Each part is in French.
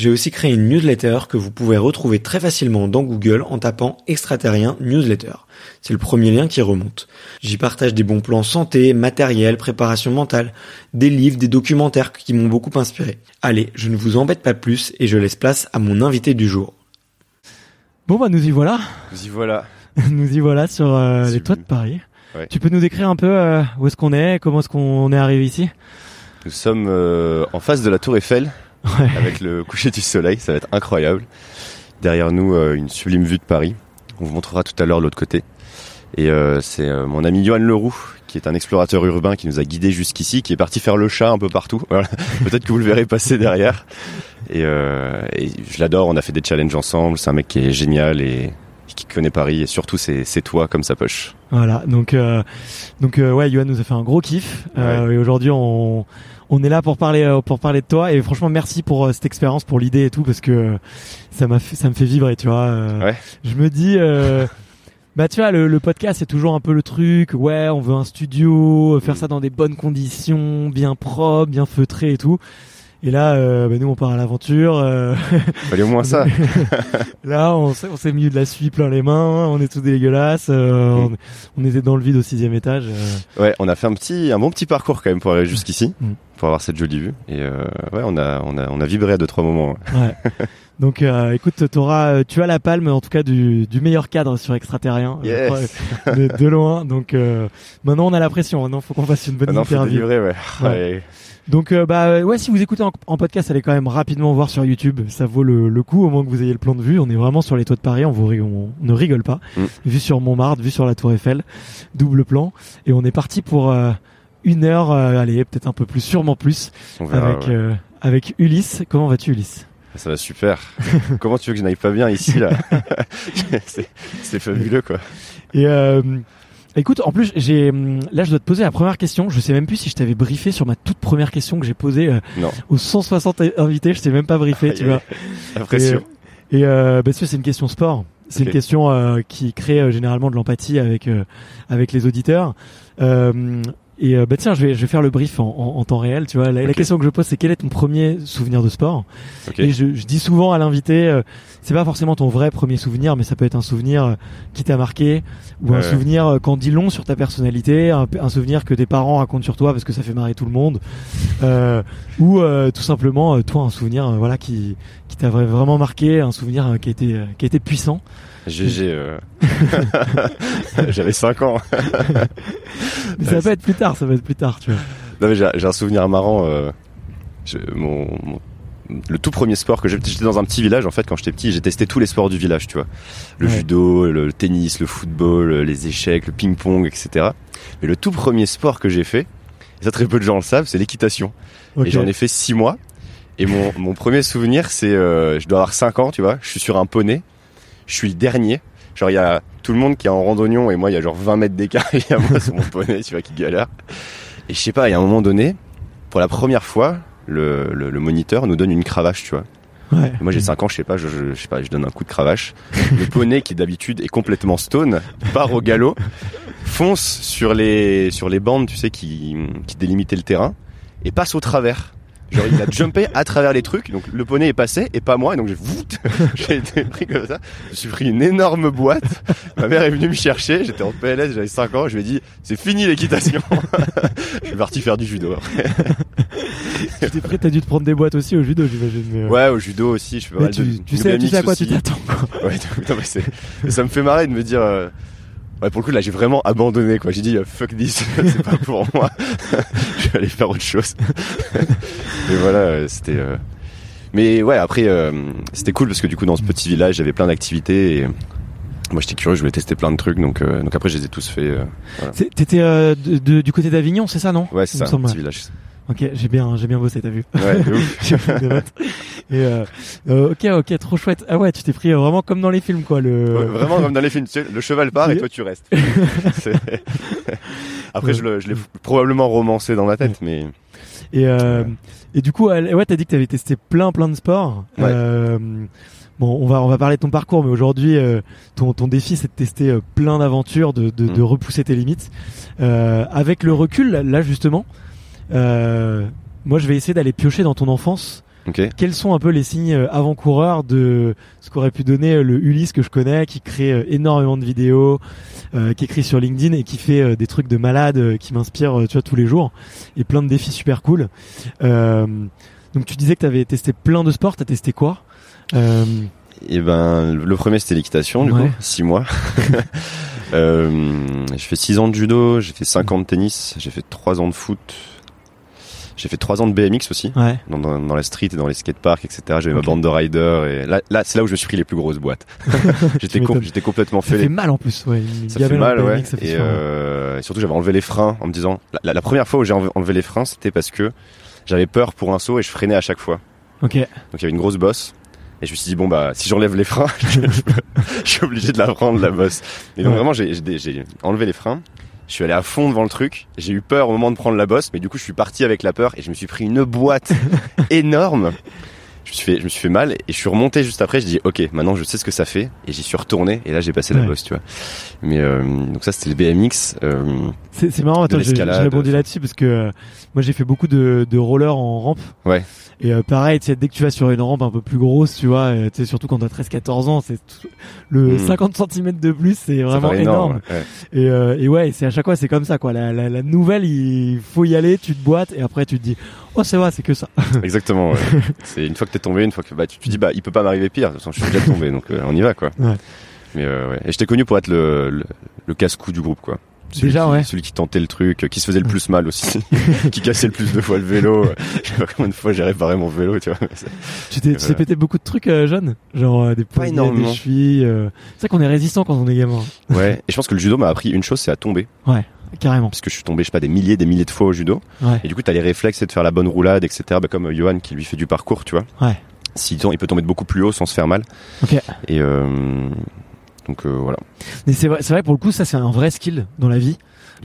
j'ai aussi créé une newsletter que vous pouvez retrouver très facilement dans Google en tapant extraterrien newsletter. C'est le premier lien qui remonte. J'y partage des bons plans santé, matériel, préparation mentale, des livres, des documentaires qui m'ont beaucoup inspiré. Allez, je ne vous embête pas plus et je laisse place à mon invité du jour. Bon bah nous y voilà. Nous y voilà. nous y voilà sur euh, les toits de Paris. Ouais. Tu peux nous décrire un peu euh, où est-ce qu'on est, comment est-ce qu'on est arrivé ici? Nous sommes euh, en face de la Tour Eiffel Ouais. avec le coucher du soleil, ça va être incroyable. Derrière nous, euh, une sublime vue de Paris. On vous montrera tout à l'heure l'autre côté. Et euh, c'est euh, mon ami Johan Leroux, qui est un explorateur urbain qui nous a guidés jusqu'ici, qui est parti faire le chat un peu partout. Voilà. Peut-être que vous le verrez passer derrière. Et, euh, et je l'adore, on a fait des challenges ensemble. C'est un mec qui est génial et qui connaît Paris. Et surtout, c'est c'est toi comme sa poche. Voilà, donc donc ouais, Johan nous a fait un gros kiff et aujourd'hui on on est là pour parler euh, pour parler de toi et franchement merci pour euh, cette expérience, pour l'idée et tout parce que euh, ça m'a ça me fait vibrer, tu vois. Ouais. Je me dis euh, bah tu vois le, le podcast c'est toujours un peu le truc, ouais, on veut un studio, faire ça dans des bonnes conditions, bien propre, bien feutré et tout. Et là, euh, bah, nous on part à l'aventure. euh, Fallait au moins ça. Là, on s'est, on s'est mis de la suie plein les mains, on est tout dégueulasse. euh, Mm. on, on était dans le vide au sixième étage. euh. Ouais, on a fait un petit, un bon petit parcours quand même pour arriver jusqu'ici, Mm. pour avoir cette jolie vue. Et euh, ouais, on a, on a, on a vibré à deux trois moments. ouais. Ouais. Donc, euh, écoute, t'auras, euh, tu as la palme en tout cas du, du meilleur cadre sur extraterrien, Yes. de, de loin. Donc, euh, maintenant, on a la pression. Maintenant, faut qu'on fasse une bonne Maintenant, faut interview. délivrer, ouais. Ouais. Ouais. Donc, euh, bah ouais, si vous écoutez en, en podcast, allez quand même rapidement voir sur YouTube. Ça vaut le, le coup, au moins que vous ayez le plan de vue. On est vraiment sur les toits de Paris. On, vous, rig- on ne rigole pas. Mm. Vue sur Montmartre, vue sur la Tour Eiffel, double plan. Et on est parti pour euh, une heure. euh, allez, peut-être un peu plus, sûrement plus, On verra. avec ouais. euh, avec Ulysse. Comment vas-tu, Ulysse? Ça va super. Comment tu veux que je n'aille pas bien ici là? C'est c'est fabuleux quoi. Et euh, écoute, en plus, j'ai hum, là, je dois te poser la première question. Je sais même plus si je t'avais briefé sur ma toute première question que j'ai posée euh, aux 160 invités. Je t'ai même pas briefé, tu Aïe, vois. La pression. Et, euh, bah, tu sais, c'est une question sport. C'est une question euh, qui crée euh, généralement de l'empathie avec euh, avec les auditeurs. Et euh, bah tiens, je vais je vais faire le brief en, en, en temps réel. Tu vois, la, question que je pose, c'est quel est ton premier souvenir de sport? Et je, je dis souvent à l'invité, euh, c'est pas forcément ton vrai premier souvenir, mais ça peut être un souvenir euh, qui t'a marqué ou un souvenir euh, qu'en dit long sur ta personnalité, un, un souvenir que tes parents racontent sur toi parce que ça fait marrer tout le monde, euh, ou euh, tout simplement toi un souvenir voilà qui qui t'a vra- vraiment marqué, un souvenir qui a été qui a été puissant. GG. euh. J'avais 5 ans. Mais ça va être plus tard, ça va être plus tard, tu vois. Non mais j'ai un souvenir marrant. euh, je- mon, mon- le tout premier sport que j'ai, j'étais dans un petit village en fait quand j'étais petit, j'ai testé tous les sports du village, tu vois, le Ouais. judo, le, tennis, le football, les échecs, le ping-pong, etc. Mais le tout premier sport que j'ai fait, et ça très peu de gens le savent, c'est l'équitation. Et j'en ai fait 6 mois. Et mon, mon premier souvenir, c'est, euh, je dois avoir 5 ans, tu vois, je suis sur un poney, je suis le dernier. Genre il y a tout le monde qui est en randonnion et moi il y a genre 20 mètres d'écart et il y a moi sur mon poney, tu vois, qui galère. Et je sais pas, il y a un moment donné, pour la première fois, le, le, le moniteur nous donne une cravache, tu vois. Ouais. Moi j'ai 5 ans, je sais pas, je, je, je sais pas, je donne un coup de cravache. Le poney qui d'habitude est complètement stone, part au galop, fonce sur les sur les bandes, tu sais, qui, qui délimitaient le terrain, et passe au travers. Genre il a jumpé à travers les trucs, donc le poney est passé et pas moi, et donc j'ai été pris comme ça. Je suis pris une énorme boîte. Ma mère est venue me chercher, j'étais en PLS, j'avais 5 ans, je lui ai dit c'est fini l'équitation. je suis parti faire du judo. après. Tu t'es prêt, t'as dû te prendre des boîtes aussi au judo, j'imagine. mais, euh, Ouais, au judo aussi, je fais pas mais mal tu, de tu sais, tu sais à quoi tu t'attends. Ouais, non, mais ça me fait marrer de me dire. euh, Ouais, pour le coup, là, j'ai vraiment abandonné, quoi. J'ai dit, euh, fuck this, c'est pas pour moi. je vais aller faire autre chose. Mais voilà, euh, c'était. euh, Mais ouais, après, euh, c'était cool parce que du coup, dans ce petit village, j'avais plein d'activités et moi, j'étais curieux, je voulais tester plein de trucs, donc, euh, donc après, je les ai tous fait. euh, C'est- T'étais euh, de- de- du côté d'Avignon, c'est ça, non? Ouais, c'est ça, un petit village. Ok, j'ai bien, j'ai bien bossé, t'as vu. Ouais, ouf. Et euh, euh, ok, ok, trop chouette. Ah ouais, tu t'es pris vraiment comme dans les films, quoi. Le. Ouais, vraiment comme dans les films, le cheval part et toi tu restes. Après, je l'ai probablement romancé dans ma tête, mais Et, euh, et du coup, ouais, t'as dit que t'avais testé plein, plein de sports. Ouais. Euh, bon, on va, on va parler de ton parcours, mais aujourd'hui, euh, ton, ton défi, c'est de tester euh, plein d'aventures, de, de, de Mm. repousser tes limites. Euh, avec le recul, là, justement, euh, moi, je vais essayer d'aller piocher dans ton enfance. Quels sont un peu les signes euh, avant-coureurs de ce qu'aurait pu donner euh, le Ulysse que je connais, qui crée euh, énormément de vidéos, euh, qui écrit sur LinkedIn et qui fait des trucs de malade, qui m'inspire, tu vois, tous les jours, et plein de défis super cool. Euh, donc tu disais que tu avais testé plein de sports, t'as testé quoi? Euh, Et ben, le premier c'était l'équitation, du Ouais. coup, six mois. euh, j'ai fait six ans de judo, j'ai fait cinq ans de tennis, j'ai fait trois ans de foot, j'ai fait trois ans de BMX aussi, Ouais. dans, dans, dans la street et dans les skateparks, etc. J'avais ma bande de riders et là, là c'est là où je me suis pris les plus grosses boîtes. j'étais, com- complètement Ça fait. fait les- mal en plus, ouais. Ça fait mal, ouais. BMX, ça fait Et, euh, et surtout, j'avais enlevé les freins en me disant. La, la- la première fois où j'ai enlevé, les freins, c'était parce que j'avais peur pour un saut et je freinais à chaque fois. Ok. Donc il y avait une grosse bosse. Et je me suis dit, bon, bah, si j'enlève les freins, je, suis obligé de la prendre, la bosse. Et donc Ouais. vraiment, j'ai enlevé les freins. Je suis allé à fond devant le truc. J'ai eu peur au moment de prendre la bosse, mais du coup, je suis parti avec la peur et je me suis pris une boîte énorme. Je me suis fait, je me suis fait mal et je suis remonté juste après. Je dis, ok, maintenant je sais ce que ça fait et j'y suis retourné et là j'ai passé la bosse, tu vois. Mais euh, donc ça, c'était le BMX. Euh, C'est c'est marrant, attends, l'escalade. rebondis là-dessus parce que euh, moi j'ai fait beaucoup de, de rollers en rampe. Ouais. Et euh, pareil, tu sais, dès que tu vas sur une rampe un peu plus grosse, tu vois, euh, tu sais, surtout quand t'as 13-14 ans, c'est tout- le Mm. 50 cm de plus, c'est vraiment paraît énorme. ouais. Et, euh, et ouais, c'est à chaque fois c'est comme ça quoi. La, la, la nouvelle, il faut y aller, tu te boites et après tu te dis, oh c'est vrai, c'est que ça. Exactement. Ouais. c'est une fois que t'es tombé, une fois que bah tu, tu dis bah il peut pas m'arriver pire. De toute façon, je suis déjà tombé, donc euh, on y va quoi. Ouais. Mais euh, ouais. Et j'étais connu pour être le, le, le casse-cou du groupe quoi. Celui Déjà, qui, ouais. Celui qui tentait le truc, qui se faisait le plus mal aussi, qui cassait le plus de fois le vélo. Je sais pas combien de fois j'ai réparé mon vélo, tu vois. Tu t'es Voilà. pété beaucoup de trucs euh, jeune, genre euh, des poignets, des chevilles. euh. C'est vrai qu'on est résistant quand on est gamin, Ouais. Et je pense que le judo m'a appris une chose, c'est à tomber. Carrément. Parce que je suis tombé, je sais pas, des milliers, des milliers de fois au judo. Ouais. Et du coup, t'as les réflexes, c'est de faire la bonne roulade, etc. Bah, comme Johan qui lui fait du parcours, tu vois. Ouais. Tombe, il peut tomber de beaucoup plus haut sans se faire mal. Ok. Et euh, donc euh, voilà. Mais c'est vrai, c'est vrai pour le coup, ça c'est un vrai skill dans la vie.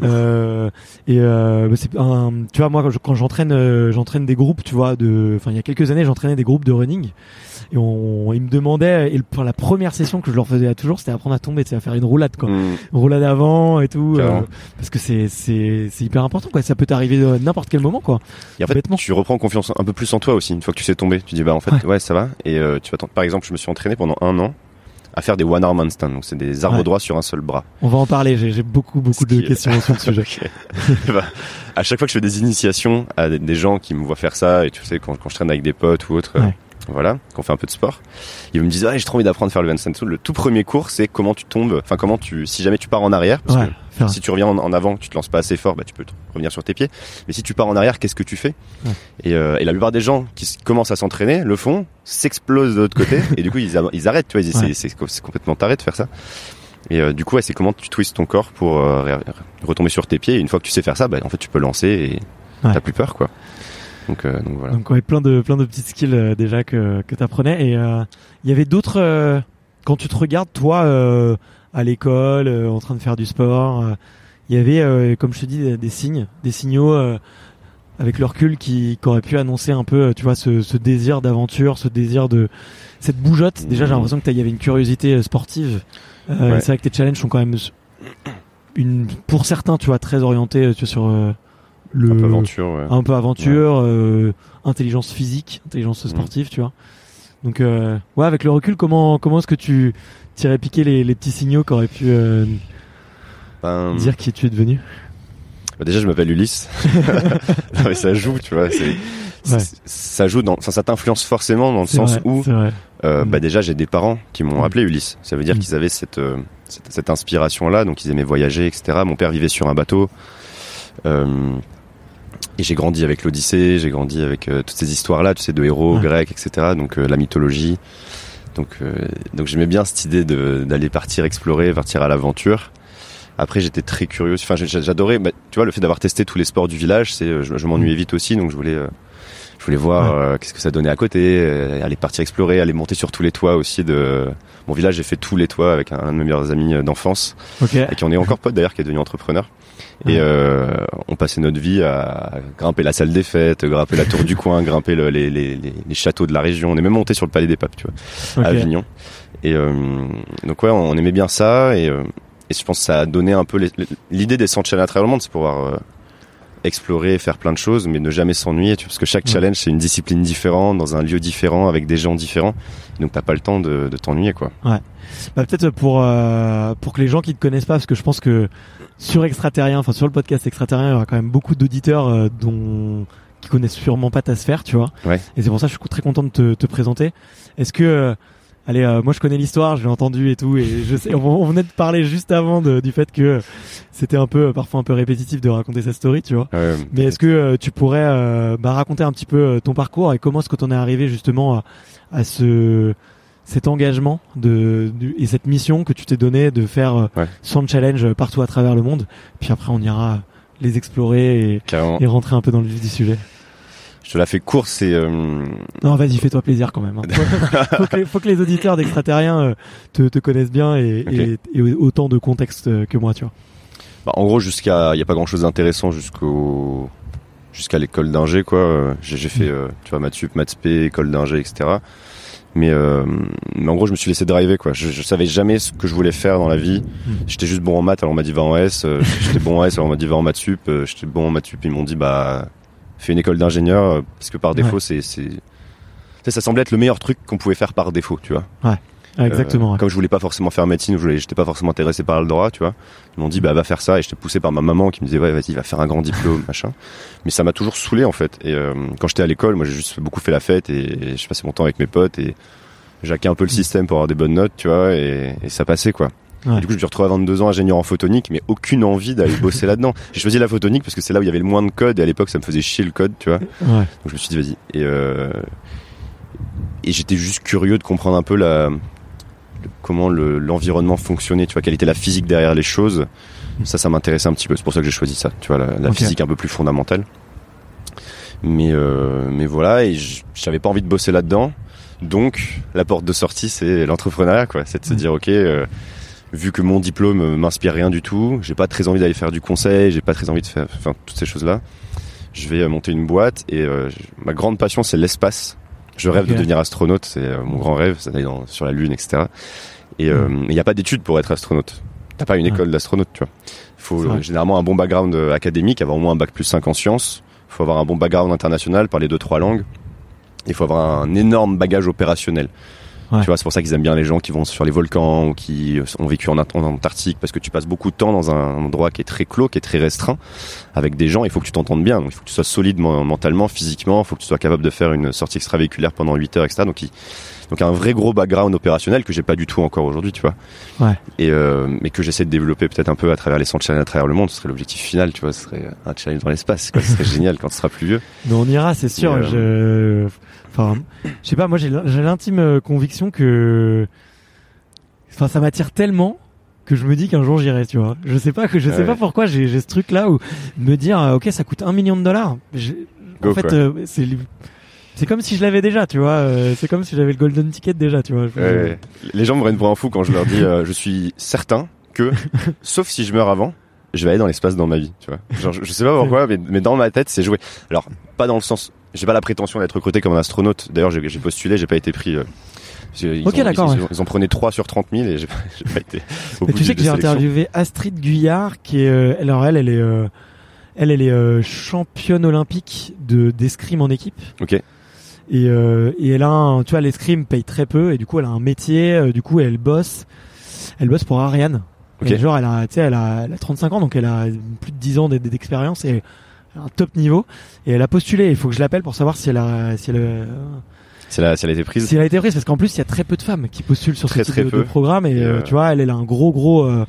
Euh, et euh, bah, c'est un, tu vois moi quand je- quand j'entraîne, euh, j'entraîne des groupes, tu vois, de, enfin il y a quelques années j'entraînais des groupes de running et on, ils me demandaient et le- la première session que je leur faisais à toujours, c'était apprendre à tomber, sais, à faire une roulade quoi, Mm. une roulade avant et tout, euh, parce que c'est c'est c'est hyper important quoi, ça peut t'arriver à n'importe quel moment quoi. Et en fait, Bêtement. tu reprends confiance un peu plus en toi aussi une fois que tu sais tomber. Tu dis bah en fait ouais, Ouais. ça va. Et euh, tu vas par exemple, je me suis entraîné pendant un an à faire des one arm handstand. Donc c'est des arbres Ouais. droits sur un seul bras. On va en parler, j'ai j'ai beaucoup beaucoup de est- questions sur le sujet. Et bah, à chaque fois que je fais des initiations à des, gens qui me voient faire ça et tu sais quand, quand je traîne avec des potes ou autres, Ouais. Voilà, qu'on fait un peu de sport. Ils me disent, ouais, j'ai trop envie d'apprendre à faire le handstand. Le tout premier cours, c'est comment tu tombes, enfin comment tu, si jamais tu pars en arrière, parce Ouais, que si tu reviens en, en avant, tu te lances pas assez fort, bah tu peux revenir sur tes pieds. Mais si tu pars en arrière, qu'est-ce que tu fais Ouais. et, euh, et la plupart des gens qui commencent à s'entraîner le font, s'explosent de l'autre côté, et du coup ils, ils arrêtent. Tu vois, Ouais. c'est- complètement taré de faire ça. Et euh, du coup, ouais, c'est comment tu twists ton corps pour euh, retomber sur tes pieds. Et une fois que tu sais faire ça, bah, en fait, tu peux lancer et t'as plus peur, quoi. Donc, euh, donc voilà. Donc ouais, plein de plein de petites skills euh, déjà que que t'apprenais et euh, il y avait d'autres euh, quand tu te regardes toi euh, à l'école euh, en train de faire du sport, euh, il y avait euh, comme je te dis des, des signes, des signaux euh, avec le recul qui, qui auraient pu annoncer un peu, euh, tu vois, ce, ce désir d'aventure, ce désir de cette bougeotte. Déjà, j'ai Mhm. l'impression que il y avait une curiosité euh, sportive. Euh, Ouais. C'est vrai que tes challenges sont quand même une, pour certains, tu vois, très orientés euh, tu vois, sur euh, le Un peu aventure, ouais. un peu aventure, euh, intelligence physique, intelligence sportive, tu vois. Donc euh, ouais, avec le recul, comment comment est-ce que tu t'irais piquer les, les petits signaux qui auraient pu euh, Ben, dire qui tu es devenu? bah, déjà, je m'appelle Ulysse. non, mais ça joue, tu vois. c'est- Ouais. c'est- Ça joue dans, ça t'influence forcément dans le sens vrai, où, euh, Mm. bah déjà, j'ai des parents qui m'ont Mm. appelé Ulysse. Ça veut dire Mm. qu'ils avaient cette, cette, cette inspiration-là, donc ils aimaient voyager, etc. Mon père vivait sur un bateau. Euh, et j'ai grandi avec l'Odyssée, j'ai grandi avec euh, toutes ces histoires-là, tu sais, de héros Ouais. grecs, etc. Donc euh, la mythologie. Donc, euh, donc j'aimais bien cette idée d'aller partir explorer, partir à l'aventure. Après, j'étais très curieux. Enfin, j'adorais. bah, tu vois, le fait d'avoir testé tous les sports du village, c'est, je, je m'ennuyais vite aussi, donc je voulais, je voulais voir qu'est-ce que ça donnait à côté, aller partir explorer, aller monter sur tous les toits aussi de mon village. J'ai fait tous les toits avec un, un de mes meilleurs amis d'enfance, et qui en est encore pote d'ailleurs, qui est devenu entrepreneur. Et euh, on passait notre vie à grimper la salle des fêtes, grimper la tour du coin, grimper le- les, les, les, les châteaux de la région. On est même monté sur le palais des papes, tu vois à Avignon. Et euh, donc ouais, on aimait bien ça et, euh, et je pense que ça a donné un peu l'idée des 100 challenges à travers le monde, c'est pouvoir euh, explorer, faire plein de choses, mais ne jamais s'ennuyer, parce que chaque Ouais. challenge c'est une discipline différente, dans un lieu différent, avec des gens différents. Donc t'as pas le temps de, de t'ennuyer quoi. Bah, peut-être pour euh, pour que les gens qui te connaissent pas, parce que je pense que sur extraterrien, enfin sur le podcast extraterrien, il y aura quand même beaucoup d'auditeurs euh, dont qui connaissent sûrement pas ta sphère, tu vois. Ouais. Et c'est pour ça que je suis très content de te, te présenter. Est-ce que euh, Allez, euh, moi je connais l'histoire, je l'ai entendu et tout, et je sais. On, on venait de parler juste avant de- du fait que c'était un peu, parfois un peu répétitif de raconter cette story, tu vois. Ouais, Mais est-ce que euh, tu pourrais euh, bah, raconter un petit peu euh, ton parcours et comment est-ce que tu en es arrivé justement à, à ce cet engagement de, du- et cette mission que tu t'es donné de faire euh, Ouais. 100 challenges partout à travers le monde? Puis après on ira les explorer et, et rentrer un peu dans le vif du sujet. Je te la fais courte, c'est euh, Non, vas-y, fais-toi plaisir quand même. hein. Faut, faut que les, faut que les auditeurs d'extraterriens euh, te, te connaissent bien et, Ok. et, et autant de contexte euh, que moi, tu vois. bah, en gros jusqu'à il y a pas grand chose d'intéressant jusqu'au jusqu'à l'école d'ingé quoi. J'ai fait euh, tu vois maths sup, maths école d'ingé, etc. Mais, euh, mais en gros, je me suis laissé driver, quoi. Je, je savais jamais ce que je voulais faire dans la vie. Mm. J'étais juste bon en maths, alors on m'a dit va en S. J'étais bon en S, alors on m'a dit va en maths sup. J'étais bon en maths sup, ils m'ont dit bah une école d'ingénieur euh, parce que par défaut, c'est c'est ça semblait être le meilleur truc qu'on pouvait faire par défaut, tu vois. Ah, exactement. Euh, ouais. Comme je voulais pas forcément faire médecine, ou je voulais- j'étais pas forcément intéressé par le droit, tu vois. Ils m'ont dit bah va faire ça et j'étais poussé par ma maman qui me disait ouais vas-y va faire un grand diplôme machin. Mais ça m'a toujours saoulé en fait. Et euh, quand j'étais à l'école, moi j'ai juste beaucoup fait la fête et, et je passais mon temps avec mes potes et j'hackais un peu le système pour avoir des bonnes notes, tu vois, et, et ça passait quoi. Ouais. Et du coup, je me suis retrouvé à 22 ans ingénieur en photonique, mais aucune envie d'aller bosser là-dedans. J'ai choisi la photonique parce que c'est là où il y avait le moins de code et à l'époque ça me faisait chier le code, tu vois. Ouais. Donc je me suis dit vas-y. Et, euh, et j'étais juste curieux de comprendre un peu la, comment le- l'environnement fonctionnait, tu vois, quelle était la physique derrière les choses. Ça, ça m'intéressait un petit peu. C'est pour ça que j'ai choisi ça, tu vois, la, physique un peu plus fondamentale. Mais, euh, mais voilà, et j'avais pas envie de bosser là-dedans. Donc, la porte de sortie, c'est l'entrepreneuriat, quoi. C'est de se dire, ok, euh, vu que mon diplôme euh, m'inspire rien du tout, j'ai pas très envie d'aller faire du conseil, j'ai pas très envie de faire, enfin, toutes ces choses-là. Je vais euh, monter une boîte et euh, ma grande passion, c'est l'espace. Je rêve de devenir astronaute, c'est euh, mon grand rêve, c'est d'aller sur la Lune, etc. Et il n'y a pas d'études pour être astronaute. T'as pas une Ouais. école d'astronaute, tu vois. Il faut généralement un bon background académique, avoir au moins un bac plus 5 en sciences. Il faut avoir un bon background international, parler deux trois langues. Il faut avoir un énorme bagage opérationnel. Ouais. Tu vois, c'est pour ça qu'ils aiment bien les gens qui vont sur les volcans ou qui ont vécu en, Ant- en Antarctique parce que tu passes beaucoup de temps dans un endroit qui est très clos, qui est très restreint avec des gens. Il faut que tu t'entendes bien. Donc, il faut que tu sois solide men- mentalement, physiquement. Il faut que tu sois capable de faire une sortie extravéhiculaire pendant 8 heures, etc. Donc, il, donc un vrai gros background opérationnel que j'ai pas du tout encore aujourd'hui, tu vois. Ouais. Et euh, mais que j'essaie de développer peut-être un peu à travers les centres challenges à travers le monde. Ce serait l'objectif final, tu vois. Ce serait un challenge dans l'espace. Ce serait génial quand tu seras plus vieux. Mais on ira, c'est sûr. Mais, Je, enfin, je sais pas. Moi, j'ai l'intime euh, conviction que, enfin, ça m'attire tellement que je me dis qu'un jour j'irai. Tu vois. Je sais pas que je sais Ouais. pas pourquoi j'ai ce truc là où me dire, euh, ok, ça coûte un million de dollars. Je- en fait, euh, c'est c'est comme si je l'avais déjà. Tu vois. euh, c'est comme si j'avais le golden ticket déjà. Tu vois. Ouais, Les gens me prennent pour un fou quand je leur dis euh, je suis certain que, sauf si je meurs avant, je vais aller dans l'espace dans ma vie. Tu vois. Genre, je, je sais pas pourquoi, mais, mais dans ma tête, c'est joué. Alors, pas dans le sens. J'ai pas la prétention d'être recruté comme un astronaute. D'ailleurs, j'ai postulé, j'ai pas été pris. euh, ils Ok, ont- d'accord, Ils, ouais. ils en prenaient 3 sur 30 000 et j'ai pas, pas été. Au bout tu sais que j'ai interviewé Astrid Guyard, qui est, euh, alors elle, elle est, euh, elle, elle est euh, championne olympique de d'escrime en équipe. Ok. Et, euh, et elle a, un, tu vois, l'escrime paye très peu et du coup elle a un métier. euh, du coup elle bosse, elle bosse pour Ariane. Ok. Et genre elle a, tu sais, elle a, elle a 35 ans donc elle a plus de 10 ans d'expérience et un top niveau. Et elle a postulé. Il faut que je l'appelle pour savoir si elle a, si elle, euh, Si elle a, si elle a été prise. si elle a été prise parce qu'en plus il y a très peu de femmes qui postulent sur Très, ce type très de, peu. de programme et, Et, euh, euh, tu vois elle, elle a un gros gros euh,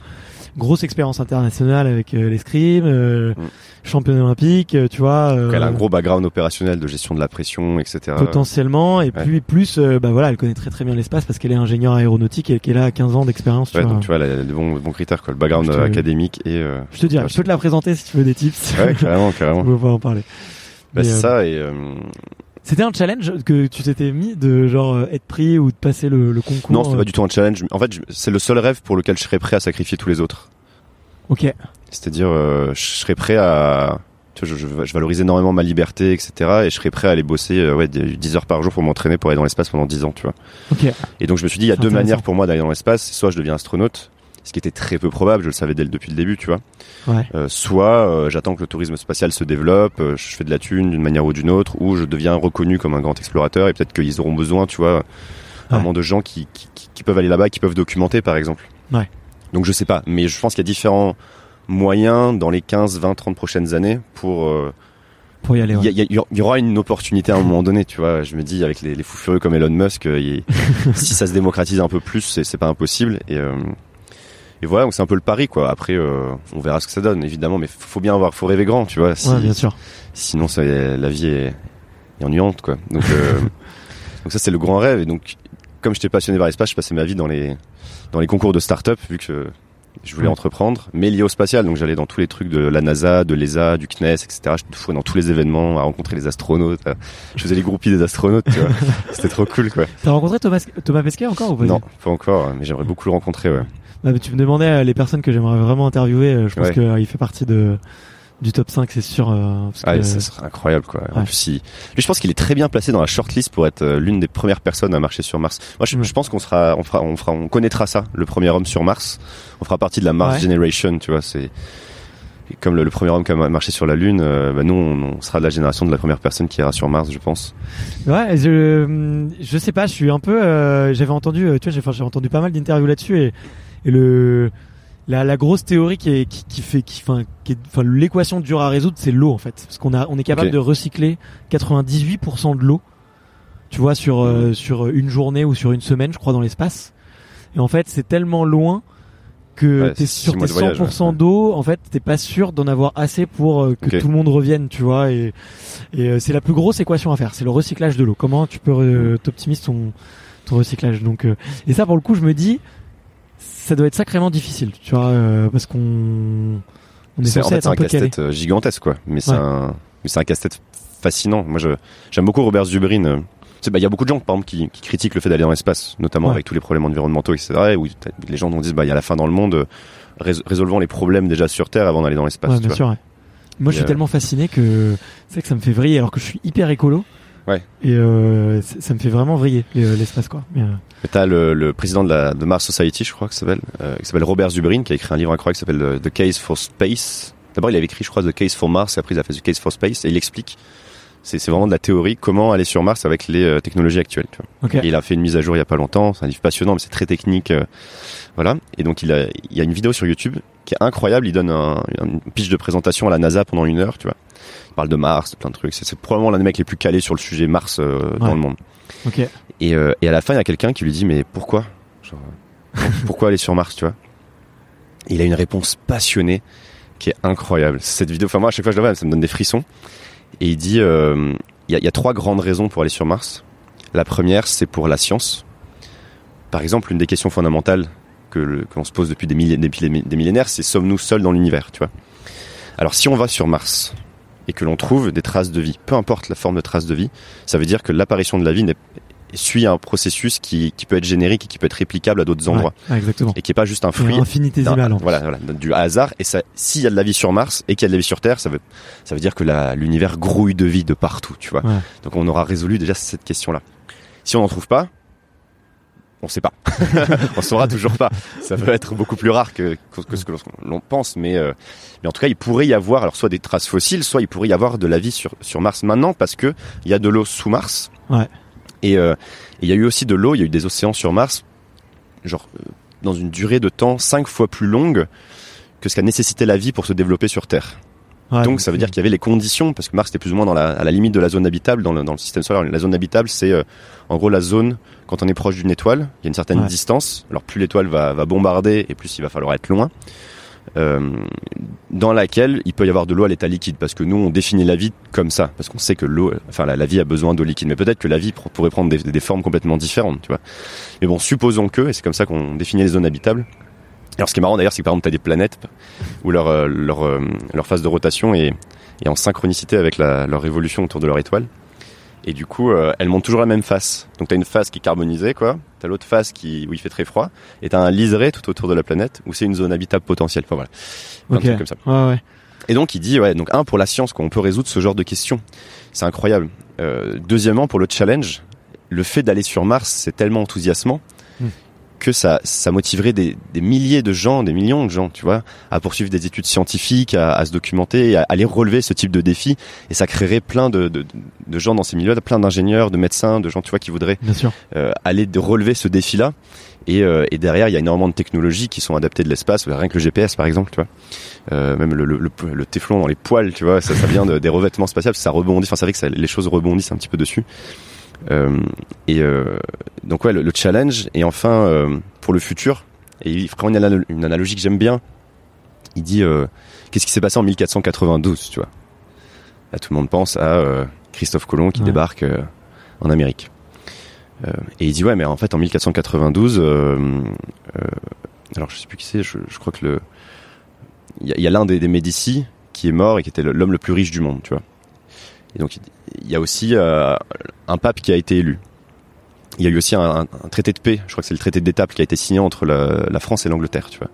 grosse expérience internationale avec euh, l'escrime euh, Mm. championne olympique euh, tu vois Elle a un gros background opérationnel de gestion de la pression, etc. potentiellement et Ouais. puis plus bah voilà elle connaît très très bien l'espace parce qu'elle est ingénieure aéronautique et qu'elle a 15 ans d'expérience Ouais, donc tu vois, elle a des bons, bons critères, quoi. Le background te- académique et. euh, je te dirais je peux te la présenter si tu veux des tips Ouais, carrément, carrément. on va en parler Bah, euh, ça et. euh, c'était un challenge que tu t'étais mis de genre euh, être pris ou de passer le, le concours Non, c'était euh, pas du tout un challenge. En fait, c'est le seul rêve pour lequel je serais prêt à sacrifier tous les autres. ok C'est-à-dire, euh, je serais prêt à. Tu vois, je, je- je valorise énormément ma liberté, etc. Et je serais prêt à aller bosser ouais, des- 10 heures par jour pour m'entraîner pour aller dans l'espace pendant 10 ans, tu vois. ok Et donc je me suis dit, il y a deux manières pour moi d'aller dans l'espace. Soit je deviens astronaute, ce qui était très peu probable, je le savais dès le, depuis le début, tu vois. ouais Euh, soit euh, j'attends que le tourisme spatial se développe, euh, je fais de la thune d'une manière ou d'une autre, ou je deviens reconnu comme un grand explorateur et peut-être qu'ils auront besoin, tu vois, vraiment de gens qui, qui, qui- qui peuvent aller là-bas, qui peuvent documenter par exemple. Ouais. Donc je sais pas, mais je pense qu'il y a différents moyens dans les 15, 20, 30 prochaines années pour... pour y aller il y, aura une opportunité à un moment donné, tu vois. Je me dis avec les, les fous furieux comme Elon Musk, si ça se démocratise un peu plus, c'est pas impossible. Et, et voilà, donc c'est un peu le pari, quoi. Après, euh, on verra ce que ça donne, évidemment, mais faut bien avoir, faut rêver grand, tu vois. Si- ouais bien sûr sinon, ça, la vie est, est ennuyante, quoi. Donc, euh, donc ça, c'est le grand rêve. Et donc, comme j'étais passionné par l'espace, je passais ma vie dans les dans les concours de start-up, vu que je voulais entreprendre, mais lié au spatial. Donc, j'allais dans tous les trucs de la NASA, de l'ESA, du CNES, etc. Je fourais dans tous les événements, à rencontrer les astronautes. Je faisais les groupies des astronautes, tu vois. C'était trop cool, quoi. t'as rencontré Thomas Thomas Pesquet encore ou pas Non, pas encore, mais j'aimerais beaucoup le rencontrer, ouais. Ah, mais tu me demandais euh, les personnes que j'aimerais vraiment interviewer. euh, Je pense Ouais. qu'il fait partie de du top 5, c'est sûr. euh, parce Ah, que- ça serait incroyable, quoi. En Ouais. plus, il... lui, je pense qu'il est très bien placé dans la shortlist pour être euh, l'une des premières personnes à marcher sur Mars. Moi, je, pense qu'on sera, on fera, on fera, on connaîtra ça, le premier homme sur Mars. On fera partie de la Mars Ouais. Generation, tu vois. C'est comme le, le premier homme qui a ma- marché sur la Lune. euh, bah, nous, on, on sera de la génération de la première personne qui ira sur Mars, je pense. Ouais, je je sais pas, je suis un peu. euh, J'avais entendu, tu vois, j'ai entendu pas mal d'interviews là-dessus et et le la, la grosse théorie qui, est, qui, qui fait qui enfin qui enfin l'équation dure à résoudre c'est l'eau en fait. Parce qu'on a on est capable de recycler 98% de l'eau tu vois sur euh, sur une journée ou sur une semaine je crois dans l'espace. Et en fait c'est tellement loin que Ouais, t'es sur tes mois de voyage, 100% ouais. d'eau en fait t'es pas sûr d'en avoir assez pour euh, que tout le monde revienne tu vois. Et et euh, c'est la plus grosse équation à faire c'est le recyclage de l'eau. Comment tu peux euh, t'optimiser ton ton recyclage. Donc euh, et ça pour le coup je me dis ça doit être sacrément difficile tu vois euh, parce qu'on on est C'est en censé fait être c'est un casse-tête euh, gigantesque, quoi. Mais c'est Ouais. un, un casse-tête fascinant. Moi, j'aime beaucoup Robert Zubrin. euh, bah, il y a beaucoup de gens, par exemple, qui, qui critiquent le fait d'aller dans l'espace, notamment Ouais. avec tous les problèmes environnementaux, etc. Où les gens dire, bah, il y a la fin dans le monde, rés- résolvons les problèmes déjà sur Terre avant d'aller dans l'espace. Ouais, tu bien vois. sûr ouais. moi je suis euh, tellement fasciné que c'est que ça me fait vriller alors que je suis hyper écolo Ouais. et euh, ça me fait vraiment vriller euh, l'espace quoi Mais, euh, Mais t'as le, le président de la de Mars Society, je crois que s'appelle, euh, qui s'appelle Robert Zubrin, qui a écrit un livre incroyable qui s'appelle euh, The Case for Space. D'abord, il avait écrit, je crois, The Case for Mars, et après il a fait The Case for Space, et il explique C'est vraiment de la théorie, comment aller sur Mars avec les euh, technologies actuelles. Tu vois. Ok. Et il a fait une mise à jour il y a pas longtemps. C'est un livre passionnant, mais c'est très technique. euh, voilà. Et donc il, a, il y a une vidéo sur YouTube qui est incroyable. Il donne un, une pitch de présentation à la NASA pendant une heure. Tu vois. Il parle de Mars, plein de trucs. C'est probablement l'un des mecs les plus calés sur le sujet Mars euh, dans Ouais. le monde. Ok. Et, euh, et à la fin, il y a quelqu'un qui lui dit mais pourquoi? Genre, Pourquoi aller sur Mars, tu vois? Et Il a une réponse passionnée qui est incroyable. Cette vidéo, enfin moi à chaque fois que je la vois, ça me donne des frissons. Et il dit euh, il y, a, il y a trois grandes raisons pour aller sur Mars. La première, c'est pour la science. Par exemple, une des questions fondamentales que l'on se pose depuis des millénaires, c'est sommes-nous seuls dans l'univers, tu vois? Alors si on va sur Mars et que l'on trouve des traces de vie, peu importe la forme de traces de vie, ça veut dire que l'apparition de la vie suit un processus qui, qui peut être générique et qui peut être réplicable à d'autres endroits Ouais, exactement. et qui est pas juste un fruit infinitésimal. voilà, voilà, du hasard. Et ça, s'il y a de la vie sur Mars et qu'il y a de la vie sur Terre, ça veut, ça veut dire que l'univers grouille de vie de partout, tu vois. Ouais. Donc on aura résolu déjà cette question-là. Si on n'en trouve pas, on sait pas. on saura toujours pas. Ça peut être beaucoup plus rare que, que, ce que l'on- pense, mais, euh, mais en tout cas, il pourrait y avoir alors soit des traces fossiles, soit il pourrait y avoir de la vie sur, sur Mars maintenant parce que il y a de l'eau sous Mars. Ouais. Et euh, il y a eu aussi de l'eau, il y a eu des océans sur Mars, genre euh, dans une durée de temps cinq fois plus longue que ce qu'a nécessité la vie pour se développer sur Terre. Ouais, Donc ça veut dire qu'il y avait les conditions, parce que Mars était plus ou moins dans la, à la limite de la zone habitable dans le, dans le système solaire. La zone habitable, c'est euh, en gros la zone quand on est proche d'une étoile, il y a une certaine Ouais. distance. Alors plus l'étoile va, va bombarder et plus il va falloir être loin. Euh, dans laquelle il peut y avoir de l'eau à l'état liquide, parce que nous on définit la vie comme ça, parce qu'on sait que l'eau, enfin la, la vie a besoin d'eau liquide, mais peut-être que la vie pr- pourrait prendre des, des formes complètement différentes, tu vois. Mais bon, supposons que, et c'est comme ça qu'on définit les zones habitables. Alors ce qui est marrant d'ailleurs, c'est que par exemple, tu as des planètes où leur, euh, leur, euh, leur phase de rotation est, est en synchronicité avec la, leur révolution autour de leur étoile. Et du coup, euh, elles montent toujours la même face. Donc tu as une face qui est carbonisée, quoi. Tu as l'autre face qui, où il fait très froid. Et tu as un liseré tout autour de la planète où c'est une zone habitable potentielle. Enfin voilà. Comme ça. Ouais, ouais. Et donc il dit, ouais, donc un, pour la science, qu'on peut résoudre ce genre de questions. C'est incroyable. Euh, deuxièmement, pour le challenge, le fait d'aller sur Mars, c'est tellement enthousiasmant. Que ça, ça motiverait des, des milliers de gens, des millions de gens, tu vois, à poursuivre des études scientifiques, à, à se documenter, à aller relever ce type de défi. Et ça créerait plein de, de, de gens dans ces milieux, plein d'ingénieurs, de médecins, de gens, tu vois, qui voudraient Bien sûr. euh, aller de relever ce défi-là. Et, euh, et derrière, il y a énormément de technologies qui sont adaptées de l'espace. Rien que le GPS, par exemple, tu vois. Euh, même le, le, le, le téflon dans les poils, tu vois, ça, ça vient de, des revêtements spatiaux, ça rebondit. Enfin, c'est vrai que ça, les choses rebondissent un petit peu dessus. Euh, et euh, donc ouais, le, le challenge. Et enfin, euh, pour le futur, et il prend une, analo- une analogie que j'aime bien. Il dit, euh, qu'est-ce qui s'est passé en 1492, tu vois? Là, tout le monde pense à Christophe Colomb qui Ouais. débarque en Amérique. Euh, et il dit ouais, mais en fait en 1492, euh, euh, alors je sais plus qui c'est, je, je crois que le, il y a, l'un des, des Médicis qui est mort et qui était l'homme le plus riche du monde, tu vois. Et donc il- il y a aussi euh, un pape qui a été élu. Il y a eu aussi un, un- un traité de paix, je crois que c'est le traité d'Étape qui a été signé entre la, la France et l'Angleterre, tu vois.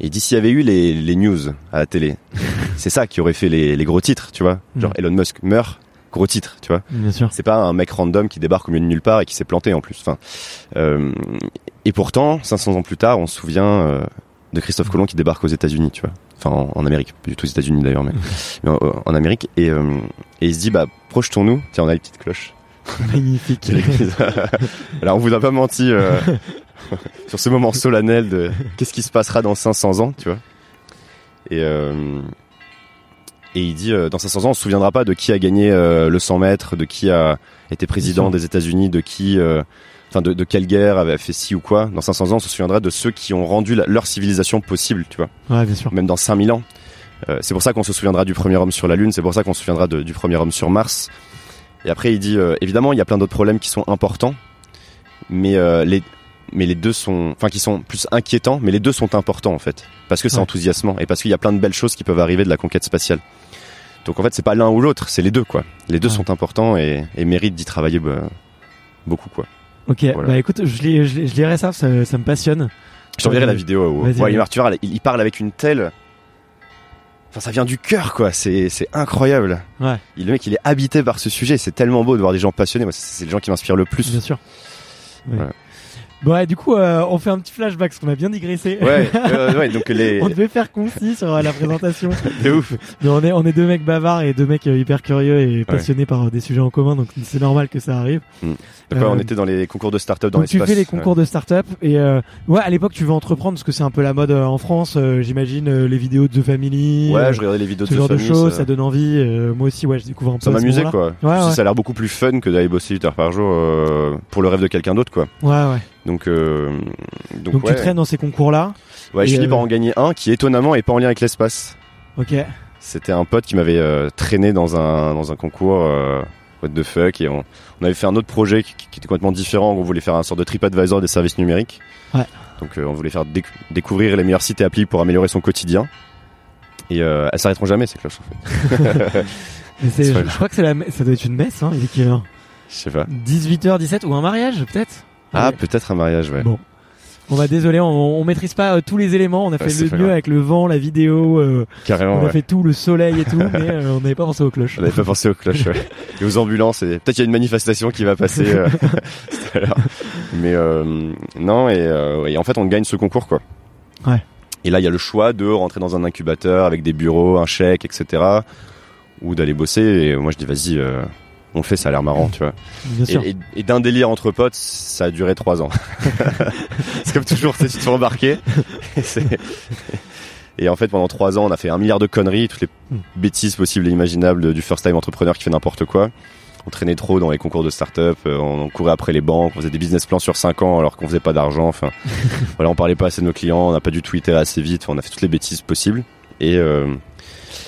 Et d'ici il y avait eu les, les news à la télé, c'est ça qui aurait fait les, les gros titres, tu vois. Genre Mm. Elon Musk meurt, gros titre, tu vois. Bien sûr. C'est pas un mec random qui débarque au milieu de nulle part et qui s'est planté en plus. Enfin, euh, et pourtant, 500 ans plus tard, on se souvient euh, de Christophe Colomb qui débarque aux États-Unis, tu vois. Enfin, en, en Amérique, pas du tout aux États-Unis d'ailleurs, mais, mais en, en Amérique. Et, euh, et il se dit, bah, projetons-nous. Tiens, on a les petites cloches. Magnifique. Alors, on vous a pas menti euh, sur ce moment solennel de qu'est-ce qui se passera dans 500 ans, tu vois. Et euh, et il dit, euh, dans 500 ans, on se souviendra pas de qui a gagné le 100 mètres, de qui a été président des États-Unis, de qui, enfin, de, de quelle guerre avait fait ci ou quoi. Dans 500 ans, on se souviendra de ceux qui ont rendu la- leur civilisation possible, tu vois. Ouais, bien sûr. Même dans 5000 ans. C'est pour ça qu'on se souviendra du premier homme sur la Lune, c'est pour ça qu'on se souviendra de- du premier homme sur Mars. Et après, il dit, euh, évidemment, il y a plein d'autres problèmes qui sont importants, mais euh, les mais les deux sont, enfin, qui sont plus inquiétants, mais les deux sont importants en fait, parce que c'est Ouais. enthousiasmant et parce qu'il y a plein de belles choses qui peuvent arriver de la conquête spatiale. Donc en fait, c'est pas l'un ou l'autre, c'est les deux quoi. Les deux Ouais. sont importants et, et méritent d'y travailler bah, beaucoup quoi. Ok, Voilà. bah écoute, je, lis, je, lis- je lirai ça, ça, ça me passionne. Je t'enverrai la vidéo. Où, ouais, il parle avec une telle, enfin, ça vient du cœur quoi. C'est c'est incroyable. Ouais. Il, le mec, il est habité par ce sujet. C'est tellement beau de voir des gens passionnés. Moi, c'est c'est les gens qui m'inspirent le plus. Bien sûr. Voilà. Bon, ouais, du coup, euh, on fait un petit flashback parce qu'on a bien digressé. Ouais, euh, ouais, donc les. on devait faire concis sur euh, la présentation. de ouf. Mais on est, on est deux mecs bavards et deux mecs euh, hyper curieux et passionnés par euh, des sujets en commun, donc c'est normal que ça arrive. Mm. Euh, on était dans les concours de start-up dans donc tu l'espace. fais les concours de start-up et euh, ouais, à l'époque tu veux entreprendre parce que c'est un peu la mode en France, euh, j'imagine euh, les vidéos de The Family, Ouais, je regardais les vidéos ce de genre de choses, ça- ça donne envie. euh, moi aussi, ouais, je découvre un peu. Ça ce m'amusait quoi. Ouais. Ça a l'air beaucoup plus fun que d'aller bosser 8 heures par jour euh, pour le rêve de quelqu'un d'autre quoi. Ouais, ouais. Donc euh, donc, Donc ouais. tu traînes dans ces concours-là. Ouais, je finis euh, par en gagner un qui étonnamment est pas en lien avec l'espace. Ok. C'était un pote qui m'avait euh, traîné dans un dans un concours euh, what the fuck et on, on avait fait un autre projet qui, qui était complètement différent. On voulait faire un sort de TripAdvisor des services numériques. Ouais. Donc euh, on voulait faire déc- découvrir les meilleurs sites et applis pour améliorer son quotidien. Et euh, elles s'arrêteront jamais ces cloches en fait. Je, je crois que la, ça doit être une messe, hein. Il est quelle heure Je sais pas. 18h17 ou un mariage peut-être? Ah Ouais. peut-être un mariage ouais. Bon. Bon bah désolé, on, on maîtrise pas euh, tous les éléments. On a fait le mieux grave. avec le vent, la vidéo. euh, Carrément. on a ouais. fait tout, le soleil et tout, mais euh, on n'avait pas pensé aux cloches. On n'avait pas pensé aux cloches ouais. et aux ambulances. Et peut-être il y a une manifestation qui va passer tout à l'heure. Mais non et, et en fait on gagne ce concours quoi. Ouais. Et là il y a le choix de rentrer dans un incubateur avec des bureaux, un chèque, etc. Ou d'aller bosser. Et moi je dis vas-y, on le fait, ça a l'air marrant, tu vois. Et, et- et d'un délire entre potes, ça a duré trois ans. c'est comme toujours, tu te fais embarquer. Et, en fait, pendant trois ans, on a fait un milliard de conneries, toutes les Hmm. bêtises possibles et imaginables du first time entrepreneur qui fait n'importe quoi. On traînait trop dans les concours de start-up, euh, on, courait après les banques, on faisait des business plans sur cinq ans alors qu'on faisait pas d'argent. Enfin, voilà, on parlait pas assez de nos clients, on n'a pas tout itéré assez vite, on a fait toutes les bêtises possibles. Et, euh,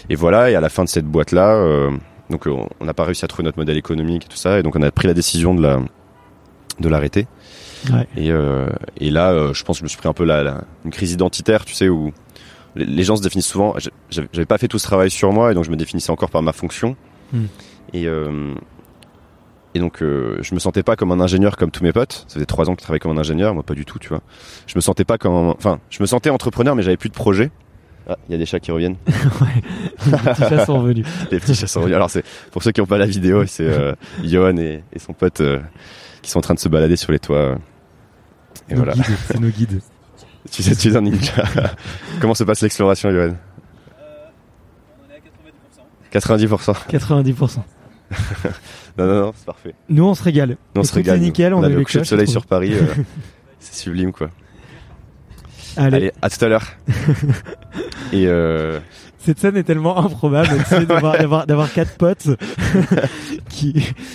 et voilà, et à la fin de cette boîte-là, euh, donc euh, on n'a pas réussi à trouver notre modèle économique et tout ça, et donc on a pris la décision de la de l'arrêter. Ouais. Et, euh, et là, euh, je pense que je me suis pris un peu la, la- une crise identitaire, tu sais, où les, les gens se définissent souvent. J'avais pas fait tout ce travail sur moi, et donc je me définissais encore par ma fonction. Hmm. Et euh, et donc je me sentais pas comme un ingénieur comme tous mes potes. Ça faisait trois ans que je travaillais comme un ingénieur, moi pas du tout, tu vois. Je me sentais pas comme, enfin, je me sentais entrepreneur, mais j'avais plus de projet. Ah, il y a des chats qui reviennent. Les petits chats sont revenus. Les petits chats sont revenus. Alors c'est pour ceux qui n'ont pas la vidéo, c'est euh, Johan et, et son pote euh, qui sont en train de se balader sur les toits. Et Nos voilà. c'est nos guides. Tu sais, tu es un ninja. Comment se passe l'exploration, Johan? 90%. 90%. Non, non, non, c'est parfait. Nous, on se régale. Non, on se régale. c'est nickel, on a a le coucher de soleil sur Paris. euh, c'est sublime, quoi. Allez. Allez, à tout à l'heure. Et euh, Cette scène est tellement improbable d'avoir, d'avoir, quatre potes qui,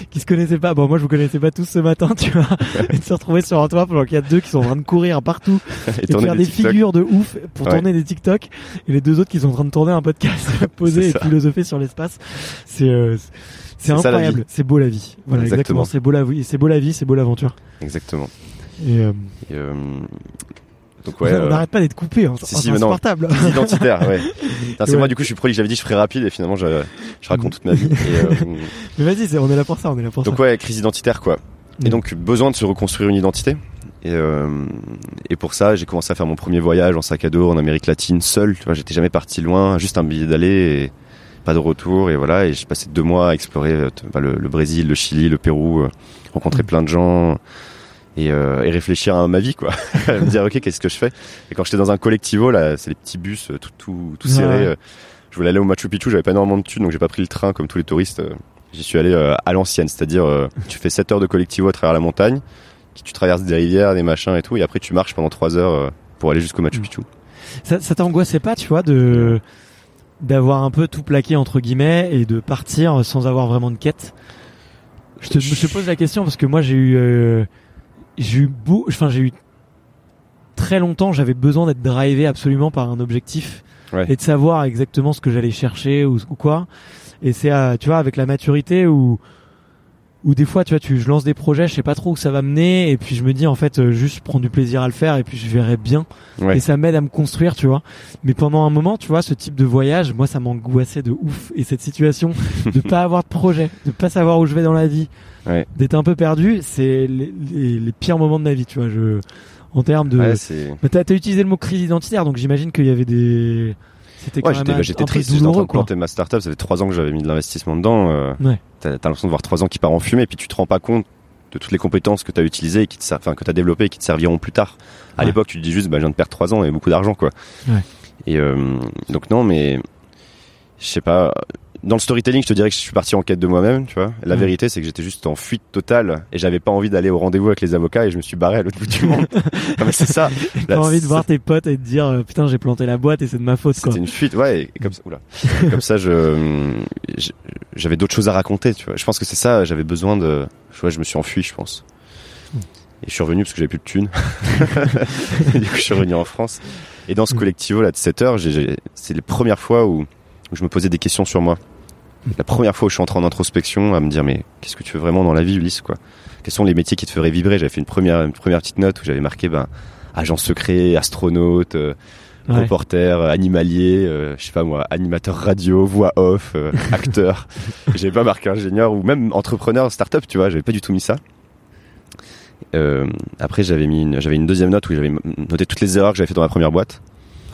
qui se connaissaient pas. Bon, moi, je vous connaissais pas tous ce matin, tu vois. Et de se retrouver sur un toit pendant qu'il y a deux qui sont en train de courir partout et et de faire des figures de ouf pour Ouais. tourner des TikTok. Et les deux autres qui sont en train de tourner un podcast posé et ça. philosopher sur l'espace. C'est, euh, c'est incroyable. C'est beau la vie. Voilà, exactement. C'est beau la vie. C'est beau la vie. C'est beau l'aventure. Exactement. Et, euh, Et, euh, donc ouais. on euh, n'arrête pas d'être coupé. Hein. si, C'est si, insupportable. identitaire, ouais. C'est Ouais. moi, du coup, je suis prolixe. J'avais dit je ferais rapide et finalement, je, je raconte toute ma vie. Et, euh, Mais vas-y, on est là pour ça. On est là pour donc ça. ouais, crise identitaire, quoi. Et donc, besoin de se reconstruire une identité. Et, euh, et pour ça, j'ai commencé à faire mon premier voyage en sac à dos en Amérique latine, seul. Tu vois, j'étais jamais parti loin, juste un billet d'aller et pas de retour. Et voilà, et j'ai passé deux mois à explorer bah, le, le Brésil, le Chili, le Pérou, rencontrer Mm. plein de gens et, euh, et réfléchir à ma vie, quoi. me dire, ok, qu'est-ce que je fais? Et quand j'étais dans un collectivo, là, c'est les petits bus euh, tout, tout, tout serrés. euh, Je voulais aller au Machu Picchu, j'avais pas énormément de thunes, donc j'ai pas pris le train comme tous les touristes. euh, J'y suis allé à l'ancienne, c'est-à-dire tu fais 7 heures de collectivo à travers la montagne, tu traverses des rivières, des machins et tout, et après tu marches pendant 3 heures pour aller jusqu'au Machu. Picchu. Ça, ça t'angoissait pas, tu vois, de d'avoir un peu tout plaqué entre guillemets et de partir sans avoir vraiment de quête? Je te, je te pose la question parce que moi j'ai eu euh, j'ai eu beau, enfin j'ai eu très longtemps, j'avais besoin d'être drivé absolument par un objectif Ouais. et de savoir exactement ce que j'allais chercher ou, ou quoi. Et c'est tu vois avec la maturité où ou des fois tu vois tu je lance des projets, je sais pas trop où ça va mener et puis je me dis en fait euh, juste je prends du plaisir à le faire et puis je verrai bien Ouais. et ça m'aide à me construire, tu vois. Mais pendant un moment, tu vois, ce type de voyage, moi, ça m'angoissait de ouf. Et cette situation de pas avoir de projet, de pas savoir où je vais dans la vie, Ouais. d'être un peu perdu, c'est les, les- les pires moments de ma vie, tu vois. Je, en termes de, Ouais, t'as, t'as utilisé le mot crise identitaire, donc j'imagine qu'il y avait des, c'était quand Ouais, même j'étais, un, bah, un triste, j'étais en train de planter ma startup, ça fait 3 ans que j'avais mis de l'investissement dedans. euh, Ouais. T'as, l'impression de voir 3 ans qui part en fumée, et puis tu te rends pas compte de toutes les compétences que tu as utilisées et qui te enfin que tu as développées et qui te serviront plus tard. À Ouais. l'époque, tu te dis juste bah je viens de perdre 3 ans et beaucoup d'argent quoi. Et euh, donc non mais je sais pas dans le storytelling, je te dirais que je suis parti en quête de moi-même, tu vois. La Ouais. vérité, c'est que j'étais juste en fuite totale et j'avais pas envie d'aller au rendez-vous avec les avocats et je me suis barré à l'autre bout du monde. non, mais c'est ça. T'as envie de voir tes potes et de dire euh, putain j'ai planté la boîte et c'est de ma faute. C'était une fuite, ouais. Et comme ça, oula. comme ça, je, je- j'avais d'autres choses à raconter, tu vois. Je pense que c'est ça. J'avais besoin de, je vois, je me suis enfui, je pense. Et je suis revenu parce que j'avais plus de thunes. Du coup, je suis revenu en France. Et dans ce Mm. collectivo là de 7 heures, c'est les premières fois où, où je me posais des questions sur moi. La première fois où je suis entré en introspection, à me dire mais qu'est-ce que tu veux vraiment dans la vie, Ulysse, quoi? Quels sont les métiers qui te feraient vibrer? J'avais fait une première, une première petite note où j'avais marqué ben agent secret, astronaute. euh, Ouais. reporter, euh, animalier, euh, je sais pas moi, animateur radio, voix off, euh, acteur. J'avais pas marqué ingénieur ou même entrepreneur, start-up, tu vois, j'avais pas du tout mis ça. Après, j'avais mis, une, j'avais une deuxième note où j'avais noté toutes les erreurs que j'avais fait dans ma première boîte.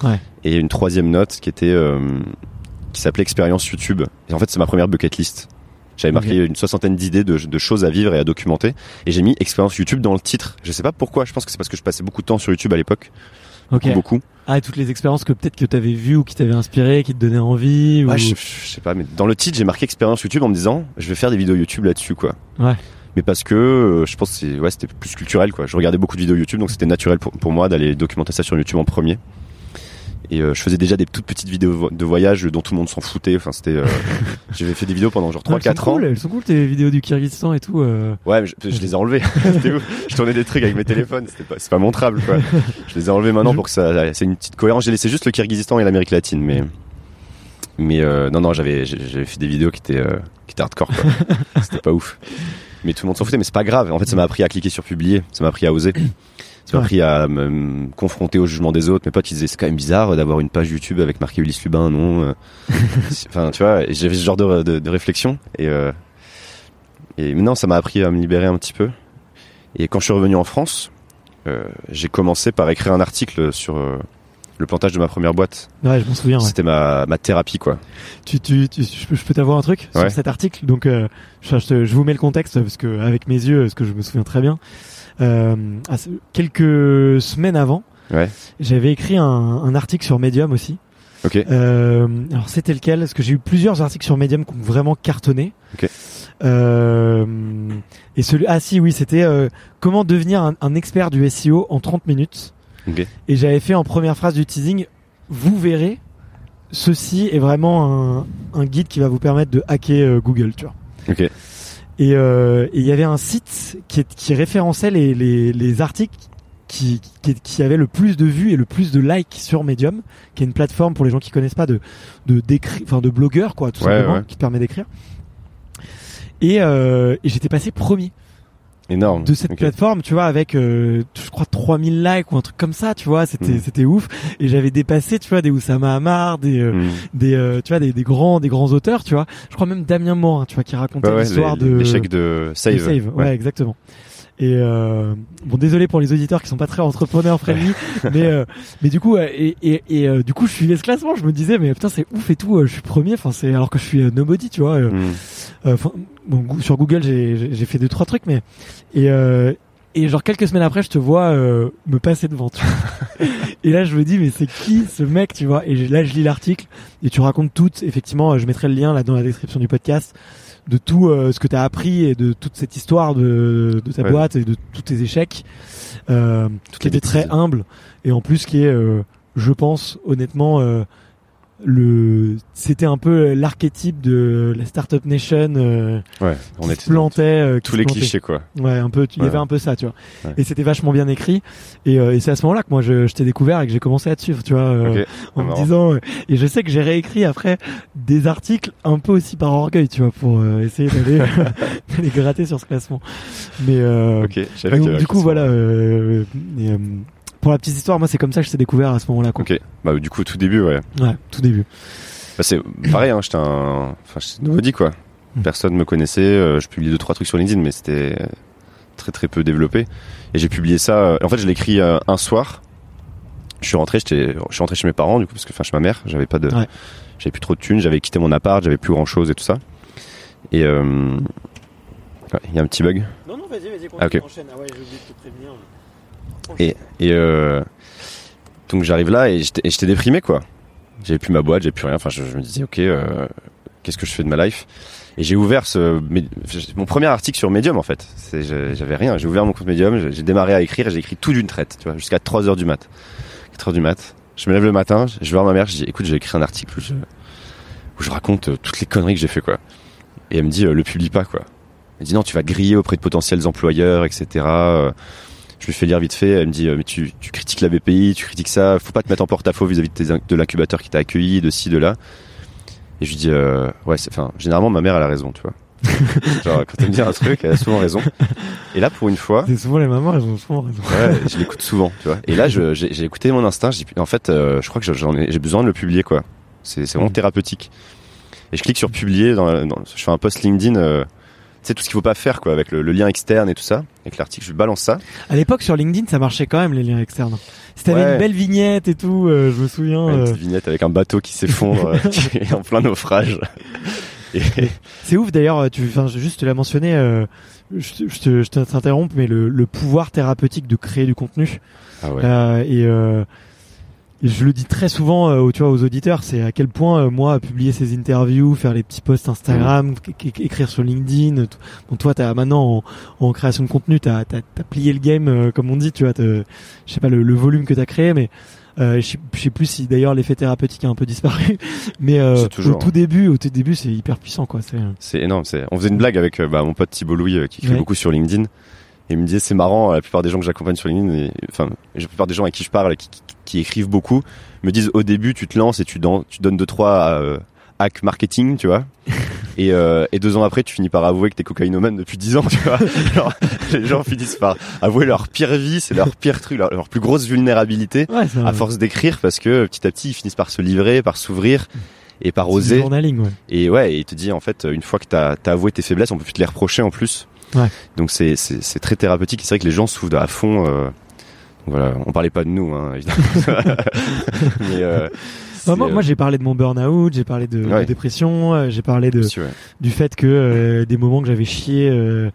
Ouais. Et une troisième note qui était, euh, qui s'appelait expérience YouTube. Et en fait, c'est ma première bucket list. J'avais marqué une soixantaine d'idées de, de choses à vivre et à documenter. Et j'ai mis expérience YouTube dans le titre. Je sais pas pourquoi. Je pense que c'est parce que je passais beaucoup de temps sur YouTube à l'époque. Ok. Beaucoup. Ah et toutes les expériences que peut-être que t'avais vues ou qui t'avaient inspiré, qui te donnaient envie. Ouais, ou... je, je sais pas, mais dans le titre, j'ai marqué expérience YouTube en me disant, je vais faire des vidéos YouTube là-dessus, quoi. Ouais. Mais parce que euh, je pense que c'est- ouais, c'était plus culturel, quoi. Je regardais beaucoup de vidéos YouTube, donc c'était naturel pour, pour moi d'aller documenter ça sur YouTube en premier. Et euh, je faisais déjà des toutes petites vidéos de voyage dont tout le monde s'en foutait. Enfin, c'était. euh, J'avais fait des vidéos pendant genre Ouais, elles 3-4 sont ans. cool, elles sont cool tes vidéos du Kyrgyzstan et tout. euh. Ouais, mais je, je les ai ouf. Je tournais des trucs avec mes téléphones. C'était pas, c'est pas montrable, quoi. Je les ai enlevés maintenant pour que ça, c'est une petite cohérence. J'ai laissé juste le Kyrgyzstan et l'Amérique latine, mais, mais euh, non, non, j'avais, j'avais fait des vidéos qui étaient, euh, qui étaient hardcore. C'était pas ouf. Mais tout le monde s'en foutait, mais c'est pas grave. En fait, ça m'a appris à cliquer sur publier. Ça m'a appris à oser. Ça m'a Ouais. appris à me, me confronter au jugement des autres. Mes potes, ils disaient, c'est quand même bizarre d'avoir une page YouTube avec marqué Ulysse Lubin, non? euh. enfin, tu vois, j'avais ce genre de, de, de réflexion. Et, euh, et maintenant, ça m'a appris à me libérer un petit peu. Et quand je suis revenu en France, euh, j'ai commencé par écrire un article sur euh, le plantage de ma première boîte. Ouais, je m'en souviens. Ouais. C'était ma, ma thérapie, quoi. Tu, tu, tu- je peux, t'avoir un truc Ouais. sur cet article? Donc, euh, je, je, te- je vous mets le contexte parce que avec mes yeux, parce que je me souviens très bien. Euh, ce- quelques semaines avant, Ouais. j'avais écrit un, un article sur Medium aussi. Ok. Euh, alors c'était lequel? Parce que j'ai eu plusieurs articles sur Medium qui ont vraiment cartonné. Ok. Euh, et celui, ah si, oui, c'était euh, comment devenir un, un expert du SEO en 30 minutes? Ok. Et j'avais fait en première phrase du teasing, vous verrez, ceci est vraiment un, un guide qui va vous permettre de hacker euh, Google, tu vois. Ok. Et euh, et il y avait un site qui, qui référençait les, les, les articles qui, qui, qui avaient le plus de vues et le plus de likes sur Medium, qui est une plateforme pour les gens qui connaissent pas de de d'écrit, enfin de blogueurs quoi, tout Ouais, simplement, ouais. qui te permet d'écrire. Et, euh, et j'étais passé premier Énorme. de cette plateforme, tu vois, avec euh, je crois 3000 likes ou un truc comme ça, tu vois, c'était Mhm. c'était ouf. Et j'avais dépassé, tu vois, des Oussama Hamar, des euh, Mm. des euh, tu vois des, des grands des grands auteurs, tu vois. Je crois même Damien Morin, tu vois, qui racontait ouais, l'histoire de l'échec de Save. de Save. Ouais. exactement. Et euh, bon, désolé pour les auditeurs qui sont pas très entrepreneurs friendly, mais euh, mais du coup, euh, et et, et euh, du coup, je suivais ce classement. Je me disais, mais putain, c'est ouf et tout. euh, je suis premier. Enfin, c'est alors que je suis nobody, tu vois. euh, Mm. euh, 'fin, bon, sur Google, j'ai fait deux trois trucs, mais et euh, et genre quelques semaines après, je te vois euh, me passer devant. Tu vois. et là, je me dis, mais c'est qui ce mec, tu vois? Et là, je lis l'article et tu racontes tout. Effectivement, euh, je mettrai le lien là dans la description du podcast de tout euh, ce que tu as appris et de toute cette histoire de, de ta Ouais. boîte et de tous tes échecs, euh, qui était très humble et en plus qui est, euh, je pense honnêtement, euh, le c'était un peu l'archétype de la startup nation euh, Ouais. On qui était se plantait euh, qui tous se les plantait. clichés, quoi. ouais un peu il y avait un peu ça tu vois Ouais. et c'était vachement bien écrit et, euh, et c'est à ce moment-là que moi je, je t'ai découvert et que j'ai commencé à te suivre tu vois euh, Ok. en me disant euh, et je sais que j'ai réécrit après des articles un peu aussi par orgueil tu vois pour euh, essayer d'aller d'aller gratter sur ce classement mais euh, Ok. Donc, du coup voilà euh, et, euh, pour la petite histoire moi c'est comme ça que je t'ai découvert à ce moment-là quoi Ok. Bah, du coup, au tout début, ouais. ouais tout début Bah, c'est pareil, hein, j'étais un, enfin, j'étais nobody, quoi. Mm. Personne me connaissait, euh, je publiais deux, trois trucs sur LinkedIn, mais c'était très, très peu développé. Et j'ai publié ça, euh, en fait, je l'ai écrit euh, un soir. Je suis rentré, j'étais, je suis rentré chez mes parents, du coup, parce que, enfin, chez ma mère, j'avais pas de, Ouais. j'avais plus trop de thunes, j'avais quitté mon appart, j'avais plus grand chose et tout ça. Et, euh, ouais, il y a un petit bug. non non vas-y, vas-y, Ah, ok. enchaîne. Ah ouais, j'ai oublié de te prévenir. Et, et euh, donc j'arrive là et j'étais déprimé quoi. J'avais plus ma boîte, j'avais plus rien. Enfin, je, je me disais ok, euh, qu'est-ce que je fais de ma life? Et j'ai ouvert ce mon premier article sur Medium en fait. J'avais rien. J'ai ouvert mon compte Medium, j'ai- démarré à écrire et j'ai écrit tout d'une traite, tu vois, jusqu'à 3 heures du mat. 4 heures du mat. Je me lève le matin, je vais voir ma mère, je dis écoute, j'ai écrit un article où je, où je raconte euh, toutes les conneries que j'ai fait quoi. Et elle me dit euh, le publie pas quoi. Elle me dit non, tu vas te griller auprès de potentiels employeurs, etc. Je lui fais lire vite fait. Elle me dit euh, mais tu, tu critiques la BPI, tu critiques ça. Faut pas te mettre en porte-à-faux vis-à-vis de, l'incubateur qui t'a accueilli, de ci, de là. Et je lui dis euh, ouais, c'est- enfin généralement ma mère elle a raison, tu vois. Genre quand elle me dit un truc, elle a souvent raison. Et là pour une fois, C'est souvent les mamans, elles ont souvent raison. ouais, je l'écoute souvent, tu vois. Et là je- j'ai j'ai écouté mon instinct. J'ai en fait, euh, je crois que j'en ai, j'ai besoin de le publier quoi. C'est c'est vraiment Mm. thérapeutique. Et je clique sur publier. Dans, la- dans- je fais un post LinkedIn. Euh, sais tout ce qu'il faut pas faire quoi avec le, le lien externe et tout ça. Avec l'article, je balance ça. À l'époque, sur LinkedIn, ça marchait quand même, les liens externes. Si t'avais Ouais. une belle vignette et tout, euh, je me souviens. Ouais, Une euh, petite vignette avec un bateau qui s'effondre euh, qui est en plein naufrage. Et, C'est ouf d'ailleurs, tu, enfin, juste te l'as mentionné, euh, je, te- je te, je t'interromps, mais le, le pouvoir thérapeutique de créer du contenu. ah ouais. Euh, et, euh, et je le dis très souvent euh, aux- tu vois, aux auditeurs, c'est à quel point euh, moi publier ces interviews, faire les petits posts Instagram, é- écrire sur LinkedIn. euh, Bon, toi, t'as maintenant en, en création de contenu, t'as as, plié le game, euh, comme on dit. Tu vois, je sais pas le, le volume que t'as créé, mais euh, je sais- plus si d'ailleurs l'effet thérapeutique a un peu disparu. Mais euh, toujours, au tout début, au tout début, c'est hyper puissant, quoi. C'est C'est énorme. C'est... On faisait une blague avec euh, bah, mon pote Thibault Louis euh, qui écrit Ouais. beaucoup sur LinkedIn. Et il me disait c'est marrant, la plupart des gens que j'accompagne sur LinkedIn, et, enfin la plupart des gens avec qui je parle, qui, qui, qui écrivent beaucoup, me disent au début tu te lances et tu, dan- tu donnes deux trois euh, hacks marketing, tu vois. Et, euh, et deux ans après, tu finis par avouer que t'es cocaïnomane depuis dix ans, tu vois. Les gens finissent par avouer leur pire vie, c'est leur pire truc, leur, leur plus grosse vulnérabilité, ouais, à force d'écrire, parce que petit à petit, ils finissent par se livrer, par s'ouvrir et par c'est du oser. journaling, ouais. Et ouais, et il te dit en fait, une fois que t'as as avoué tes faiblesses, on peut plus te les reprocher en plus. Ouais. Donc c'est très thérapeutique. C'est vrai que les gens s'ouvrent à fond. Euh, voilà, on parlait pas de nous, hein, évidemment. Mais euh, Bah, moi, moi, j'ai parlé de mon burn-out, j'ai parlé de, Ouais. dépression, euh, j'ai parlé de, euh, ouais. du fait que euh, des moments que j'avais chié euh,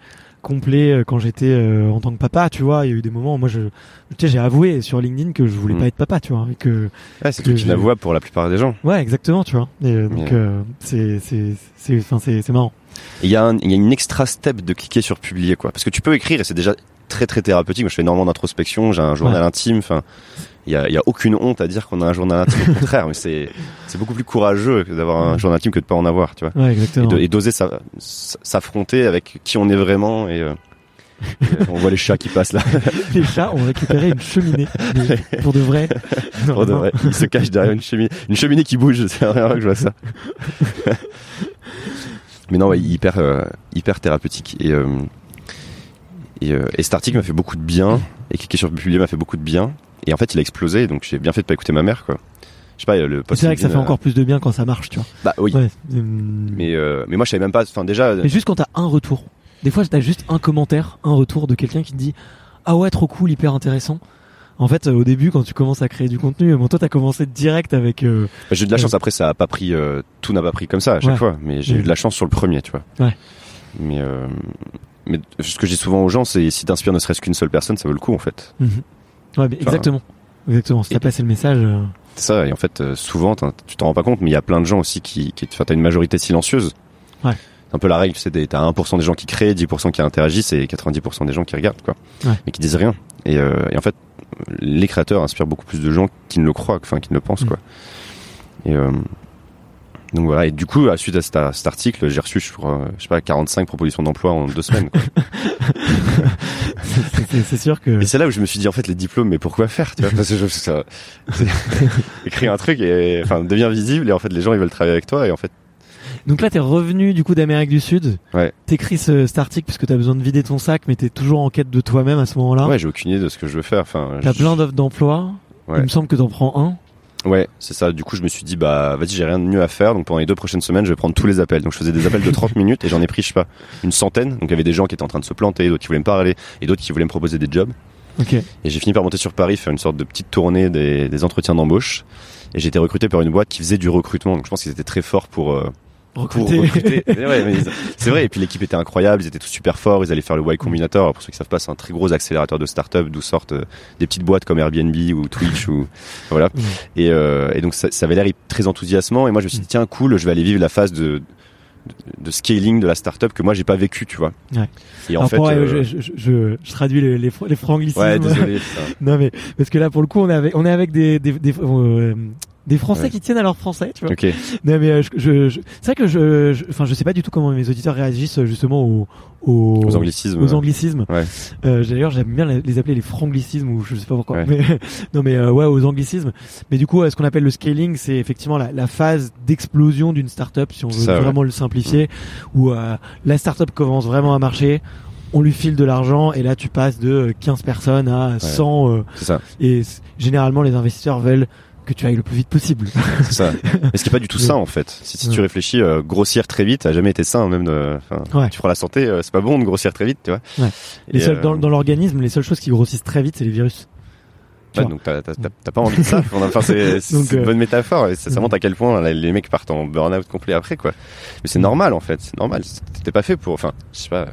complet euh, quand j'étais euh, en tant que papa, tu vois, il y a eu des moments où moi je tu sais j'ai avoué sur LinkedIn que je voulais Mm. pas être papa, tu vois, et que Ouais, c'est que inavouable pour la plupart des gens. ouais, exactement, tu vois. Et euh, donc euh, c'est c'est c'est enfin c'est c'est marrant. Il y a un- il y a une extra step de cliquer sur publier quoi, parce que tu peux écrire et c'est déjà très très thérapeutique. Moi, je fais énormément d'introspection, j'ai un journal intime. Enfin, il y a, y a aucune honte à dire qu'on a un journal intime. Au contraire, mais c'est c'est beaucoup plus courageux d'avoir un journal intime que de pas en avoir, tu vois. Ouais, et exactement. de- et d'oser s'a- s'affronter avec qui on est vraiment et, euh, euh, on voit les chats qui passent là Les chats ont récupéré une cheminée pour de vrai. pour de vrai. ils se cachent derrière une cheminée une cheminée qui bouge c'est la première fois que je vois ça mais non ouais, hyper euh, hyper thérapeutique et euh, et, euh, et cet article m'a fait beaucoup de bien et cliquer sur publier m'a fait beaucoup de bien et en fait il a explosé donc j'ai bien fait de pas écouter ma mère quoi je sais pas le C'est vrai que ça fait encore plus de bien quand ça marche, tu vois. euh, bah oui Ouais. hum, mais euh, mais moi je savais même pas enfin déjà Mais juste quand t'as un retour. Des fois, t'as juste un commentaire, un retour de quelqu'un qui te dit Ah ouais, trop cool, hyper intéressant. En fait, euh, au début, quand tu commences à créer du contenu, bon, toi, t'as commencé direct avec. euh, Bah, j'ai eu de la chance après ça a pas pris euh, tout n'a pas pris comme ça à chaque Ouais. fois mais j'ai eu de la chance sur le premier tu vois Ouais. mais euh, mais ce que je dis souvent aux gens c'est si t'inspires ne serait-ce qu'une seule personne ça vaut le coup en fait Ouais, mais exactement. Exactement. Si t'as passé le message. euh, c'est ça et en fait euh, souvent tu t'en rends pas compte mais il y a plein de gens aussi qui qui enfin, t'as une majorité silencieuse Ouais. c'est un peu la règle c'est des- t'as 1% des gens qui créent 10% qui interagissent et 90% des gens qui regardent quoi Ouais. mais qui disent rien et, euh, et en fait les créateurs inspirent beaucoup plus de gens qui ne le croient enfin qui ne le pensent Mm. quoi et euh, donc voilà et du coup à suite à cet, à cet article j'ai reçu je sais pas 45 propositions d'emploi en deux semaines c'est- sûr que. et c'est là où je me suis dit en fait les diplômes mais pourquoi faire tu vois parce que je, ça écrire un truc et enfin devient visible et en fait les gens ils veulent travailler avec toi et en fait Donc là, t'es revenu du coup d'Amérique du Sud. Ouais. T'écris ce, cet article parce que t'as besoin de vider ton sac, mais t'es toujours en quête de toi-même à ce moment-là. ouais j'ai aucune idée de ce que je veux faire enfin T'as je- plein d'offres d'emploi. Ouais. Il me semble que t'en prends un. Ouais, c'est ça. Du coup, je me suis dit, bah, vas-y, j'ai rien de mieux à faire. Donc, pendant les deux prochaines semaines, je vais prendre tous les appels. Donc, je faisais des appels de 30 minutes et j'en ai pris, je sais pas, une centaine. Donc, il y avait des gens qui étaient en train de se planter, d'autres qui voulaient me parler et d'autres qui voulaient me proposer des jobs. Ok. Et j'ai fini par monter sur Paris, faire une sorte de petite tournée des, des entretiens d'embauche. Et j'ai été recruté par une boîte qui faisait du recrutement. Donc, je pense qu'ils étaient très forts pour, euh, recruter. ouais, c'est vrai. Et puis l'équipe était incroyable. Ils étaient tous super forts. Ils allaient faire le Y Combinator. Alors, pour ceux qui savent pas, c'est un très gros accélérateur de start-up d'où sortent euh, des petites boîtes comme Airbnb ou Twitch ou voilà. Et, euh, et donc ça, ça avait l'air très enthousiasmant. Et moi, je me suis dit tiens cool, je vais aller vivre la phase de de, scaling de la startup que moi j'ai pas vécu, tu vois. Ouais. Et en Alors, fait, euh, je, je, je, je- je traduis les, les, les franglicismes. ouais, désolé. non mais parce que là pour le coup on est avec on est avec des des des, euh, des Français Ouais. qui tiennent à leur français, tu vois. Ok. Non mais euh, je, je, je- c'est vrai que je, je- enfin je, sais pas du tout comment mes auditeurs réagissent euh, justement aux aux, Aux anglicismes. aux anglicismes. Ouais. Euh, D'ailleurs j'aime bien les appeler les franglicismes ou je sais pas pourquoi. Ouais. Mais non mais euh, ouais aux anglicismes. Mais du coup euh, ce qu'on appelle le scaling c'est effectivement la, la phase d'explosion d'une startup si on veut Ça, vraiment le simplifier où euh, la startup commence vraiment à marcher. On lui file de l'argent et là tu passes de euh, 15 personnes à 100 euh, ça. et généralement les investisseurs veulent que tu ailles le plus vite possible. C'est ça. Mais ce qui est pas du tout sain en fait. Si, si tu Ouais. réfléchis, euh, grossir très vite, ça a jamais été sain même. De, enfin, Ouais. Tu feras la santé, euh, c'est pas bon de grossir très vite, tu vois. Les Et, seuls, euh, dans, dans l'organisme, les seules choses qui grossissent très vite, c'est les virus. Tu Ouais, vois. donc t'as pas envie de ça. Enfin, c'est une euh, bonne métaphore. Et ça, ça montre à quel point là, les mecs partent en burn-out complet après, quoi. Mais c'est normal en fait. C'est normal. T'es pas fait pour. Enfin, je sais pas.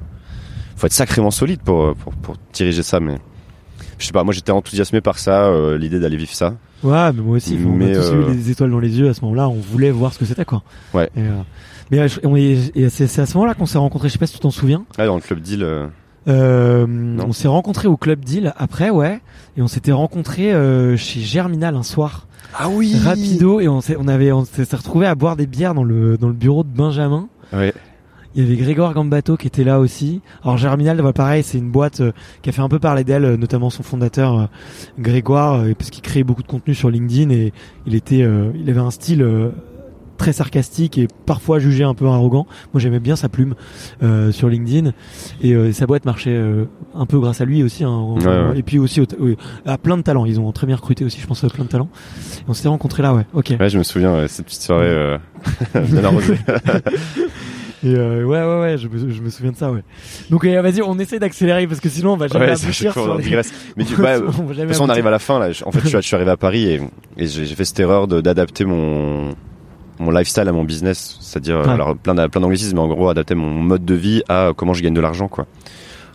Faut être sacrément solide pour pour, pour diriger ça, mais. Je sais pas, moi j'étais enthousiasmé par ça, euh, l'idée d'aller vivre ça. Ouais, mais moi aussi, on a tous euh, eu les étoiles dans les yeux à ce moment-là. On voulait voir ce que c'était, quoi. Ouais. Et, euh, mais euh, c'est à ce moment-là qu'on s'est rencontrés. Je sais pas si tu t'en souviens. Ah, dans le club deal. euh, Euh, on s'est rencontrés au club Deal après, ouais. Et on s'était rencontrés euh, chez Germinal un soir, Ah oui. rapido, et on s'est, on avait, on s'est retrouvés à boire des bières dans le dans le bureau de Benjamin. Ouais. Il y avait Grégoire Gambato qui était là aussi. Alors Germinal, voilà, pareil, c'est une boîte euh, qui a fait un peu parler d'elle, euh, notamment son fondateur euh, Grégoire, parce qu'il créait beaucoup de contenu sur LinkedIn et il était, il avait un style très sarcastique et parfois jugé un peu arrogant. Moi, j'aimais bien sa plume euh, sur LinkedIn et euh, sa boîte marchait euh, un peu grâce à lui aussi. hein, Ouais, ouais. Et puis aussi au- oui, à plein de talents. Ils ont très bien recruté aussi, je pense, à plein de talents. Et on s'était rencontrés là, ouais. Ok. Ouais, je me souviens, ouais, cette petite soirée euh, bien arrosée. Et euh, ouais, ouais, ouais, je me, je me souviens de ça, ouais. Donc euh, vas-y, on essaie d'accélérer parce que sinon on va jamais Ouais, aboutir sur les... Mais du, bah, de On va jamais toute façon, on arrive à la fin là. En fait, je je suis arrivé à Paris et, et j'ai fait cette erreur de- d'adapter mon mon lifestyle à mon business, c'est-à-dire Ouais. alors plein plein d'anglicismes, mais en gros adapter mon mode de vie à comment je gagne de l'argent, quoi.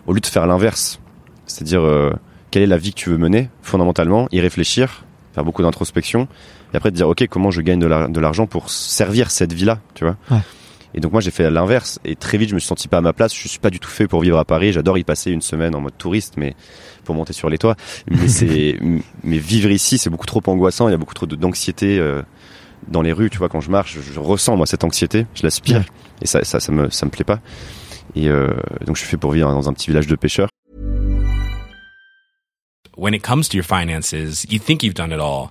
Au lieu de faire l'inverse, c'est-à-dire euh, quelle est la vie que tu veux mener, fondamentalement, y réfléchir, faire beaucoup d'introspection, et après te dire ok comment je gagne de de l'argent pour servir cette vie-là, tu vois. Ouais. Et donc moi j'ai fait l'inverse et très vite je me suis senti pas à ma place. Je suis pas du tout fait pour vivre à Paris. J'adore y passer une semaine en mode touriste, mais pour monter sur les toits. Mais c'est mais vivre ici c'est beaucoup trop angoissant. Il y a beaucoup trop de- d'anxiété euh, dans les rues. Tu vois quand je marche, je, je ressens moi cette anxiété. Je l'aspire Ouais. et ça ça ça me ça me plaît pas. Et euh, donc je suis fait pour vivre dans un petit village de pêcheurs. when it comes to your finances, you think you've done it all.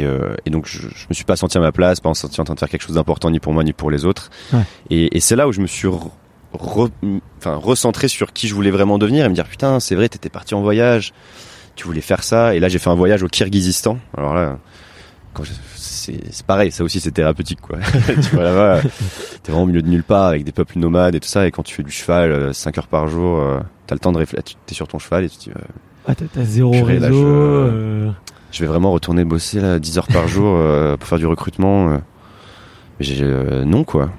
Et, euh, et donc je, je me suis pas senti à ma place, pas senti en train de faire quelque chose d'important ni pour moi ni pour les autres. Ouais. Et, et c'est là où je me suis re- re- enfin, recentré sur qui je voulais vraiment devenir et me dire putain c'est vrai t'étais parti en voyage, tu voulais faire ça et là j'ai fait un voyage au Kirghizistan. Alors là c'est c'est pareil, ça aussi c'est thérapeutique quoi. tu vois là-bas, t'es vraiment au milieu de nulle part avec des peuples nomades et tout ça et quand tu fais du cheval 5 heures par jour, euh, t'as le temps de réfléchir, t'es sur ton cheval et tu te dis euh, Ah, t'as, zéro là, réseau. je- euh, je vais vraiment retourner bosser là 10 heures par jour euh, pour faire du recrutement. euh. J'ai euh, non quoi.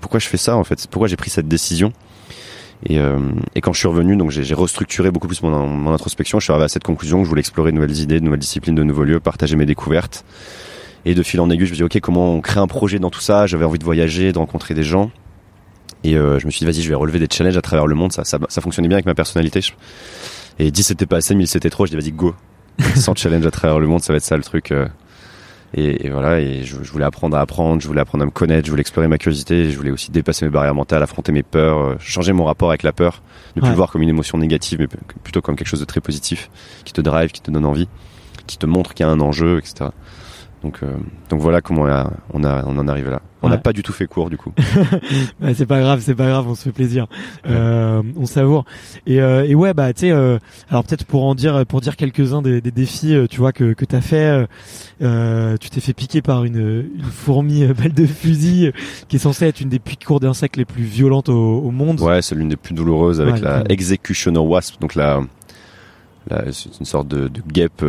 Pourquoi je fais ça en fait? Pourquoi j'ai pris cette décision? Et, et quand je suis revenu, donc j'ai j'ai restructuré beaucoup plus mon, mon introspection. Je suis arrivé à cette conclusion que je voulais explorer de nouvelles idées, de nouvelles disciplines, de nouveaux lieux, partager mes découvertes. Et de fil en aiguille, je me dis ok, comment on crée un projet dans tout ça? J'avais envie de voyager, de rencontrer des gens. Et euh, je me suis dit vas-y, je vais relever des challenges à travers le monde. Ça, ça, ça fonctionnait bien avec ma personnalité. Et 10 c'était pas assez, 1000 c'était trop. Je dis vas-y go, sans challenge à travers le monde, ça va être ça le truc. euh. Et, et voilà, et je, je voulais apprendre à apprendre, je voulais apprendre à me connaître, je voulais explorer ma curiosité, je voulais aussi dépasser mes barrières mentales, affronter mes peurs, euh, changer mon rapport avec la peur, ne plus Ouais. le voir comme une émotion négative, mais plutôt comme quelque chose de très positif, qui te drive, qui te donne envie, qui te montre qu'il y a un enjeu, etc. Donc Donc, euh, donc voilà comment on, a, on, a, on en est arrivé là. On n'a Ouais. pas du tout fait court du coup. Bah, c'est pas grave, c'est pas grave, on se fait plaisir, euh, on savoure. Et, euh, et ouais, bah tu sais, euh, alors peut-être pour en dire, pour dire quelques-uns des, des défis, tu vois que que t'as fait, tu t'es fait piquer par une, une fourmi balle de fusil, qui est censée être une des piqûres d'insectes les plus violentes au, au monde. Ouais, c'est l'une des plus douloureuses avec Ouais, la executioner wasp, donc la, la c'est une sorte de, de guêpe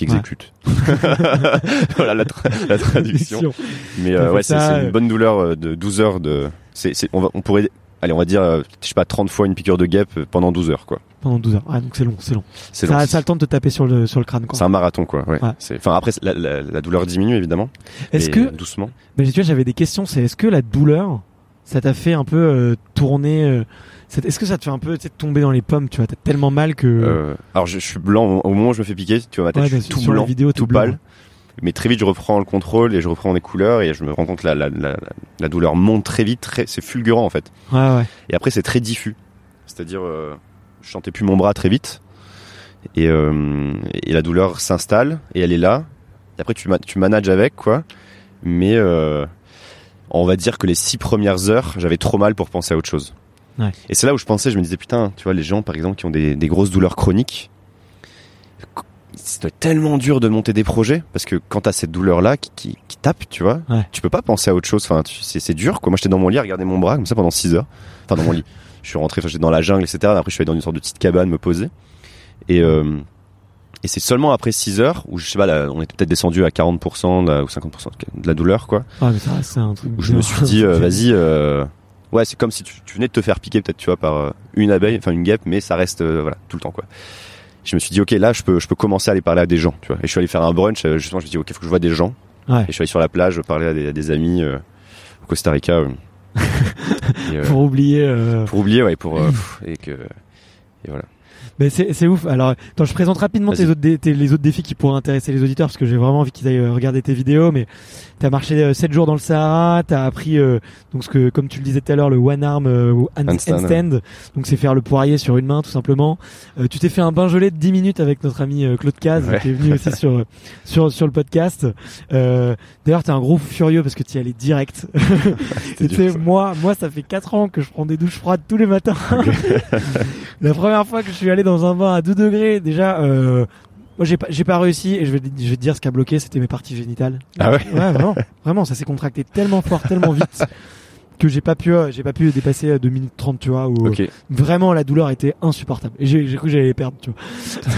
Ouais. exécute. voilà la, tra- la traduction. Mais euh, ouais, c'est euh, une bonne douleur euh, de 12 heures de. C'est, on, va, on pourrait, allez, on va dire, je sais pas, 30 fois une piqûre de guêpe pendant 12 heures, quoi. Pendant 12 heures. Ah donc c'est long, c'est long. C'est Ça, long. ça a le temps de te taper sur le sur le crâne. Quoi. C'est un marathon, quoi. Ouais. Enfin, après, la, la, la douleur diminue évidemment. Est-ce que, doucement. bah, tu vois, j'avais des questions. C'est est-ce que la douleur, ça t'a fait un peu euh, tourner euh, Est-ce que ça te fait un peu tomber dans les pommes Tu vois, t'as tellement mal que. Euh, alors, je, je suis blanc au, moment où je me fais piquer. Tu vois, ma tête, Ouais, je suis tout blanc, vidéo, tout blanc, pâle. ouais. Mais très vite, je reprends le contrôle et je reprends des couleurs et je me rends compte que la, la, la, la douleur monte très vite, très, c'est fulgurant en fait. Ouais, ouais. Et après, c'est très diffus. C'est-à-dire, euh, je sentais plus mon bras très vite. Et, euh, et la douleur s'installe et elle est là. Et après, tu, ma- tu manages avec, quoi. Mais euh, on va dire que les six premières heures, j'avais trop mal pour penser à autre chose. Ouais. Et c'est là où je pensais, je me disais, putain, tu vois, les gens, par exemple, qui ont des, des grosses douleurs chroniques, c'est tellement dur de monter des projets parce que quand t'as cette douleur là qui, qui, qui tape tu vois Ouais. tu peux pas penser à autre chose. Enfin c'est dur quoi. Moi j'étais dans mon lit à regarder mon bras comme ça pendant 6 heures. Enfin dans mon lit. Je suis rentré j'étais dans la jungle etc après je suis allé dans une sorte de petite cabane me poser. Et euh, et c'est seulement après 6 heures où je sais pas là, on était peut-être descendu à 40% de la- ou 50% de la douleur quoi. Ah, mais ça c'est un truc. où je me suis dit euh, vas-y euh, ouais c'est comme si tu, tu venais de te faire piquer peut-être tu vois par euh, une abeille enfin une guêpe mais ça reste euh, voilà tout le temps quoi je me suis dit ok là je peux je peux commencer à aller parler à des gens tu vois et je suis allé faire un brunch euh, justement je me suis dit ok faut que je vois des gens Ouais. et je suis allé sur la plage parler à des, à des amis euh, au Costa Rica euh. Et, euh, Pour oublier. euh, pour oublier ouais pour euh, et que et voilà Mais c'est c'est ouf. Alors, attends, je présente rapidement tes autres tes- les autres défis qui pourraient intéresser les auditeurs parce que j'ai vraiment envie qu'ils aillent euh, regarder tes vidéos. Mais t'as marché 7 jours dans le Sahara, t'as appris euh, donc ce que, comme tu le disais tout à l'heure, le one arm euh, Handstand. Donc c'est faire le poirier sur une main tout simplement. Euh, tu t'es fait un bain gelé de 10 minutes avec notre ami euh, Claude Caz Ouais. qui est venu aussi sur sur sur le podcast. Euh, D'ailleurs, t'es un gros furieux parce que tu y allais direct. Tu sais, moi, moi, ça fait 4 ans que je prends des douches froides tous les matins. La première fois que je suis allé dans un bain à 2 degrés, déjà, euh, moi j'ai pas, j'ai pas réussi et je vais, je vais te dire ce qui a bloqué, c'était mes parties génitales. Ah ouais? Ouais, vraiment, vraiment, ça s'est contracté tellement fort, tellement vite que j'ai pas pu, euh, j'ai pas pu dépasser euh, 2 minutes 30, tu vois, où vraiment la douleur était insupportable. Et j'ai, cru que j'allais les perdre, tu vois.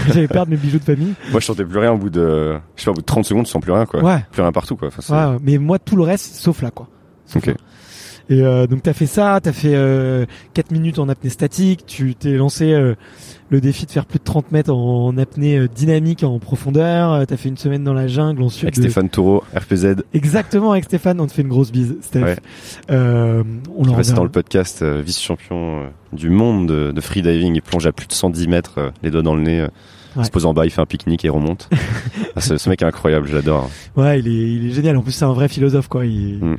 j'allais perdre mes bijoux de famille. moi je sentais plus rien au bout de je sais pas au bout de 30 secondes tu sens plus rien quoi Ouais. plus rien partout quoi Enfin, Ouais, mais moi tout le reste, sauf là, quoi. Sauf là. Et euh, donc t'as fait ça, t'as fait euh, 4 minutes en apnée statique, tu t'es lancé euh, le défi de faire plus de 30 mètres en apnée euh, dynamique en profondeur, euh, t'as fait une semaine dans la jungle ensuite. avec de- Stéphane Taureau RPZ Exactement avec Stéphane, on te fait une grosse bise, Steph. Ouais. Euh, on qui leur passait dans le podcast euh, vice-champion du monde de, de freediving. Il plonge à plus de 110 mètres, euh, les doigts dans le nez. Ouais. Il se pose en bas, il fait un pique-nique et remonte. Ah, ce, ce mec est incroyable, je l'adore. Ouais, il est, il est génial. En plus, c'est un vrai philosophe, quoi. Il, Mm.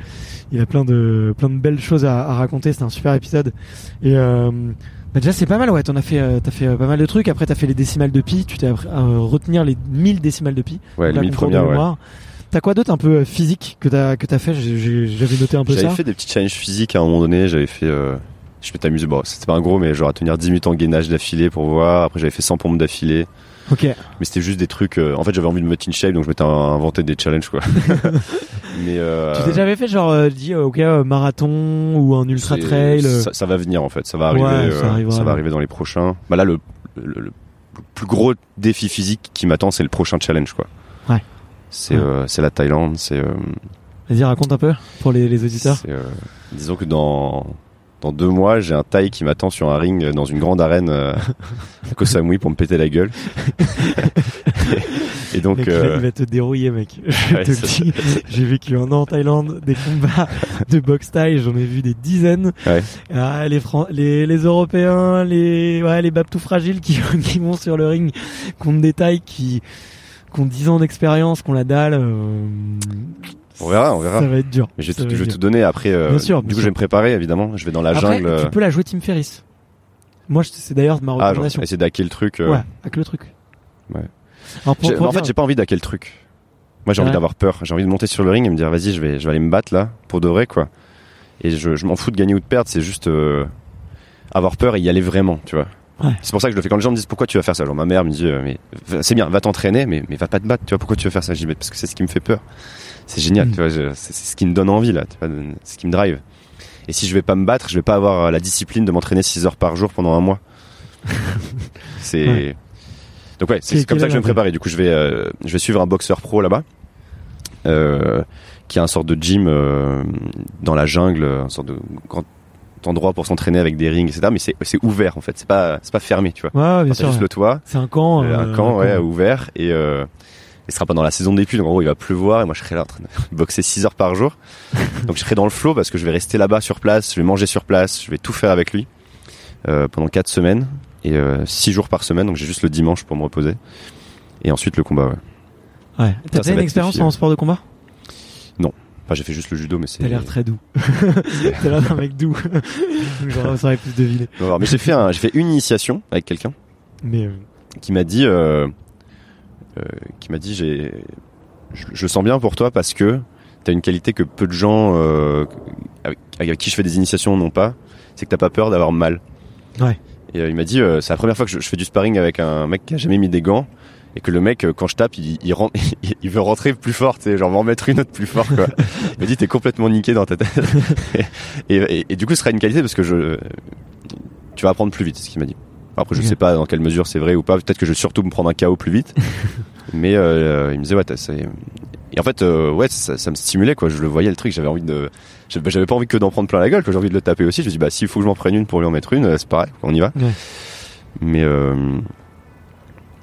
il a plein de, plein de belles choses à, à raconter. C'était un super épisode. Et euh, bah déjà, c'est pas mal. Ouais, t'en as fait, euh, t'as fait euh, pas mal de trucs. Après, t'as fait les décimales de pi. Tu t'es appris à retenir les 1000 décimales de pi. Ouais, les la 1000 concours de premières, ouais. T'as quoi d'autre un peu physique que t'as que t'as fait? J'avais noté un peu J'avais ça. fait des petits challenges physiques à un moment donné. J'avais fait, je peux t'amuser. Bon, c'était pas un gros, mais genre à tenir 10 minutes en gainage d'affilée pour voir. Après, j'avais fait 100 pompes d'affilée. Ok. Mais c'était juste des trucs. euh, en fait, j'avais envie de me mettre in shape, donc je m'étais inventé des challenges, quoi. mais euh, Tu t'es jamais fait genre euh, dit euh, ok euh, marathon ou un ultra trail Ça, ça va venir en fait, ça va arriver, Ouais, ça arrivera, ça va arriver dans les prochains. Bah là, le, le, le plus gros défi physique qui m'attend, c'est le prochain challenge quoi. Ouais. C'est Ouais. c'est la Thaïlande, c'est Vas-y, raconte un peu pour les, les auditeurs. euh, disons que dans dans deux mois, j'ai un Thaï qui m'attend sur un ring dans une grande arène euh, à Koh Samui pour me péter la gueule. Et donc Mec, euh, il va te dérouiller, mec. Je ouais, te le dis. J'ai vécu un an en Thaïlande, des combats de boxe thaï, j'en ai vu des dizaines. Ouais. Ah, les, Fran- les, les Européens, les, ouais, les babes tout fragiles qui, qui vont sur le ring contre des Thaïs qui, qui ont 10 ans d'expérience, qui ont la dalle. euh, on verra, on verra. Ça va être dur. Mais je vais, tout, je vais donner après. euh, Bien sûr, du coup, je vais me préparer évidemment. Je vais dans la Après, jungle. euh, tu peux la jouer Tim Ferriss. Moi, c'est d'ailleurs ma ah, genre, recommandation. essayer d'hacker le truc. euh, ouais, avec le truc. Ouais. Alors, pour, J'ai- pour en fait, j'ai pas envie d'hacker le truc. Moi, j'ai envie d'avoir peur. J'ai envie de monter sur le ring et me dire, vas-y, je vais, je vais aller me battre là, pour de vrai, quoi. Et je, je m'en fous de gagner ou de perdre, c'est juste euh, avoir peur et y aller vraiment, tu vois. Ouais. C'est pour ça que je le fais. Quand les gens me disent pourquoi tu vas faire ça, genre ma mère me dit, euh, mais c'est bien, va t'entraîner, mais, mais va pas te battre, tu vois. Pourquoi tu veux faire ça? Mais parce que c'est ce qui me fait peur. C'est génial, Mm. tu vois. C'est ce qui me donne envie là, c'est ce qui me drive. Et si je vais pas me battre, je vais pas avoir la discipline de m'entraîner 6 heures par jour pendant un mois. c'est Ouais. donc ouais, c'est comme ça que je vais me préparer. Du coup, je vais euh, je vais suivre un boxeur pro là-bas, euh, qui a un sorte de gym euh, dans la jungle, un sorte de grand endroit pour s'entraîner avec des rings, etc. Mais c'est ouvert en fait, c'est pas c'est pas fermé, tu vois. Ouais, bien C'est sûr. juste le toit, C'est un camp. euh, euh, un camp ouais, ouvert et euh, il sera pas dans la saison des pluies, donc en gros il va pleuvoir et moi je serai là en train de boxer 6 heures par jour. donc je serai dans le flow parce que je vais rester là-bas sur place, je vais manger sur place, je vais tout faire avec lui euh, pendant 4 semaines et 6 jours par semaine, donc j'ai juste le dimanche pour me reposer. Et ensuite le combat, ouais. Ouais. T'as fait une expérience en sport de combat? Enfin j'ai fait juste le judo mais c'est... T'as l'air très doux. T'as l'air d'un mec doux. J'aurais ça aurait plus deviné. Mais j'ai fait, un- j'ai fait une initiation avec quelqu'un Mais euh, qui m'a dit, euh, euh, qui m'a dit, j'ai, je, je sens bien pour toi parce que t'as une qualité que peu de gens avec, avec qui je fais des initiations n'ont pas, c'est que t'as pas peur d'avoir mal. Ouais. Et il m'a dit, c'est la première fois que je, je fais du sparring avec un mec qui a jamais mis des gants. Et que le mec, euh, quand je tape, il, il, rentre, il veut rentrer plus fort, tu sais, genre m'en mettre une autre plus fort, quoi. il m'a dit, t'es complètement niqué dans ta tête. et, et- et du coup, ce sera une qualité parce que je, tu vas apprendre plus vite, ce qu'il m'a dit. Après, je sais pas dans quelle mesure c'est vrai ou pas. Peut-être que je vais surtout me prendre un KO plus vite. Mais euh, il me disait, ouais, c'est... Et en fait, euh, ouais, ça, ça me stimulait, quoi. Je le voyais, le truc. J'avais envie de... J'avais pas envie que d'en prendre plein la gueule, que j'ai envie de le taper aussi. Je me dis, bah, s'il faut que je m'en prenne une pour lui en mettre une, euh, c'est pareil, on y va. Ouais. Mais... Euh...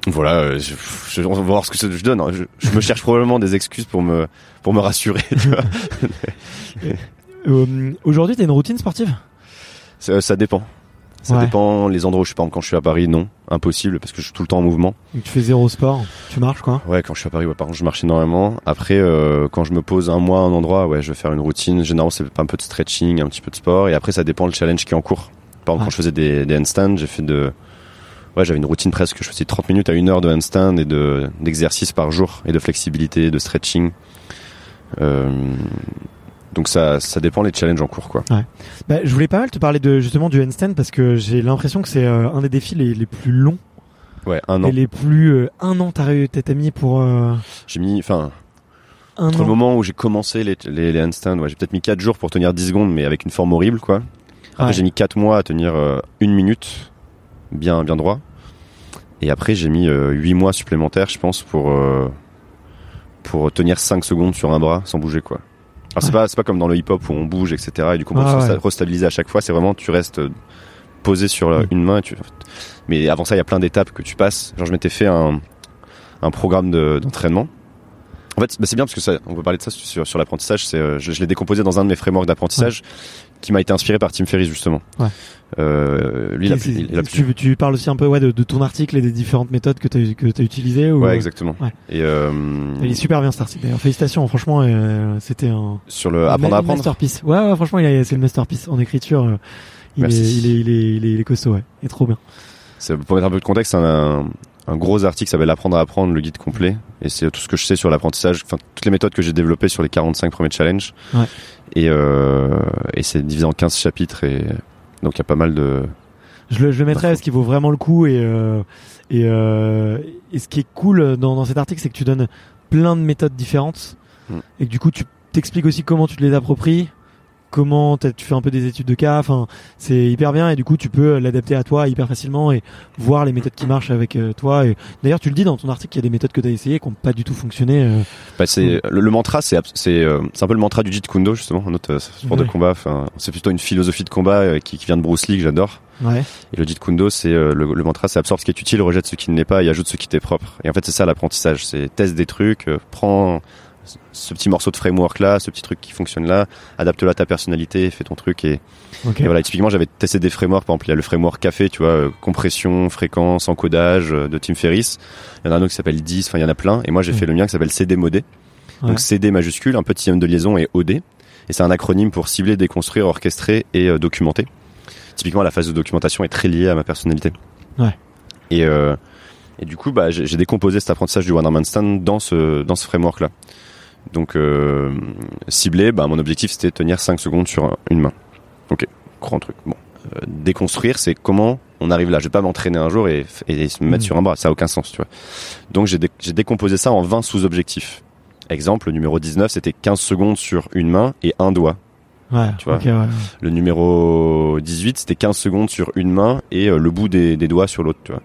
Voilà, euh, je, je- on va voir ce que je donne. hein. Je, je me cherche probablement des excuses pour me pour me rassurer. Tu euh, aujourd'hui, t'as une routine sportive? Ça, ça dépend. Ça Ouais. dépend les endroits où je suis. Par exemple, quand je suis à Paris, non, impossible parce que je suis tout le temps en mouvement. Donc tu fais zéro sport, tu marches quoi Ouais, quand je suis à Paris, ouais, par contre, je marche énormément. Après, euh, quand je me pose un mois à un endroit, ouais, je vais faire une routine. Généralement, c'est un peu de stretching, un petit peu de sport. Et après, ça dépend le challenge qui est en cours. Par exemple, Ouais. quand je faisais des, des handstands, j'ai fait de, ouais, j'avais une routine presque. Je faisais 30 minutes à une heure de handstand et de, d'exercice par jour et de flexibilité, de stretching. Euh, donc ça, ça dépend les challenges en cours, quoi. bah, Je voulais pas mal te parler de justement du handstand parce que j'ai l'impression que c'est euh, un des défis les, les plus longs Ouais, un an. et les plus euh, un an t'as t'as mis pour euh, J'ai mis, enfin, entre an. le moment où j'ai commencé les, les, les handstands, ouais, j'ai peut-être mis 4 jours pour tenir 10 secondes, mais avec une forme horrible, quoi. Après, Ouais. j'ai mis 4 mois à tenir une minute, bien, bien droit. Et après, j'ai mis euh, 8 mois supplémentaires, je pense, pour, euh, pour tenir 5 secondes sur un bras sans bouger, quoi. Alors, c'est Ouais. pas, c'est pas comme dans le hip-hop où on bouge, etc. Et du coup, on Ah, ouais. restabiliser à chaque fois. C'est vraiment, tu restes euh, posé sur la- Mm. une main. Et tu... Mais avant ça, il y a plein d'étapes que tu passes. Genre, je m'étais fait un, un programme de- d'entraînement. En fait, bah, c'est bien parce que ça, on peut parler de ça sur, sur l'apprentissage. C'est, euh, je, je l'ai décomposé dans un de mes frameworks d'apprentissage qui m'a été inspiré par Tim Ferriss justement. Ouais. Euh, lui, il a, il a tu, tu parles aussi un peu ouais, de, de ton article et des différentes méthodes que tu as, que t'as utilisées ou, Ouais, exactement. Ouais. Et euh, Il est super bien cet article d'ailleurs. Félicitations, franchement, euh, c'était un sur le apprendre à apprendre. masterpiece. Ouais, ouais, franchement, c'est le masterpiece en écriture. il, est, Merci. il, est, il, est, il, est, il est costaud, ouais. Il est trop bien. Pour mettre un peu de contexte, un, un gros article s'appelle Apprendre à apprendre, le guide complet. Et c'est tout ce que je sais sur l'apprentissage, enfin toutes les méthodes que j'ai développées sur les 45 premiers challenges. Ouais. Et, euh, et c'est divisé en 15 chapitres et donc il y a pas mal de. Je le, je le mettrai parce qu'il vaut vraiment le coup et euh, et, euh, et ce qui est cool dans, dans cet article, c'est que tu donnes plein de méthodes différentes Mm. et que du coup tu t'expliques aussi comment tu te les appropries, comment tu fais un peu des études de cas. Enfin, c'est hyper bien et du coup tu peux l'adapter à toi hyper facilement et voir les méthodes qui marchent avec euh, toi. Et d'ailleurs, tu le dis dans ton article, qu'il y a des méthodes que tu as essayées qui n'ont pas du tout fonctionné. euh. Bah, c'est le, le mantra, c'est euh, c'est un peu le mantra du Jeet Kune Do justement, un autre sport de combat. Enfin, c'est plutôt une philosophie de combat qui, qui vient de Bruce Lee que j'adore. Ouais. Et le Jeet Kune Do, c'est le, le mantra, c'est absorbe ce qui est utile, rejette ce qui ne l'est pas et ajoute ce qui t'est propre. Et en fait, c'est ça l'apprentissage. C'est teste des trucs, prends ce petit morceau de framework là, ce petit truc qui fonctionne là, adapte-le à ta personnalité, fais ton truc et, voilà. Et typiquement, j'avais testé des frameworks. Par exemple, il y a le framework café, tu vois, euh, compression, fréquence, encodage euh, de Tim Ferriss. Il y en a un autre qui s'appelle 10, enfin il y en a plein. Et moi, j'ai Mm. fait le mien qui s'appelle CD modé. Ouais. Donc CD majuscule, un petit M de liaison et OD. Et c'est un acronyme pour cibler, déconstruire, orchestrer et euh, documenter. Typiquement, la phase de documentation est très liée à ma personnalité. Ouais. Et, Et du coup, bah, j'ai décomposé cet apprentissage du one arm handstand dans ce dans ce framework là. Donc euh, ciblé, bah, mon objectif c'était de tenir 5 secondes sur une main. Ok, grand truc. Bon, Euh, déconstruire, c'est comment on arrive là. Je vais pas m'entraîner un jour et, et se mettre Mhm. sur un bras, ça a aucun sens, tu vois. Donc j'ai dé- j'ai décomposé ça en 20 sous-objectifs. Exemple, le numéro 19, c'était 15 secondes sur une main et un doigt. Ouais, Tu vois. ouais. Le numéro 18, c'était 15 secondes sur une main et euh, le bout des, des doigts sur l'autre, tu vois.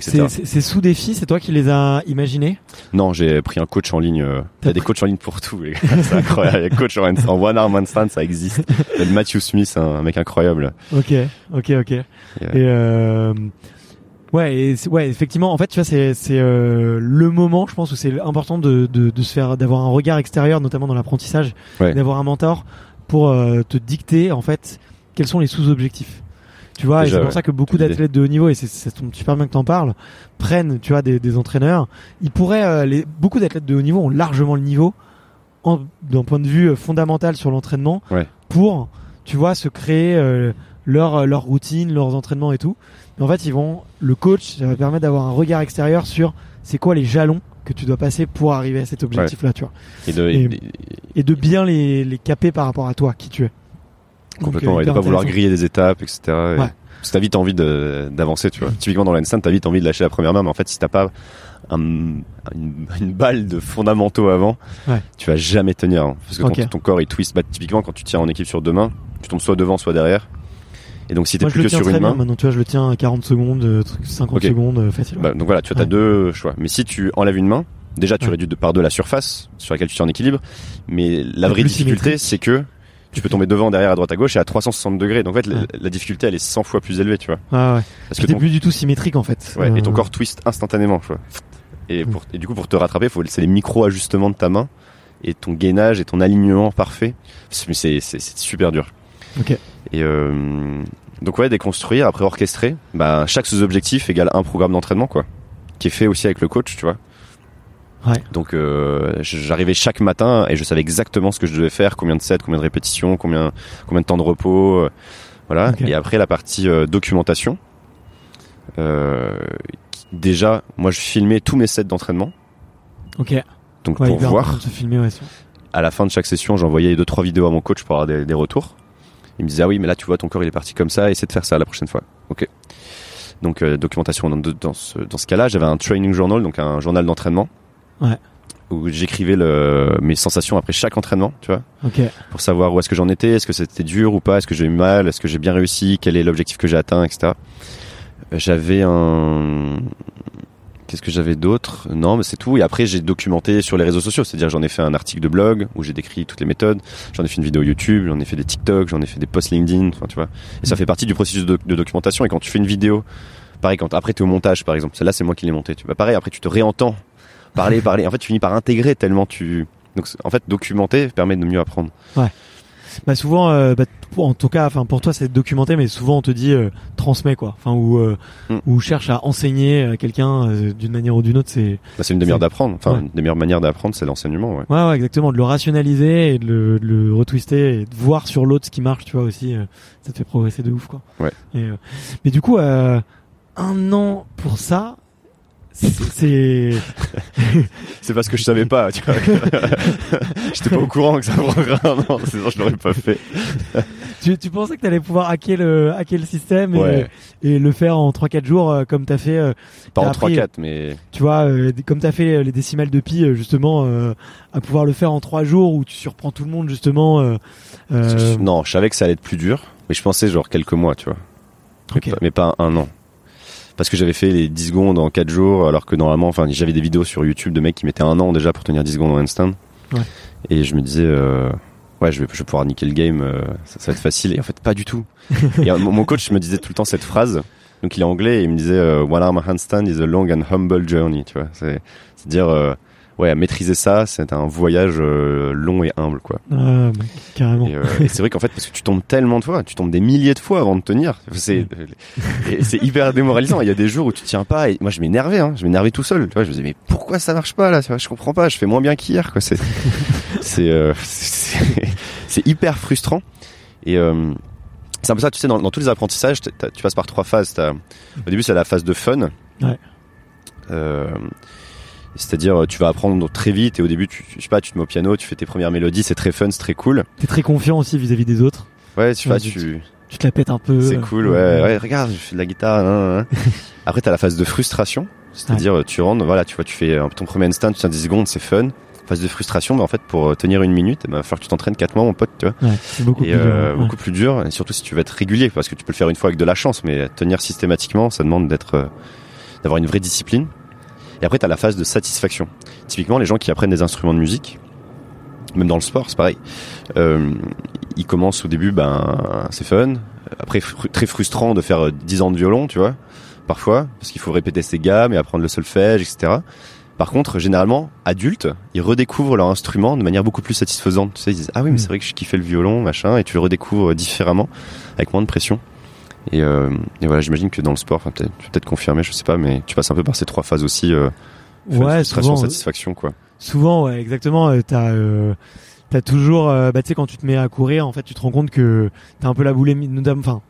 Ces sous-défis, c'est toi qui les as imaginés Non, j'ai pris un coach en ligne. euh, Il y a des coachs en ligne pour tout. C'est incroyable. Il y a coach en, en one arm handstand, ça existe. Il y a le Matthew Smith, un, mec incroyable. Ok, ok, ok. Et euh, ouais, et ouais, effectivement, en fait, tu vois, c'est c'est euh, le moment, je pense, où c'est important de, de, de se faire, d'avoir un regard extérieur, notamment dans l'apprentissage, Ouais. d'avoir un mentor pour euh, te dicter, en fait, quels sont les sous-objectifs. Tu vois, et c'est pour ça que beaucoup d'athlètes de haut niveau, et c'est- ça tombe super bien que t'en parles, prennent, tu vois, des, des entraîneurs. Ils pourraient, euh, les, beaucoup d'athlètes de haut niveau ont largement le niveau, en- d'un point de vue euh, fondamental sur l'entraînement, Ouais. pour, tu vois, se créer euh, leur euh, leur routine, leurs entraînements et tout. Mais en fait, ils vont, le coach, ça va permettre d'avoir un regard extérieur sur c'est quoi les jalons que tu dois passer pour arriver à cet objectif-là, tu vois, Et de, Et- et- et de bien les les caper par rapport à toi, qui tu es. Complètement, euh, ouais, de pas vouloir griller des étapes, etc. Et- Ouais. Parce que t'as vite envie de- d'avancer, tu vois. Typiquement dans l'handstand, t'as vite envie de lâcher la première main, mais en fait, si t'as pas un- une, une balle de fondamentaux avant, Ouais. tu vas jamais tenir. hein. parce que ton, Ok. ton corps il twist. Bah, typiquement, quand tu tiens en équipe sur deux mains, tu tombes soit devant, soit derrière. Et donc, si t'es plus que sur une main, maintenant, tu vois, je le tiens à 40 secondes, euh, truc, 50 Ok. secondes, euh, facile. Bah, donc voilà, tu as Ouais. deux choix. Mais si tu enlèves une main, déjà tu Ouais. réduis de par deux la surface sur laquelle tu tiens en équilibre. Mais la vraie difficulté, c'est que tu peux tomber devant, derrière, à droite, à gauche et à 360 degrés. Donc en fait, la, Ouais. la difficulté, elle est 100 fois plus élevée, tu vois. Ah ouais. Parce que t'es ton, plus du tout symétrique en fait. ouais, et ton Euh, corps twist instantanément, tu vois. Et, pour, et du coup, pour te rattraper, faut c'est les micro-ajustements de ta main et ton gainage et ton alignement parfait. C'est super dur. Ok. Et euh, donc ouais, déconstruire, après orchestrer, bah, chaque sous-objectif égale un programme d'entraînement, quoi. Qui est fait aussi avec le coach, tu vois. Ouais. Donc euh, j'arrivais chaque matin et je savais exactement ce que je devais faire, combien de sets, combien de répétitions, combien combien de temps de repos, euh, voilà. Et après la partie euh, documentation. Euh, déjà, moi je filmais tous mes sets d'entraînement, Ok. donc Ouais, pour voir. filmer, ouais. À la fin de chaque session, j'envoyais deux trois vidéos à mon coach pour avoir des, des retours. Il me disait ah oui mais là tu vois ton corps il est parti comme ça, essaie de faire ça la prochaine fois. Ok. Donc euh, documentation dans, dans ce dans ce cas-là, j'avais un training journal donc un journal d'entraînement. Ouais. Où j'écrivais le, mes sensations après chaque entraînement, tu vois, pour savoir où est-ce que j'en étais, est-ce que c'était dur ou pas, est-ce que j'ai eu mal, est-ce que j'ai bien réussi, quel est l'objectif que j'ai atteint, etc. Euh, J'avais un Qu'est-ce que j'avais d'autre? Non, mais c'est tout. Et après, j'ai documenté sur les réseaux sociaux. C'est-à-dire, j'en ai fait un article de blog où j'ai décrit toutes les méthodes. J'en ai fait une vidéo YouTube, j'en ai fait des TikTok, j'en ai fait des posts LinkedIn. Enfin, tu vois. Et ça fait partie du processus de, de documentation. Et quand tu fais une vidéo, pareil, quand après tu es au montage, par exemple, celle-là, c'est moi qui l'ai montée. Tu vois, pareil, après tu te réentends parler, parler. En fait, tu finis par intégrer tellement tu. Donc, en fait, documenter permet de mieux apprendre. Bah souvent, euh, bah, en tout cas, enfin pour toi c'est documenté, mais souvent on te dit euh, transmets quoi, enfin ou euh, Mm. ou cherche à enseigner à quelqu'un euh, d'une manière ou d'une autre. C'est Bah, c'est une des meilleures d'apprendre. Enfin, Ouais. une des meilleures manières d'apprendre, c'est l'enseignement. Ouais. ouais, ouais exactement, de le rationaliser et de le, de le retwister et de voir sur l'autre ce qui marche, tu vois aussi, euh, ça te fait progresser de ouf quoi. Ouais. Et, euh, mais du coup, euh, un an pour ça, c'est- c'est parce que je savais pas. Tu vois. J'étais pas au courant que ça prendrait un an. Sinon, je l'aurais pas fait. tu, tu pensais que t'allais pouvoir hacker le hacker le système et, Ouais. et le faire en 3-4 jours euh, comme t'as fait. euh, Pas en appris- 3-4, mais tu vois, euh, comme t'as fait les décimales de pi justement, euh, à pouvoir le faire en trois jours où tu surprends tout le monde justement. Euh, euh, non, je savais que ça allait être plus dur, mais je pensais genre quelques mois, tu vois. Mais, Ok. pas, mais pas un an. Parce que j'avais fait les 10 secondes en 4 jours, alors que normalement, enfin, j'avais des vidéos sur YouTube de mecs qui mettaient un an déjà pour tenir 10 secondes en instant. Ouais. Et je me disais, euh, ouais, je vais, je vais pouvoir niquer le game, euh, ça, ça va être facile. Et en fait, pas du tout. et euh, mon mon coach me disait tout le temps cette phrase. Donc il est anglais et il me disait, euh, One arm handstand is a long and humble journey, tu vois. C'est, c'est dire, euh, ouais, à maîtriser ça, c'est un voyage euh, long et humble, quoi. ah, bah, carrément. Et, euh, et c'est vrai qu'en fait, parce que tu tombes tellement de fois, tu tombes des milliers de fois avant de tenir. C'est, hyper démoralisant. Il y a des jours où tu tiens pas. Et moi, je m'énervais. Hein, je m'énervais tout seul. Tu vois, je me disais mais pourquoi ça marche pas là? Je comprends pas. Je fais moins bien qu'hier. Quoi. C'est, c'est, euh, c'est, hyper frustrant. Et c'est un peu ça. Tu sais, dans, dans tous les apprentissages, tu passes par trois phases. Au début, c'est la phase de fun. Ouais. Euh, c'est-à-dire, tu vas apprendre très vite et au début, tu, je sais pas, tu te mets au piano, tu fais tes premières mélodies, c'est très fun, c'est très cool. T'es très confiant aussi vis-à-vis des autres. Ouais, tu Ouais, vois, tu- tu, Tu te la pètes un peu. c'est cool, ouais, ouais, regarde, je fais de la guitare. hein, hein. Après, t'as la phase de frustration, c'est-à-dire, tu rentres, voilà, tu vois, tu fais euh, ton premier instant, tu tiens 10 secondes, c'est fun. Phase de frustration, mais en fait, pour euh, tenir une minute, il va falloir que tu t'entraînes 4 mois, mon pote, tu vois. Ouais, c'est beaucoup et plus dur. euh, beaucoup plus dur, et surtout si tu veux être régulier, parce que tu peux le faire une fois avec de la chance, mais tenir systématiquement, ça demande d'être, euh, d'avoir une vraie discipline. Et après, t'as la phase de satisfaction. Typiquement, les gens qui apprennent des instruments de musique, même dans le sport, c'est pareil. Euh, ils commencent au début, ben, c'est fun. Après, fru- très frustrant de faire euh, 10 ans de violon, tu vois, parfois, parce qu'il faut répéter ses gammes et apprendre le solfège, etc. Par contre, généralement, adultes, ils redécouvrent leur instrument de manière beaucoup plus satisfaisante. Tu sais, ils disent ah oui, mais Mm. c'est vrai que je kiffais le violon, machin, et tu le redécouvres différemment, avec moins de pression. Et, euh, et voilà, j'imagine que dans le sport, enfin, peut-être, tu peux peut-être confirmer, je sais pas, mais tu passes un peu par ces trois phases aussi. Euh, Ouais, frustration, souvent. satisfaction, quoi. Souvent, ouais, exactement. euh, T'as, euh, t'as toujours, euh, bah, tu sais, quand tu te mets à courir, en fait, tu te rends compte que t'as un peu la boulimie. Enfin,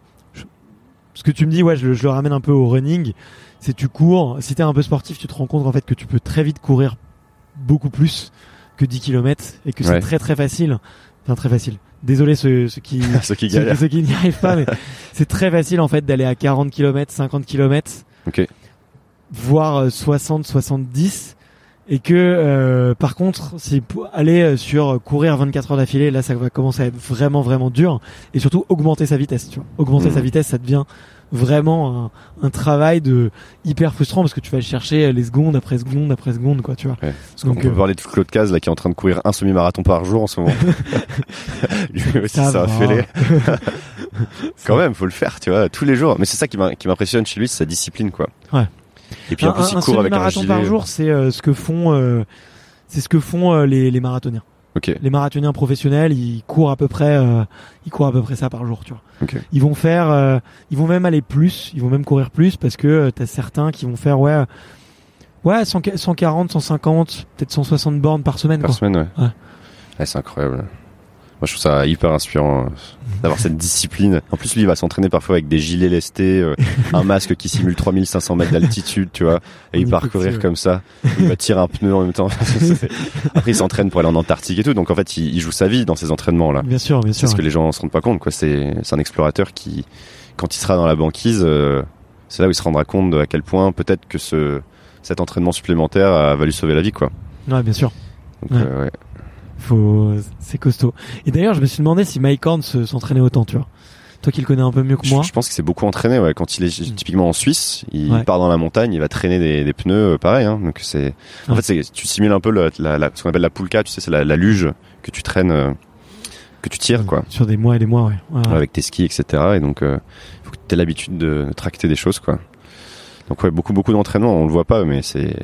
ce que tu me dis, ouais, je, le- je le ramène un peu au running. C'est tu cours. Si t'es un peu sportif, tu te rends compte en fait que tu peux très vite courir beaucoup plus que 10 km et que c'est très très facile. Enfin, très facile. Désolé ceux, ceux qui Ceux qui ceux, galèrent. ceux qui n'y arrivent pas, mais c'est très facile en fait d'aller à 40 km, 50 km, Ok. voire euh, 60, 70. Et que euh, par contre, si aller euh, sur courir 24 heures d'affilée, là ça va commencer à être vraiment vraiment dur. Et surtout augmenter sa vitesse, tu vois. Augmenter sa vitesse, ça devient vraiment un, un travail de hyper frustrant parce que tu vas chercher les secondes après seconde après seconde, quoi, tu vois. Ouais. Parce Donc, qu'on peut euh, parler de Claude Caz, là, qui est en train de courir un semi-marathon par jour en ce moment. Lui aussi, ça, Ça a fêlé. Quand même, faut le faire, tu vois, tous les jours. Mais c'est ça qui m'impressionne chez lui, c'est sa discipline, quoi. Ouais. Et puis en un, plus, il un court avec un semi-marathon gilet. par jour, c'est euh, ce que font, euh, c'est ce que font euh, les, les marathoniens. Ok. Les marathoniens professionnels, ils courent à peu près, euh, ils courent à peu près ça par jour, tu vois. Ok. Ils vont faire, euh, ils vont même aller plus, ils vont même courir plus parce que euh, t'as certains qui vont faire ouais, ouais 100 140, 150, peut-être 160 bornes par semaine. Par Quoi. semaine, ouais. Ouais. Ouais, c'est incroyable. Moi, je trouve ça hyper inspirant euh, d'avoir cette discipline. En plus, lui, il va s'entraîner parfois avec des gilets lestés, euh, un masque qui simule 3500 mètres d'altitude, tu vois, et il On part écoute, courir ouais. comme ça. Il va tirer un pneu en même temps. C'est- Après, il s'entraîne pour aller en Antarctique et tout. Donc, en fait, il, il joue sa vie dans ces entraînements-là. Bien sûr, bien C'est sûr. ce que les gens se rendent pas compte, quoi. C'est, c'est un explorateur qui, quand il sera dans la banquise, euh, c'est là où il se rendra compte de à quel point peut-être que ce, cet entraînement supplémentaire a, va lui sauver la vie, quoi. Ouais, bien sûr. Donc, Ouais. euh, ouais. Faut, c'est costaud. Et d'ailleurs, je me suis demandé si Mike Horn se- s'entraînait autant, tu vois. Toi qui le connais un peu mieux que moi. je pense qu'il s'est beaucoup entraîné, ouais. Quand il est Mm. typiquement en Suisse, il Ouais. part dans la montagne, il va traîner des, des pneus, euh, pareil, hein. Donc c'est, en Ouais. fait, tu simules un peu la, la, la- ce qu'on appelle la poulka, tu sais, c'est la, luge que tu traînes, euh, que tu tires, quoi. Sur des mois et des mois, ouais. Avec tes skis, etc. Et donc, euh, faut que tu aies l'habitude de tracter des choses, quoi. Donc, ouais, beaucoup, beaucoup d'entraînement. On le voit pas, mais c'est,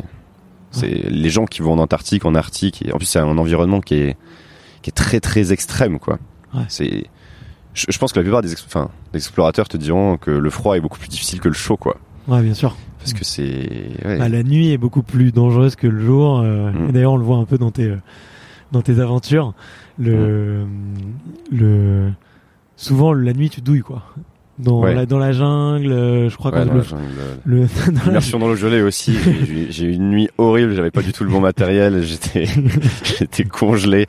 c'est les gens qui vont en Antarctique, en Arctique. Et en plus, c'est un environnement qui est, qui est très, très extrême, quoi. Ouais. C'est, je, je pense que la plupart des, ex- enfin, des explorateurs te diront que le froid est beaucoup plus difficile que le chaud, quoi. Ouais, bien sûr. Parce que c'est, ouais. Bah, la nuit est beaucoup plus dangereuse que le jour. euh, Mm. Et d'ailleurs, on le voit un peu dans tes, euh, dans tes aventures. Le, le, souvent, la nuit, tu douilles, quoi. Dans, Ouais. la, dans la jungle, euh, je crois Ouais, qu'on dans le, la jungle, le, dans la- Immersion dans l'eau gelée aussi. J'ai- eu une nuit horrible. J'avais pas du tout le bon matériel. J'étais, j'étais congelé.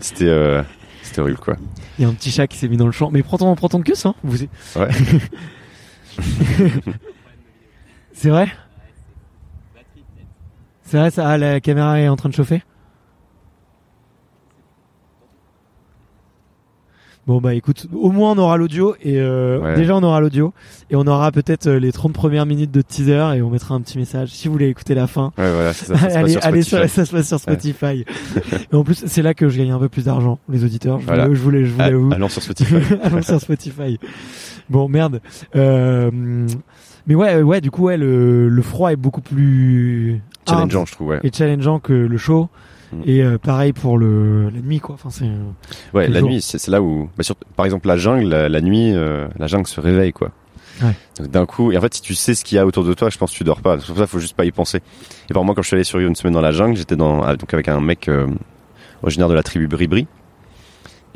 C'était, euh, c'était horrible, quoi. il y a un petit chat qui s'est mis dans le champ. Mais prends ton, prends ton queue, ça. Vous... Ouais. C'est vrai? C'est vrai, ça, ah, la caméra est en train de chauffer? Bon bah écoute, au moins on aura l'audio et euh, Ouais. déjà on aura l'audio et on aura peut-être euh, les 30 premières minutes de teaser et on mettra un petit message si vous voulez écouter la fin. Ouais, voilà, ça, allez, sur allez sur, ça se passe sur Spotify. et en plus, c'est là que je gagne un peu plus d'argent, les auditeurs. Je voulais, Voilà. je voulais, je voulais Ah, vous. allons sur Spotify. Allons sur Spotify. Bon, merde. Euh, mais ouais, ouais, du coup, ouais, le, le froid est beaucoup plus Challengeant, je trouve, ouais. et challengeant que le chaud. Mm. Et euh, pareil pour le la nuit, quoi. Enfin, c'est Ouais, la nuit, c'est là où, bah, sur- par exemple, la jungle, la, la nuit, euh, la jungle se réveille, quoi. Ouais. Donc d'un coup, et en fait, si tu sais ce qu'il y a autour de toi, je pense que tu dors pas. C'est pour ça, faut juste pas y penser. Et par moi, quand je suis allé sur une semaine dans la jungle, j'étais dans, ah, donc avec un mec euh, originaire de la tribu Bribri.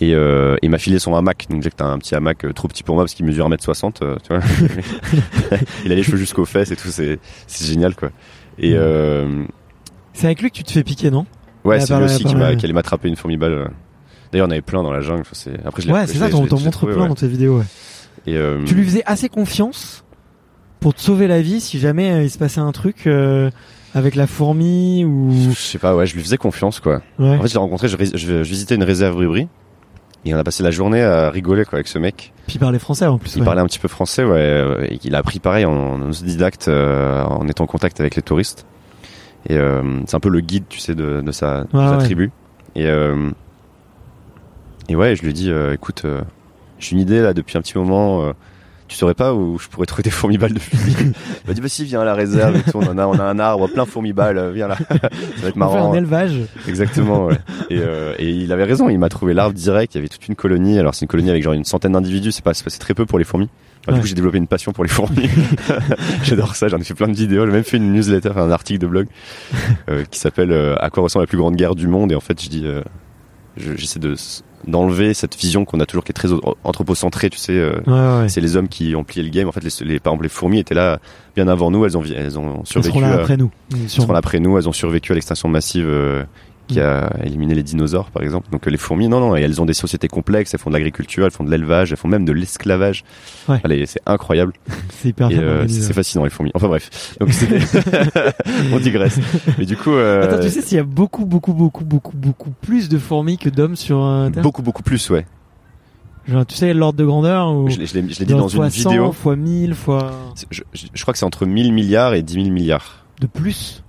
Et euh, il m'a filé son hamac. Donc j'ai que t'as un petit hamac euh, trop petit pour moi parce qu'il mesure 1m60, euh, tu vois. il a les cheveux jusqu'aux fesses et tout, c'est c'est génial quoi. Et euh, C'est avec lui que tu te fais piquer, non? Ouais, c'est lui aussi qui m'a la- qui allait m'attraper une fourmi-balle. D'ailleurs, on avait plein dans la jungle. C'est- Après, je Ouais, c'est ça, t'en montres plein ouais. dans tes vidéos. ouais. Et, euh, Tu lui faisais assez confiance pour te sauver la vie si jamais euh, il se passait un truc euh, avec la fourmi ou. je sais pas, ouais, je lui faisais confiance, quoi. Ouais. En fait, je l'ai rencontré, je, je- je visitais une réserve rubri. Et on a passé la journée à rigoler, quoi, avec ce mec. Puis il parlait français en plus. Il ouais. parlait un petit peu français, ouais. euh, Et il a appris pareil en, en autodidacte, euh, en étant en contact avec les touristes. Et euh, c'est un peu le guide, tu sais, de, de sa, de sa ouais. tribu. Et, euh, et ouais, je lui dit, euh, écoute, euh, j'ai une idée là depuis un petit moment. Tu saurais pas où je pourrais trouver des fourmis-balles de fusil Il m'a dit, bah si, viens à la réserve et tout. On, en a, on a un arbre, plein de fourmis-balles, euh, viens là. Ça va être On fait marrant. un élevage. Exactement, ouais. Et, euh, et il avait raison, il m'a trouvé l'arbre direct, il y avait toute une colonie. Alors c'est une colonie avec genre une centaine d'individus, c'est pas, c'est très peu pour les fourmis. Alors, Ouais. Du coup j'ai développé une passion pour les fourmis. J'adore ça, j'en ai fait plein de vidéos, j'ai même fait une newsletter, un article de blog euh, qui s'appelle euh, À quoi ressemble la plus grande guerre du monde? Et en fait je dis, euh, j'essaie de d'enlever cette vision qu'on a toujours qui est très anthropocentrée, tu sais. euh, Ouais, ouais. c'est les hommes qui ont plié le game. En fait, les, les, par exemple, les fourmis étaient là bien avant nous. Elles ont, elles ont survécu. seront là après nous. elles seront là après nous. Elles ont survécu à l'extinction massive euh, qui a éliminé les dinosaures, par exemple. Donc euh, les fourmis, non, non, et elles ont des sociétés complexes. Elles font de l'agriculture, elles font de l'élevage, elles font même de l'esclavage. Ouais. Allez, c'est incroyable. C'est hyper euh, c'est fascinant les fourmis. Enfin bref. Donc on digresse. Mais du coup, euh, Attends, tu sais s'il y a beaucoup, beaucoup, beaucoup, beaucoup, beaucoup plus de fourmis que d'hommes sur un terre beaucoup, beaucoup plus, ouais. Genre, tu sais l'ordre de grandeur ou Je l'ai, dit dans une fois 100, vidéo. fois 1000, fois Je, je- je crois que c'est entre 1000 milliards et 10 000 milliards. de plus?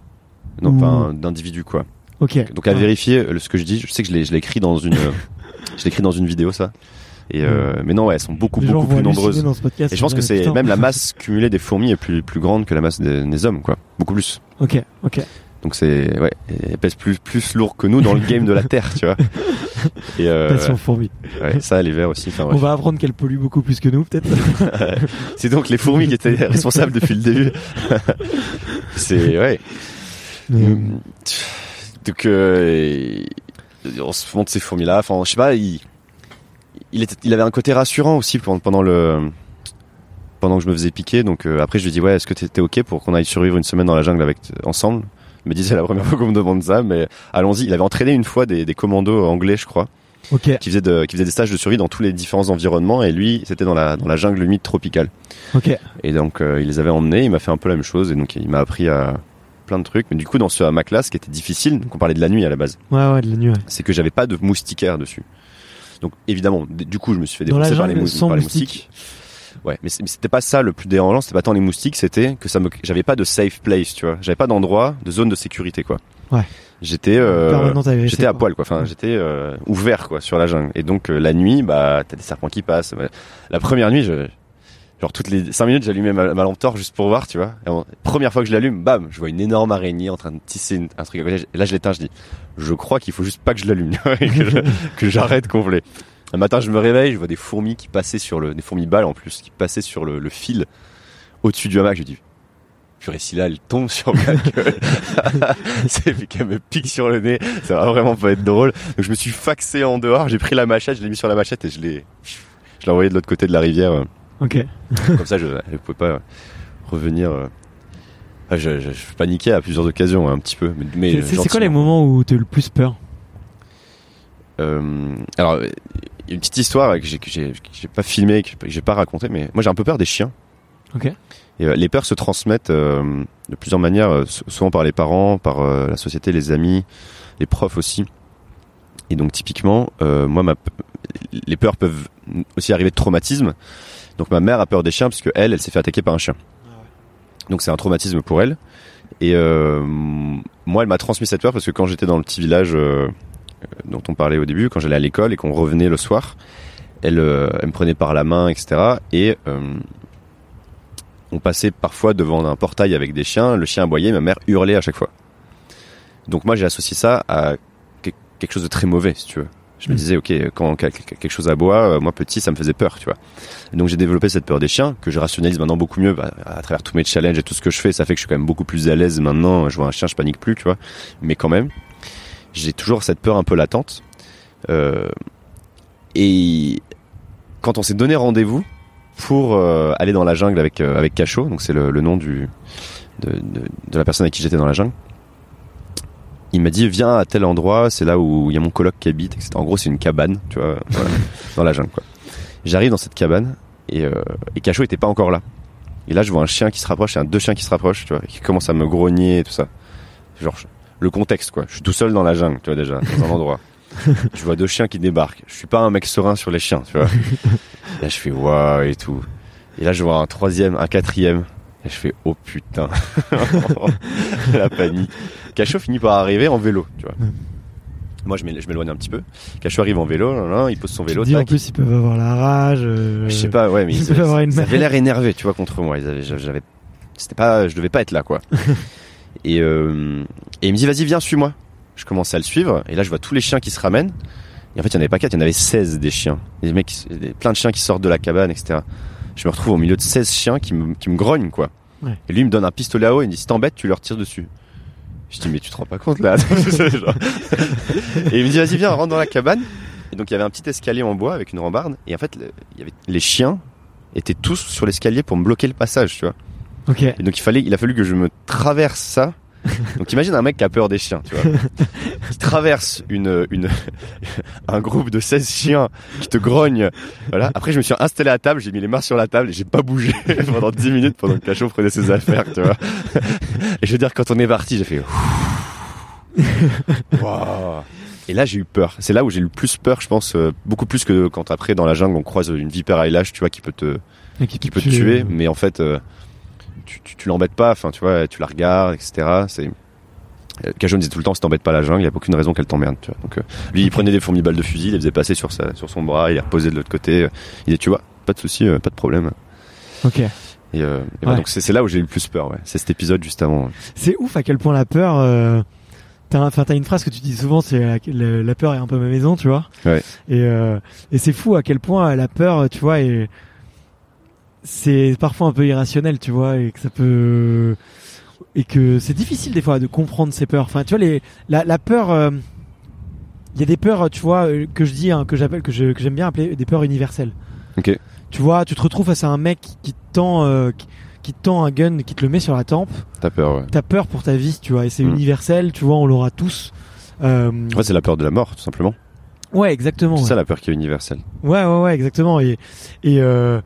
Non, pas d'individus, quoi. Ok. Donc à vérifier euh, ce que je dis. Je sais que je l'ai, je l'ai écrit dans une, euh, je l'ai écrit dans une vidéo ça. Et euh, mais non, ouais, elles sont beaucoup Les beaucoup plus nombreuses. Podcast, Et je pense que c'est même la masse cumulée des fourmis est plus plus grande que la masse des, des hommes, quoi. Beaucoup plus. Ok, ok. Donc c'est ouais, elles pèsent plus plus lourd que nous dans le game de la Terre, tu vois. Et euh, Passion fourmi. ouais, ça les vers aussi. Enfin, On va apprendre qu'elle pollue beaucoup plus que nous, peut-être. c'est donc les fourmis qui étaient responsables depuis le début. c'est ouais. Mais- Donc, euh, on se montre ces fourmis-là. Enfin, je sais pas, il, il, était, il avait un côté rassurant aussi pendant, pendant le, pendant que je me faisais piquer. Donc euh, après, je lui dit ouais, est-ce que t'étais ok pour qu'on aille survivre une semaine dans la jungle avec ensemble? Il me dit c'est la première fois qu'on me demande ça, mais allons-y. Il avait entraîné une fois des, des commandos anglais, je crois, qui faisaient, de, qui des stages de survie dans tous les différents environnements. Et lui, c'était dans la, dans la jungle humide tropicale. ok. Et donc euh, il les avait emmenés, il m'a fait un peu la même chose et donc il m'a appris à plein de trucs. Mais du coup dans ce ma classe qui était difficile, donc on parlait de la nuit à la base, Ouais, ouais, de la nuit. ouais. c'est que j'avais pas de moustiquaire dessus. Donc évidemment, du coup je me suis fait défoncer par les, mous- par les moustiques. Ouais, mais c'était pas ça le plus dérangeant, c'était pas tant les moustiques, c'était que ça me, j'avais pas de safe place, tu vois. J'avais pas d'endroit, de zone de sécurité, quoi. Ouais. J'étais, euh, j'étais à poil, quoi. Enfin, j'étais euh, ouvert, quoi, sur la jungle. Et donc euh, la nuit, bah, t'as des serpents qui passent. La première nuit, je, genre toutes les cinq minutes, j'allumais ma, ma lampe torche juste pour voir, tu vois. Et première fois que je l'allume, bam, je vois une énorme araignée en train de tisser une- un truc à côté. Et là, je l'éteins, je dis, je crois qu'il faut juste pas que je l'allume, et que j'arrête complet. Un matin, je me réveille, je vois des fourmis qui passaient sur le, des fourmis balles en plus, qui passaient sur le, le fil au-dessus du hamac. Je dis, purée, si là, elle tombe sur ma gueule, c'est qu'elle me pique sur le nez, ça va vraiment pas être drôle. Donc je me suis faxé en dehors, j'ai pris la machette, je l'ai mis sur la machette et je l'ai, je l'ai envoyé de l'autre côté de la rivière. Ok. Comme ça, je, elle pouvait pas revenir. euh. Ah, je, je, je paniquais à plusieurs occasions, hein, un petit peu. Mais, mais C'est- quoi les moments où t'as eu le plus peur? Euh, alors, euh, il y a une petite histoire que j'ai pas filmé, que j'ai pas- que j'ai pas raconté, mais moi j'ai un peu peur des chiens. Ok. Et euh, les peurs se transmettent euh, de plusieurs manières, sou- souvent par les parents, par la société, les amis, les profs aussi. Et donc typiquement, moi, ma, les peurs peuvent aussi arriver de traumatisme. Donc ma mère a peur des chiens parce que elle, elle s'est fait attaquer par un chien. Donc c'est un traumatisme pour elle. Et euh, moi, elle m'a transmis cette peur parce que quand j'étais dans le petit village euh, dont on parlait au début, quand j'allais à l'école et qu'on revenait le soir, elle, euh, elle me prenait par la main, etc. Et on passait parfois devant un portail avec des chiens, le chien aboyait, ma mère hurlait à chaque fois. Donc moi j'ai associé ça à que- quelque chose de très mauvais, si tu veux. Je me Mm. disais, ok, quand quel- quel- quelque chose aboie, euh, moi petit, ça me faisait peur, tu vois. Et donc j'ai développé cette peur des chiens, que je rationalise maintenant beaucoup mieux bah, à travers tous mes challenges et tout ce que je fais. Ça fait que je suis quand même beaucoup plus à l'aise maintenant. Je vois un chien, je panique plus, tu vois. Mais quand même, j'ai toujours cette peur un peu latente. Euh, et quand on s'est donné rendez-vous pour euh, aller dans la jungle avec euh, avec Cachot, donc c'est le, le nom du de, de, de la personne avec qui j'étais dans la jungle. Il m'a dit viens à tel endroit, c'est là où il y a mon coloc qui habite. Etc. En gros, c'est une cabane, tu vois, voilà, dans la jungle. Quoi. J'arrive dans cette cabane et, euh, et Cachot était pas encore là. Et là, je vois un chien qui se rapproche, et un deux chiens qui se rapprochent, tu vois, et qui commencent à me grogner et tout ça. Genre le contexte, quoi. Je suis tout seul dans la jungle, tu vois déjà, dans un endroit. je vois deux chiens qui débarquent. Je suis pas un mec serein sur les chiens, tu vois. Et là, je fais waouh et tout. Et là, je vois un troisième, un quatrième. Et je fais oh putain. la panique. Cachot finit par arriver en vélo, tu vois. Moi, je m'él- je m'éloigne un petit peu. Cachot arrive en vélo, là, là, il pose son vélo. dis en plus ils peuvent avoir la rage. euh, Je sais pas, ouais, mais ils ils, peuvent avoir une ils avaient l'air énervés, tu vois, contre moi. Ils avaient, j'avais, c'était pas, je devais pas être là, quoi. et, euh, et il me dit, vas-y, viens, suis-moi. Je commence à le suivre, et là, je vois tous les chiens qui se ramènent. Et en fait, il y en avait pas quatre, il y en avait 16 des chiens. Des mecs, plein de chiens qui sortent de la cabane, etc. Je me retrouve au milieu de 16 chiens qui me, qui me grognent, quoi. Ouais. Et lui, il me donne un pistolet à eau, il me dit, si t'embêtes, tu leur tires dessus. Je dis, mais tu te rends pas compte, là? Et il me dit, vas-y, viens, rentre dans la cabane. Et donc, il y avait un petit escalier en bois avec une rambarde. Et en fait, le- il y avait, les chiens étaient tous sur l'escalier pour me bloquer le passage, tu vois. Ok. Et donc, il fallait, il a fallu que je me traverse ça. Donc, imagine un mec qui a peur des chiens, tu vois. qui traverse une, une, un groupe de 16 chiens qui te grognent. Voilà. Après, je me suis installé à table, j'ai mis les mains sur la table et j'ai pas bougé pendant 10 minutes pendant que Cachot prenait ses affaires, tu vois. Et je veux dire, quand on est parti, j'ai fait, Waouh. Et là, j'ai eu peur. C'est là où j'ai eu le plus peur, je pense, euh, beaucoup plus que quand après, dans la jungle, on croise une vipère à élage, tu vois, qui peut te, qui, qui peut te tuer, mais en fait, euh, tu, tu, tu l'embêtes pas, enfin, tu vois, tu la regardes, etc. C'est, euh, Cajun disait tout le temps, si t'embêtes pas la jungle, il y a aucune raison qu'elle t'emmerde, tu vois. Donc, euh, lui, il prenait des fourmis balles de fusil, il les faisait passer sur sa, sur son bras, il les reposait de l'autre côté. euh, Il disait, tu vois, pas de souci, euh, pas de problème. Ok. Et, donc c'est, c'est là où j'ai eu le plus peur, ouais. C'est cet épisode juste avant. C'est ouf à quel point la peur. T'as, t'as une phrase que tu dis souvent, c'est la, la- la peur est un peu ma maison, tu vois. Ouais. Et, et c'est fou à quel point la peur, tu vois, est, c'est parfois un peu irrationnel, tu vois, et que ça peut, et que c'est difficile des fois de comprendre ces peurs. Enfin, tu vois, les, la, la peur, euh, il y a des peurs, tu vois, euh, que je dis, hein, que j'appelle, que je, que j'aime bien appeler des peurs universelles. Ok. Tu vois, tu te retrouves face à un mec qui te tend, euh, qui, qui te tend un gun, qui te le met sur la tempe T'as peur, ouais. t'as peur pour ta vie, tu vois, et c'est Mm. universel, tu vois, on l'aura tous. Euh, fait, c'est la peur de la mort, tout simplement. ouais, exactement. C'est Ouais. ça la peur qui est universelle. ouais, ouais, ouais, exactement. Et, et euh,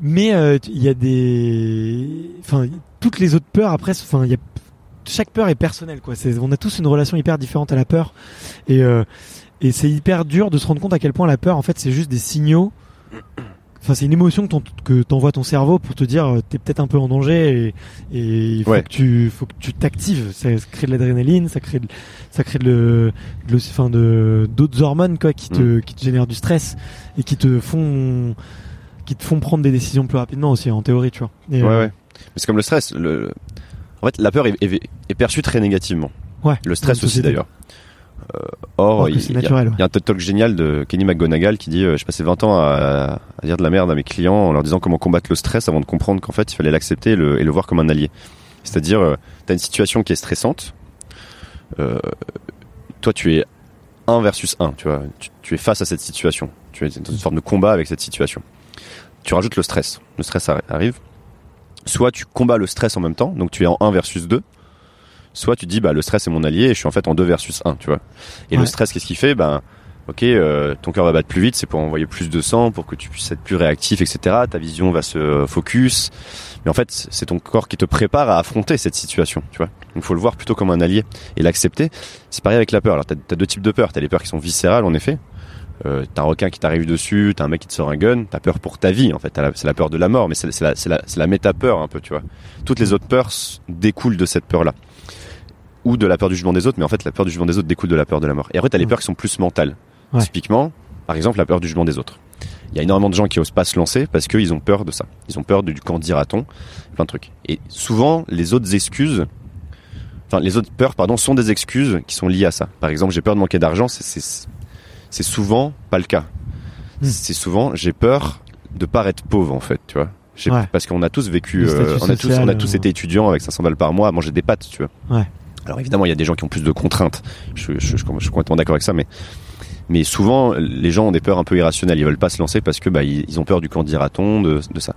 mais euh, il y a des, enfin, toutes les autres peurs après, enfin, il y a chaque peur est personnelle, quoi. C'est, on a tous une relation hyper différente à la peur, et euh, et c'est hyper dur de se rendre compte à quel point la peur, en fait, c'est juste des signaux. Enfin, c'est une émotion que t'en- que t'envoie ton cerveau pour te dire euh, t'es peut-être un peu en danger et, et il faut Ouais. que tu faut que tu t'actives. Ça crée de l'adrénaline, ça crée de, ça crée de, le, de le- de d'autres hormones quoi qui te qui te génèrent du stress et qui te font qui te font prendre des décisions plus rapidement aussi en théorie, tu vois. Et, Ouais, euh, ouais. Mais c'est comme le stress. Le... En fait, la peur est, est- est perçue très négativement. Ouais. Le stress aussi d'ailleurs. Euh, or, il y, a- naturel, ouais. il y a un TED Talk génial de Kenny McGonagall qui dit euh, Je passais 20 ans à, à dire de la merde à mes clients en leur disant comment combattre le stress avant de comprendre qu'en fait il fallait l'accepter et le, et le voir comme un allié. C'est-à-dire, euh, t'as une situation qui est stressante. Euh, toi, tu es 1 versus 1, tu vois. Tu, tu es face à cette situation. Tu es dans une forme de combat avec cette situation. Tu rajoutes le stress. Le stress arri- arrive. Soit tu combats le stress en même temps, donc tu es en 1 versus 2. Soit tu dis, bah, le stress est mon allié et je suis en fait en 2 versus 1, tu vois. Et Ouais. le stress, qu'est-ce qu'il fait? Ben, ok, euh, ton cœur va battre plus vite, c'est pour envoyer plus de sang, pour que tu puisses être plus réactif, etc. Ta vision va se focus. Mais en fait, c'est ton corps qui te prépare à affronter cette situation, tu vois. Donc, faut le voir plutôt comme un allié et l'accepter. C'est pareil avec la peur. Alors, t'as as deux types de peurs. T'as les peurs qui sont viscérales, en effet. Euh, t'as un requin qui t'arrive dessus, t'as un mec qui te sort un gun, t'as peur pour ta vie, en fait. C'est la peur de la mort, mais c'est la, la, méta-peur, un peu, tu vois. Toutes les autres peurs découlent de cette peur-là. Ou de la peur du jugement des autres, mais en fait, la peur du jugement des autres découle de la peur de la mort. Et après, t'as les Ouais. peurs qui sont plus mentales. Ouais. Typiquement, par exemple, la peur du jugement des autres. Il y a énormément de gens qui osent pas se lancer parce qu'ils ont peur de ça. Ils ont peur du quand dira-t-on, plein de trucs. Et souvent, les autres excuses, enfin, les autres peurs, pardon, sont des excuses qui sont liées à ça. Par exemple, j'ai peur de manquer d'argent, c'est- c'est souvent pas le cas. Hmm. C'est souvent, j'ai peur de paraître pauvre, en fait, tu vois. Ouais. Parce qu'on a tous vécu, euh, on a tous, on a tous euh, été étudiants avec 500 balles par mois à manger des pâtes, tu vois. Ouais. Alors évidemment, il y a des gens qui ont plus de contraintes. Je, je, je, je suis complètement d'accord avec ça, mais Mais souvent, les gens ont des peurs un peu irrationnelles. Ils veulent pas se lancer parce que bah, ils, ils ont peur du dira-t-on, de, de ça.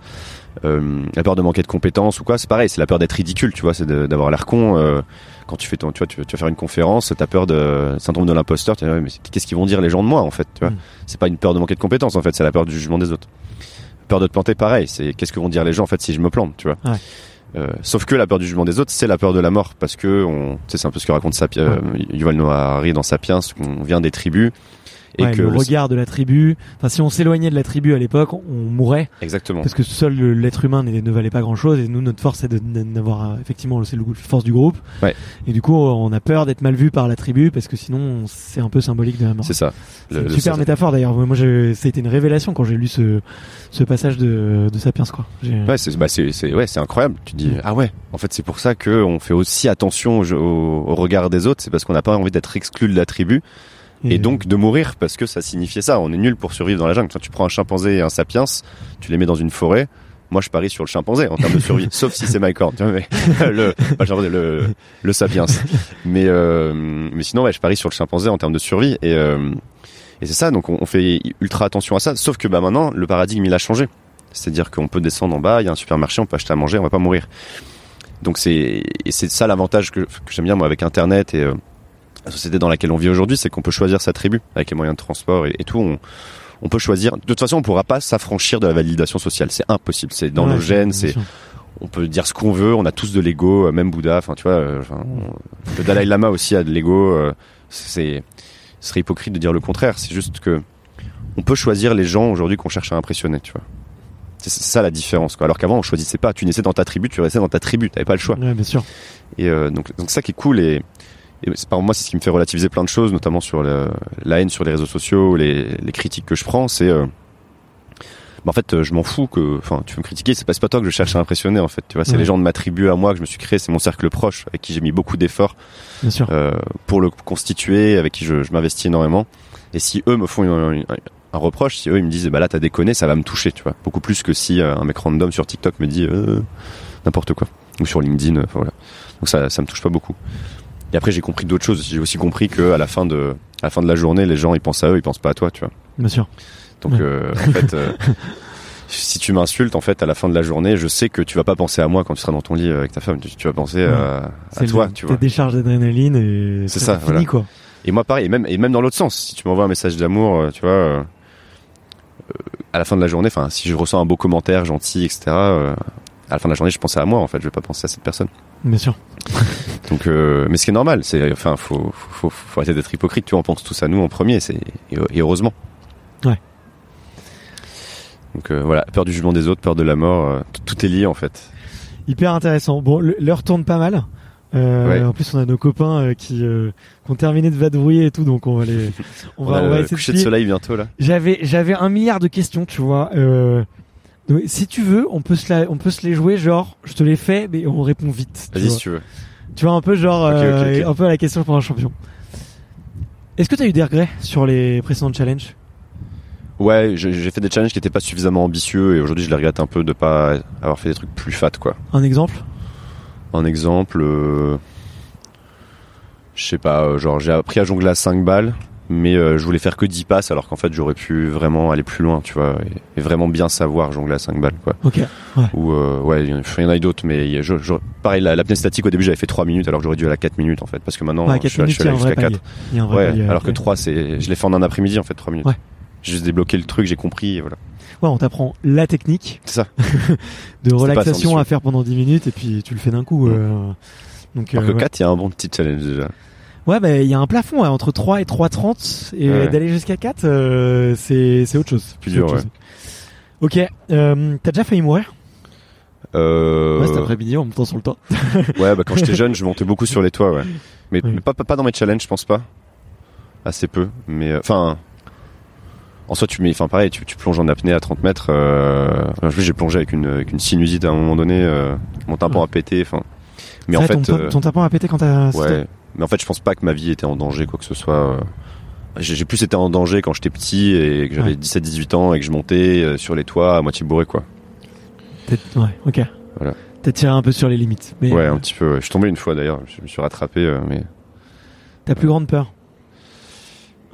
Euh, la peur de manquer de compétences ou quoi, c'est pareil. C'est la peur d'être ridicule, tu vois, c'est d'avoir l'air con. euh, quand tu fais ton, tu vois, tu, tu vas faire une conférence, t'as peur de syndrome de l'imposteur. Tu dis, ouais, mais qu'est-ce qu'ils vont dire les gens de moi en fait, tu vois Mm. C'est pas une peur de manquer de compétences en fait, c'est la peur du jugement des autres. Peur de te planter, pareil. C'est qu'est-ce que vont dire les gens en fait si je me plante, tu vois Ouais. Euh, sauf que la peur du jugement des autres, c'est la peur de la mort, parce que on, c'est un peu ce que raconte Sapi- Yuval Noah Harari dans Sapiens, qu'on vient des tribus et Ouais, que le regard de la tribu. Enfin, si on s'éloignait de la tribu à l'époque, on mourrait exactement, parce que seul l'être humain ne valait pas grand chose. Et nous, notre force, c'est d'avoir euh, effectivement, c'est la force du groupe. Ouais. Et du coup, on a peur d'être mal vu par la tribu parce que sinon, c'est un peu symbolique de la mort. c'est ça. C'est Le- une le- super métaphore d'ailleurs. Moi, j'ai- ça a été une révélation quand j'ai lu ce, ce passage de, de Sapiens, quoi. Ouais, c'est bah, c'est ouais, c'est incroyable. Tu dis ah ouais, en fait c'est pour ça que on fait aussi attention au, au- au regard des autres, c'est parce qu'on n'a pas envie d'être exclu de la tribu et, donc de mourir parce que ça signifiait ça. On est nul pour survivre dans la jungle. Quand tu prends un chimpanzé et un sapiens, tu les mets dans une forêt. Moi, je parie sur le chimpanzé en termes de survie, sauf si c'est Mike Horn, tu vois, mais le, pas le chimpanzé, le, le sapiens. Mais, euh, mais sinon, ouais, je parie sur le chimpanzé en termes de survie et, euh, et c'est ça. Donc, on, on fait ultra attention à ça. Sauf que, bah, maintenant, le paradigme, il a changé. C'est-à-dire qu'on peut descendre en bas, il y a un supermarché, on peut acheter à manger, on va pas mourir. Donc, c'est ça l'avantage que, que j'aime bien, moi, avec Internet et, euh, la société dans laquelle on vit aujourd'hui, c'est qu'on peut choisir sa tribu avec les moyens de transport et, et tout. On, on peut choisir. De toute façon, on pourra pas s'affranchir de la validation sociale. C'est impossible. C'est dans Ouais, nos gènes. C'est on peut dire ce qu'on veut. On a tous de l'ego, euh, même Bouddha. Enfin, tu vois. euh, le Dalai Lama aussi a de l'ego. euh, c'est ce serait hypocrite de dire le contraire. C'est juste que on peut choisir les gens aujourd'hui qu'on cherche à impressionner. Tu vois. C'est c'est ça la différence. Quoi. Alors qu'avant, on choisissait pas. Tu naissais dans ta tribu, tu restais dans ta tribu. T'avais pas le choix. Ouais, bien sûr. Et euh, donc, donc ça qui est cool et, et c'est par moi c'est ce qui me fait relativiser plein de choses, notamment sur le- la haine sur les réseaux sociaux, les, les critiques que je prends, c'est euh, bah, en fait euh, je m'en fous que, enfin tu veux me critiquer, c'est pas, c'est pas toi que je cherche à impressionner en fait, tu vois, c'est Ouais. les gens de ma tribu à moi que je me suis créé, c'est mon cercle proche avec qui j'ai mis beaucoup d'efforts Bien sûr. euh, pour le constituer, avec qui je, je m'investis énormément. Et si eux me font une- une- un reproche, si eux ils me disent bah là t'as déconné, ça va me toucher, tu vois, beaucoup plus que si euh, un mec random sur TikTok me dit euh, n'importe quoi ou sur LinkedIn, euh, voilà. Donc ça, ça me touche pas beaucoup. Et après j'ai compris d'autres choses. J'ai aussi compris que à la fin de, à la fin de la journée, les gens ils pensent à eux, ils pensent pas à toi, tu vois. Bien sûr. Donc Ouais. euh, en fait, euh, si tu m'insultes, en fait, à la fin de la journée, je sais que tu vas pas penser à moi quand tu seras dans ton lit avec ta femme. Tu, tu vas penser à, à toi, le- tu vois. décharge d'adrénaline et C'est ça, fini voilà. quoi. Et moi pareil, et même, et même dans l'autre sens, si tu m'envoies un message d'amour, euh, tu vois, euh, euh, à la fin de la journée, enfin, si je reçois un beau commentaire gentil, etc., euh, à la fin de la journée, je pensais à moi, en fait, je vais pas penser à cette personne. Bien sûr. Donc, euh, mais ce qui est normal, c'est, enfin, faut, faut, faut, faut arrêter d'être hypocrite, tu vois, on pense tous à nous en premier, c'est, et, heureusement. Ouais. Donc euh, voilà, peur du jugement des autres, peur de la mort, euh, tout- est lié en fait. Hyper intéressant. Bon, l'heure tourne pas mal. Ouais. En plus, on a nos copains qui, qui ont terminé de vadrouiller et tout, donc on va les. On, va, a on va le essayer coucher de soleil bientôt là. J'avais, j'avais un milliard de questions, tu vois. Donc, si tu veux, on peut se la, on peut se les jouer, genre, je te les fais, mais on répond vite. Vas-y si tu veux. Tu vois un peu genre euh, un peu à la question pour un champion. Est-ce que tu as eu des regrets sur les précédents challenges? Ouais, j'ai fait des challenges qui étaient pas suffisamment ambitieux et aujourd'hui je les regrette un peu de pas avoir fait des trucs plus fat quoi. Un exemple? Un exemple, euh, je sais pas, euh, genre j'ai appris à jongler à 5 balles, mais euh, je voulais faire que 10 passes alors qu'en fait j'aurais pu vraiment aller plus loin, tu vois, et, et vraiment bien savoir jongler à 5 balles quoi. Ok. Ou euh, ouais, il y en il y en a d'autres, mais je, je- pareil la, la statique au début j'avais fait 3 minutes alors que j'aurais dû aller à 4 minutes en fait, parce que maintenant Ouais, je 4 suis, je minutes, suis y a allé jusqu'à 4. palier. Il y a un vrai Ouais, palier, alors que ouais. 3 c'est, je l'ai fait en un après-midi en fait 3 minutes. Ouais. J'ai juste débloqué le truc, j'ai compris, et voilà. Ouais, on t'apprend la technique ça. de relaxation à faire pendant 10 minutes et puis tu le fais d'un coup. euh, donc, Alors euh, que ouais. 4, il y a un bon petit challenge déjà. Ouais, bah il y a un plafond ouais, entre 3 et 3,30 et Ouais. d'aller jusqu'à 4, euh, c'est c'est autre chose. Plus dur, autre chose. Ok, euh, t'as déjà failli mourir? Euh... Ouais, cet après-midi en montant sur le toit. Ouais, bah quand j'étais jeune, je montais beaucoup sur les toits, ouais. Mais, Oui. mais pas, pas, pas dans mes challenges, je pense pas. Assez peu. Mais euh, enfin, en soi, tu mets, enfin pareil, tu, tu plonges en apnée à 30 mètres. Euh... enfin, j'ai plongé avec une, avec une sinusite à un moment donné. Euh... Mon tympan a pété. Enfin, mais en fait, ton, euh, ton a pété quand t'as. ouais. Mais en fait, je pense pas que ma vie était en danger, quoi que ce soit. euh. J'ai plus été en danger quand j'étais petit et que j'avais Ouais. 17-18 ans et que je montais euh, sur les toits à moitié bourré, quoi. Ouais, ok. Voilà. T'as tiré un peu sur les limites. Mais Ouais, euh, un petit peu. Je suis tombé une fois d'ailleurs. Je me suis rattrapé, mais ta plus grande peur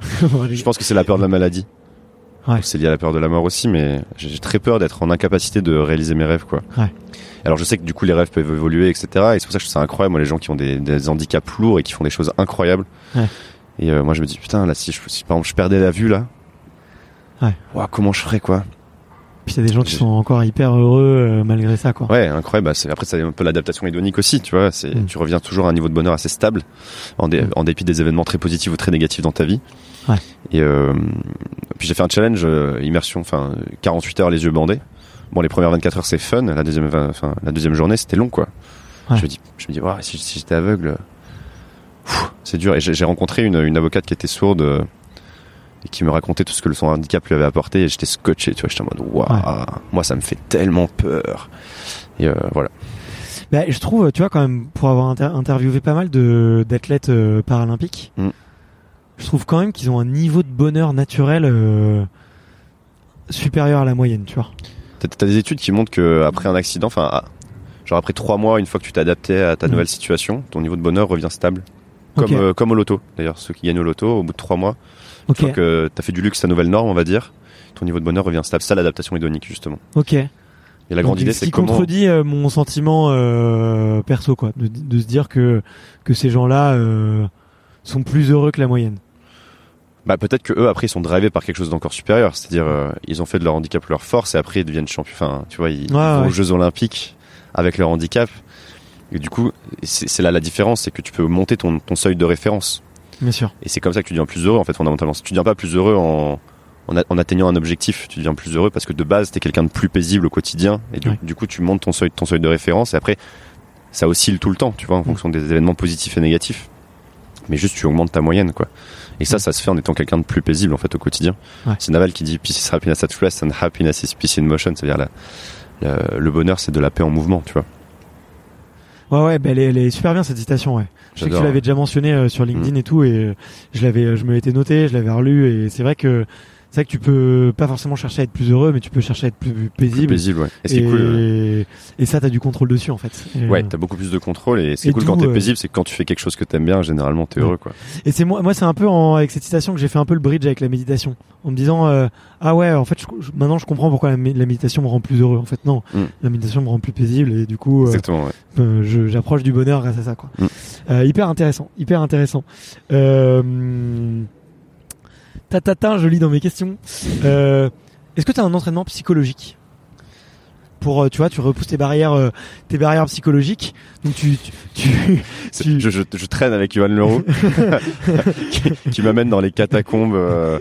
Je pense que c'est la peur de la maladie. Ouais. C'est lié à la peur de la mort aussi, mais j'ai très peur d'être en incapacité de réaliser mes rêves, quoi. Ouais. Alors je sais que du coup les rêves peuvent évoluer, etc. Et c'est pour ça que je trouve ça incroyable, moi, les gens qui ont des, des handicaps lourds et qui font des choses incroyables. Ouais. Et euh, moi je me dis putain là si, je, si par exemple je perdais la vue là, Ouais. Ouah, comment je ferais quoi Puis il y a des gens qui sont encore hyper heureux euh, malgré ça, quoi. Ouais, incroyable. Bah, c'est- après, c'est un peu l'adaptation hédonique aussi, tu vois. C'est, Mm. tu reviens toujours à un niveau de bonheur assez stable, en, dé- Mm. en dépit des événements très positifs ou très négatifs dans ta vie. Ouais. Et euh, puis j'ai fait un challenge euh, immersion, enfin 48 heures les yeux bandés. Bon, les premières 24 heures c'est fun. La deuxième, enfin la deuxième journée c'était long, quoi. Ouais. Je me dis, je me dis, si, si j'étais aveugle, c'est dur. Et j'ai, rencontré une, une avocate qui était sourde. euh, et qui me racontait tout ce que son handicap lui avait apporté et j'étais scotché tu vois j'étais en mode waouh moi ça me fait tellement peur et euh, voilà Bah, je trouve, tu vois, quand même, pour avoir inter- interviewé pas mal de d'athlètes euh, paralympiques, Mm. Je trouve quand même qu'ils ont un niveau de bonheur naturel euh, supérieur à la moyenne, tu vois. T'as t'as des études qui montrent que après un accident, enfin, ah, genre après trois mois, une fois que tu t'es adapté à ta Mhm. nouvelle situation, ton niveau de bonheur revient stable. Comme, euh, comme au loto. D'ailleurs, ceux qui gagnent au loto, au bout de trois mois, une fois que t'as fait du luxe ta nouvelle norme, on va dire, ton niveau de bonheur revient stable. Ça, l'adaptation hédonique, justement. ok. Et la grande Donc, idée, ce c'est qui comment. contredit euh, mon sentiment euh, perso, quoi, de, de se dire que que ces gens-là euh, sont plus heureux que la moyenne. Bah, peut-être que eux, après, ils sont drivés par quelque chose d'encore supérieur. C'est-à-dire, euh, ils ont fait de leur handicap leur force et après, ils deviennent champions. Enfin, tu vois, ils, ils vont ouais. aux Jeux Olympiques avec leur handicap. Et du coup, c'est là la différence, c'est que tu peux monter ton, ton seuil de référence. Bien sûr. Et c'est comme ça que tu deviens plus heureux, en fait, fondamentalement. Tu deviens pas plus heureux en, en, a- en atteignant un objectif. Tu deviens plus heureux parce que de base, t'es quelqu'un de plus paisible au quotidien. Et du, Ouais. du coup, tu montes ton seuil, ton seuil de référence. Et après, ça oscille tout le temps, tu vois, en Mm. fonction des événements positifs et négatifs. Mais juste, tu augmentes ta moyenne, quoi. Et ça, Mm. ça se fait en étant quelqu'un de plus paisible, en fait, au quotidien. Ouais. C'est Naval qui dit Peace is happiness at rest and happiness is peace in motion. C'est-à-dire, le bonheur, c'est de la paix en mouvement, tu vois. Ouais, ouais, bah, elle, est, elle est super bien cette citation, ouais. Je sais que tu. Mm. l'avais déjà mentionné euh, sur LinkedIn et tout, et euh, je l'avais, je me l'étais noté, je l'avais relu, et c'est vrai que c'est vrai que tu peux pas forcément chercher à être plus heureux, mais tu peux chercher à être plus, Plus paisible. paisible, ouais. Et et, cool. euh, et ça, t'as du contrôle dessus en fait. Et, Ouais, euh, t'as beaucoup plus de contrôle et c'est cool quand t'es euh, paisible, c'est que quand tu fais quelque chose que t'aimes bien, généralement t'es Ouais. heureux quoi. Et c'est moi, moi c'est un peu en, avec cette citation que j'ai fait un peu le bridge avec la méditation, en me disant euh, ah ouais, en fait, je- je- maintenant je comprends pourquoi la, mé- la méditation me rend plus heureux. En fait, non, Mm. la méditation me rend plus paisible et du coup, euh, ouais. j'approche du bonheur grâce à ça quoi. Mm. Euh, hyper intéressant, hyper intéressant. Euh, Tatata, je lis dans mes questions. Euh, Est-ce que tu as un entraînement psychologique pour euh, tu vois tu repousses tes barrières euh, tes barrières psychologiques donc tu tu, tu, C'est- tu- Je, je, je traîne avec Yohan Leroux qui, qui m'amène dans les catacombes euh,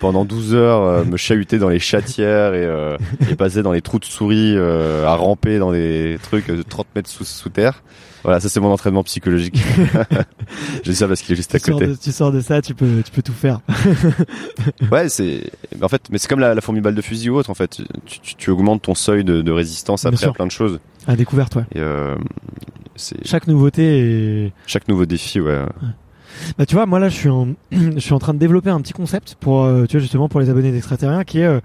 pendant 12 heures, euh, me chahuter dans les chatières et, euh, et passer dans les trous de souris, euh, à ramper dans des trucs de 30 mètres sous, sous terre. Voilà, ça c'est mon entraînement psychologique. je dis ça parce qu'il est juste à sors côté. de, tu sors de ça tu peux tu peux tout faire Ouais, c'est en fait, mais c'est comme la, la fourmi balle de fusil ou autre en fait. Tu, tu, tu augmentes ton seuil de, de résistance après à plein de choses. à découverte ouais Et euh, chaque nouveauté est chaque nouveau défi, ouais. Bah tu vois, moi là je suis en je suis en train de développer un petit concept pour euh, tu vois justement pour les abonnés d'extraterriens qui est euh,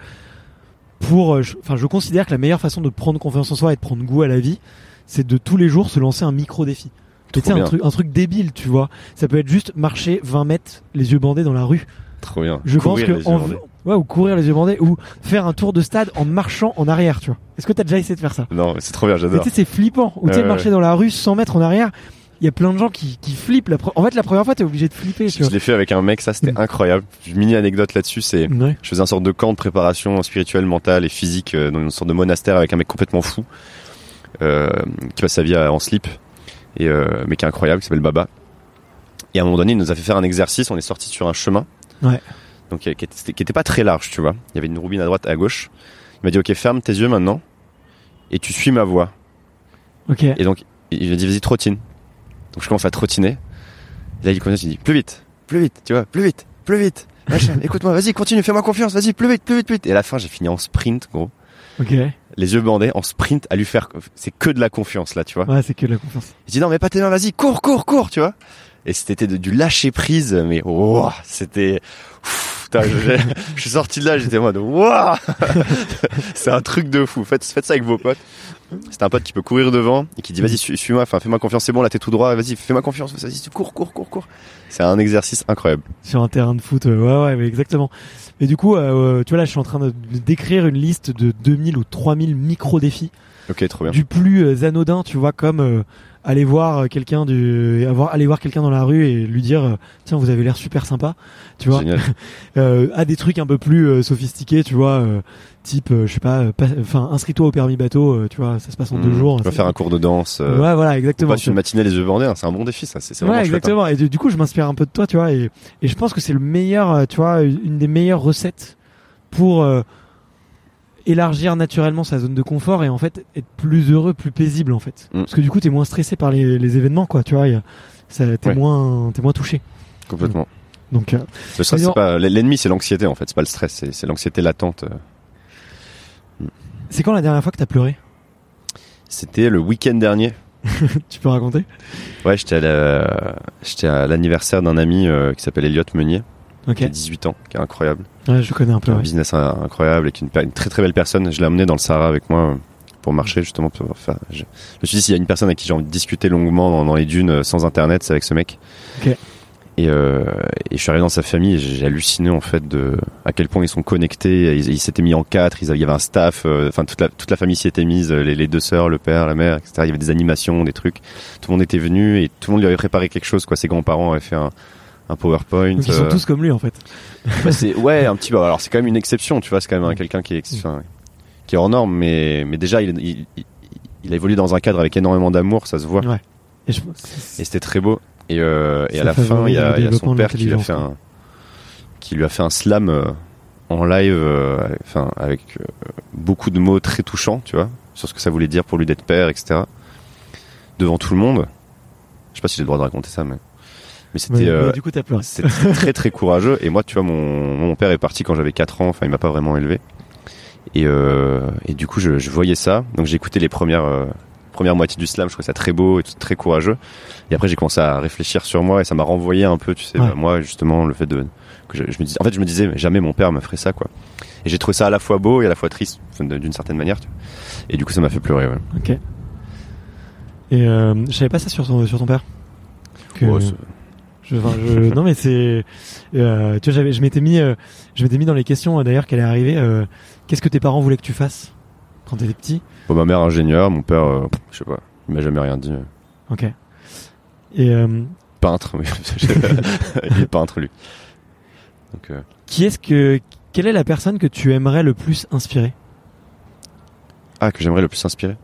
pour euh, je- enfin je, considère que la meilleure façon de prendre confiance en soi et de prendre goût à la vie, c'est de tous les jours se lancer un micro défi. Tu un truc un truc débile, tu vois. Ça peut être juste marcher 20 mètres les yeux bandés dans la rue. Trop bien. Je Courir pense les que en- ouais ou courir les yeux bandés ou faire un tour de stade en marchant en arrière, tu vois. Est-ce que t'as déjà essayé de faire ça? Non, c'est trop bien, j'adore. tu sais, c'est flippant. Ou tu sais, marcher dans la rue 100 mètres en arrière, il y a plein de gens qui, qui flippent. La pre- En fait, la première fois, t'es obligé de flipper. Je vois. l'ai fait avec un mec, ça c'était Mm. incroyable. Une mini anecdote là-dessus, c'est Ouais. je faisais un sorte de camp de préparation spirituelle, mentale et physique euh, dans une sorte de monastère avec un mec complètement fou qui passe sa vie à- en slip et euh, mais qui est incroyable, qui s'appelle Baba. Et à un moment donné, il nous a fait faire un exercice. On est sorti sur un chemin, Ouais. donc euh, qui était, qui était pas très large, tu vois. Il y avait une roubine à droite et à gauche. Il m'a dit ok, ferme tes yeux maintenant et tu suis ma voix. Ok. Et donc, il m'a dit, vas-y, trottine. Donc, je commence à trottiner. Et là, il continue, il dit, plus vite, plus vite, tu vois, plus vite, plus vite. Écoute-moi, vas-y, continue, fais-moi confiance, vas-y, plus vite, plus vite, plus vite. Et à la fin, j'ai fini en sprint, gros. Ok. Les yeux bandés, en sprint, à lui faire, c'est que de la confiance, là, tu vois. Ouais, c'est que de la confiance. Il dit, non, mais pas tes mains, vas-y, cours, cours, cours, tu vois. Et c'était de- du lâcher prise, mais, oh, c'était, je, je suis sorti de là, j'étais en mode waouh, c'est un truc de fou. Faites, faites ça avec vos potes. C'est un pote qui peut courir devant et qui dit vas-y suis- suis-moi, enfin fais-moi confiance, c'est bon là t'es tout droit, vas-y fais-moi confiance, vas-y cours, cours, cours, cours. C'est un exercice incroyable. sur un terrain de foot. euh, ouais, ouais, mais exactement. Mais du coup, euh, tu vois, là, je suis en train décrire une liste de 2000 ou 3000 micro-défis. Ok, trop bien. Du plus euh, anodin, tu vois, comme euh, aller voir euh, quelqu'un du, avoir, aller voir quelqu'un dans la rue et lui dire, tiens, vous avez l'air super sympa, tu vois, euh, à des trucs un peu plus euh, sophistiqués, tu vois, euh, type, euh, je sais pas, euh, pas- enfin, inscris-toi au permis bateau, euh, tu vois, ça se passe en deux Mmh. jours. Tu vas ça- faire un cours de danse. euh, Ouais, voilà, exactement. Passe une matinée les yeux bandés, hein, c'est un bon défi ça. C'est Ouais, chouette, hein. exactement. Et du, coup, je m'inspire un peu de toi, tu vois, et, et je pense que c'est le meilleur, tu vois, une des meilleures recettes pour euh, élargir naturellement sa zone de confort et en fait être plus heureux, plus paisible en fait. Mm. Parce que du coup, t'es moins stressé par les, les événements, quoi, tu vois. T'es Ouais. moins, t'es moins touché. Complètement. Donc, euh, Le stress, c'est pas l'ennemi, c'est l'anxiété en fait. C'est pas le stress, c'est l'anxiété latente. euh. c'est quand la dernière fois que t'as pleuré? C'était le week-end dernier. Tu peux raconter? Ouais, j'étais à la- j'étais à l'anniversaire d'un ami euh, qui s'appelle Elliot Meunier, Ok. qui a 18 ans, qui est incroyable, Ouais, je connais un qui peu. a un ouais. business incroyable et qui est une, très très belle personne. Je l'ai amené dans le Sahara avec moi euh, pour marcher justement. Pour je, je me suis dit s'il y a une personne avec qui j'ai envie de discuter longuement dans, dans les dunes euh, sans internet, c'est avec ce mec. Ok. Et, euh, et je suis arrivé dans sa famille et j'ai halluciné en fait de à quel point ils sont connectés. Ils s'étaient mis en quatre. Ils avaient, il y avait un staff. euh, Enfin toute la toute la famille s'y était mise. Les, les deux sœurs, le père, la mère, etc. Il y avait des animations, des trucs. Tout le monde était venu et tout le monde lui avait préparé quelque chose. Quoi, ses grands-parents avaient fait un, un PowerPoint. Donc ils sont euh, tous comme lui en fait. bah, c'est ouais un petit peu. Alors c'est quand même une exception. Tu vois, c'est quand même un- quelqu'un qui est enfin, qui est hors norme, mais mais déjà il, il, il- a évolué dans un cadre avec énormément d'amour, ça se voit. Ouais. Et je, Et c'était très beau. Et, euh, et à la fin, il y a, le il y a son père qui lui a fait un, qui lui a fait un slam euh, en live, euh, enfin avec beaucoup de mots très touchants, tu vois, sur ce que ça voulait dire pour lui d'être père, etc. Devant tout le monde. Je sais pas si j'ai le droit de raconter ça, mais mais c'était Ouais, euh, ouais, du coup, t'as pleuré. c'était très très courageux. Et moi, tu vois, mon, mon père est parti quand j'avais 4 ans. Enfin, il m'a pas vraiment élevé. Et, euh, et du coup, je, je voyais ça. Donc, j'ai écouté les premières euh, premières moitiés du slam. Je trouvais ça très beau et tout- très courageux. Et après, j'ai commencé à réfléchir sur moi et ça m'a renvoyé un peu, tu sais, Ouais. bah, moi justement, le fait de que je, je me disais, en fait, je me disais, mais jamais mon père me ferait ça, quoi. Et j'ai trouvé ça à la fois beau et à la fois triste, d'une certaine manière. tu vois. Et du coup, ça m'a fait pleurer. Ouais. Ok. Et euh, je savais pas ça sur ton, sur ton père. Que- Ouais, je, enfin, je- non mais c'est, euh, tu vois, j'avais, je m'étais mis, euh, je m'étais mis dans les questions euh, d'ailleurs qu'elle est arrivée. euh, Qu'est-ce que tes parents voulaient que tu fasses quand t'étais petit? Bon, ma mère ingénieur, mon père, je sais pas, il m'a jamais rien dit. Ok. Et Peintre, oui. il est peintre lui. Donc, qui est-ce que, quelle est la personne que tu aimerais le plus inspirer? Ah, que j'aimerais le plus inspirer?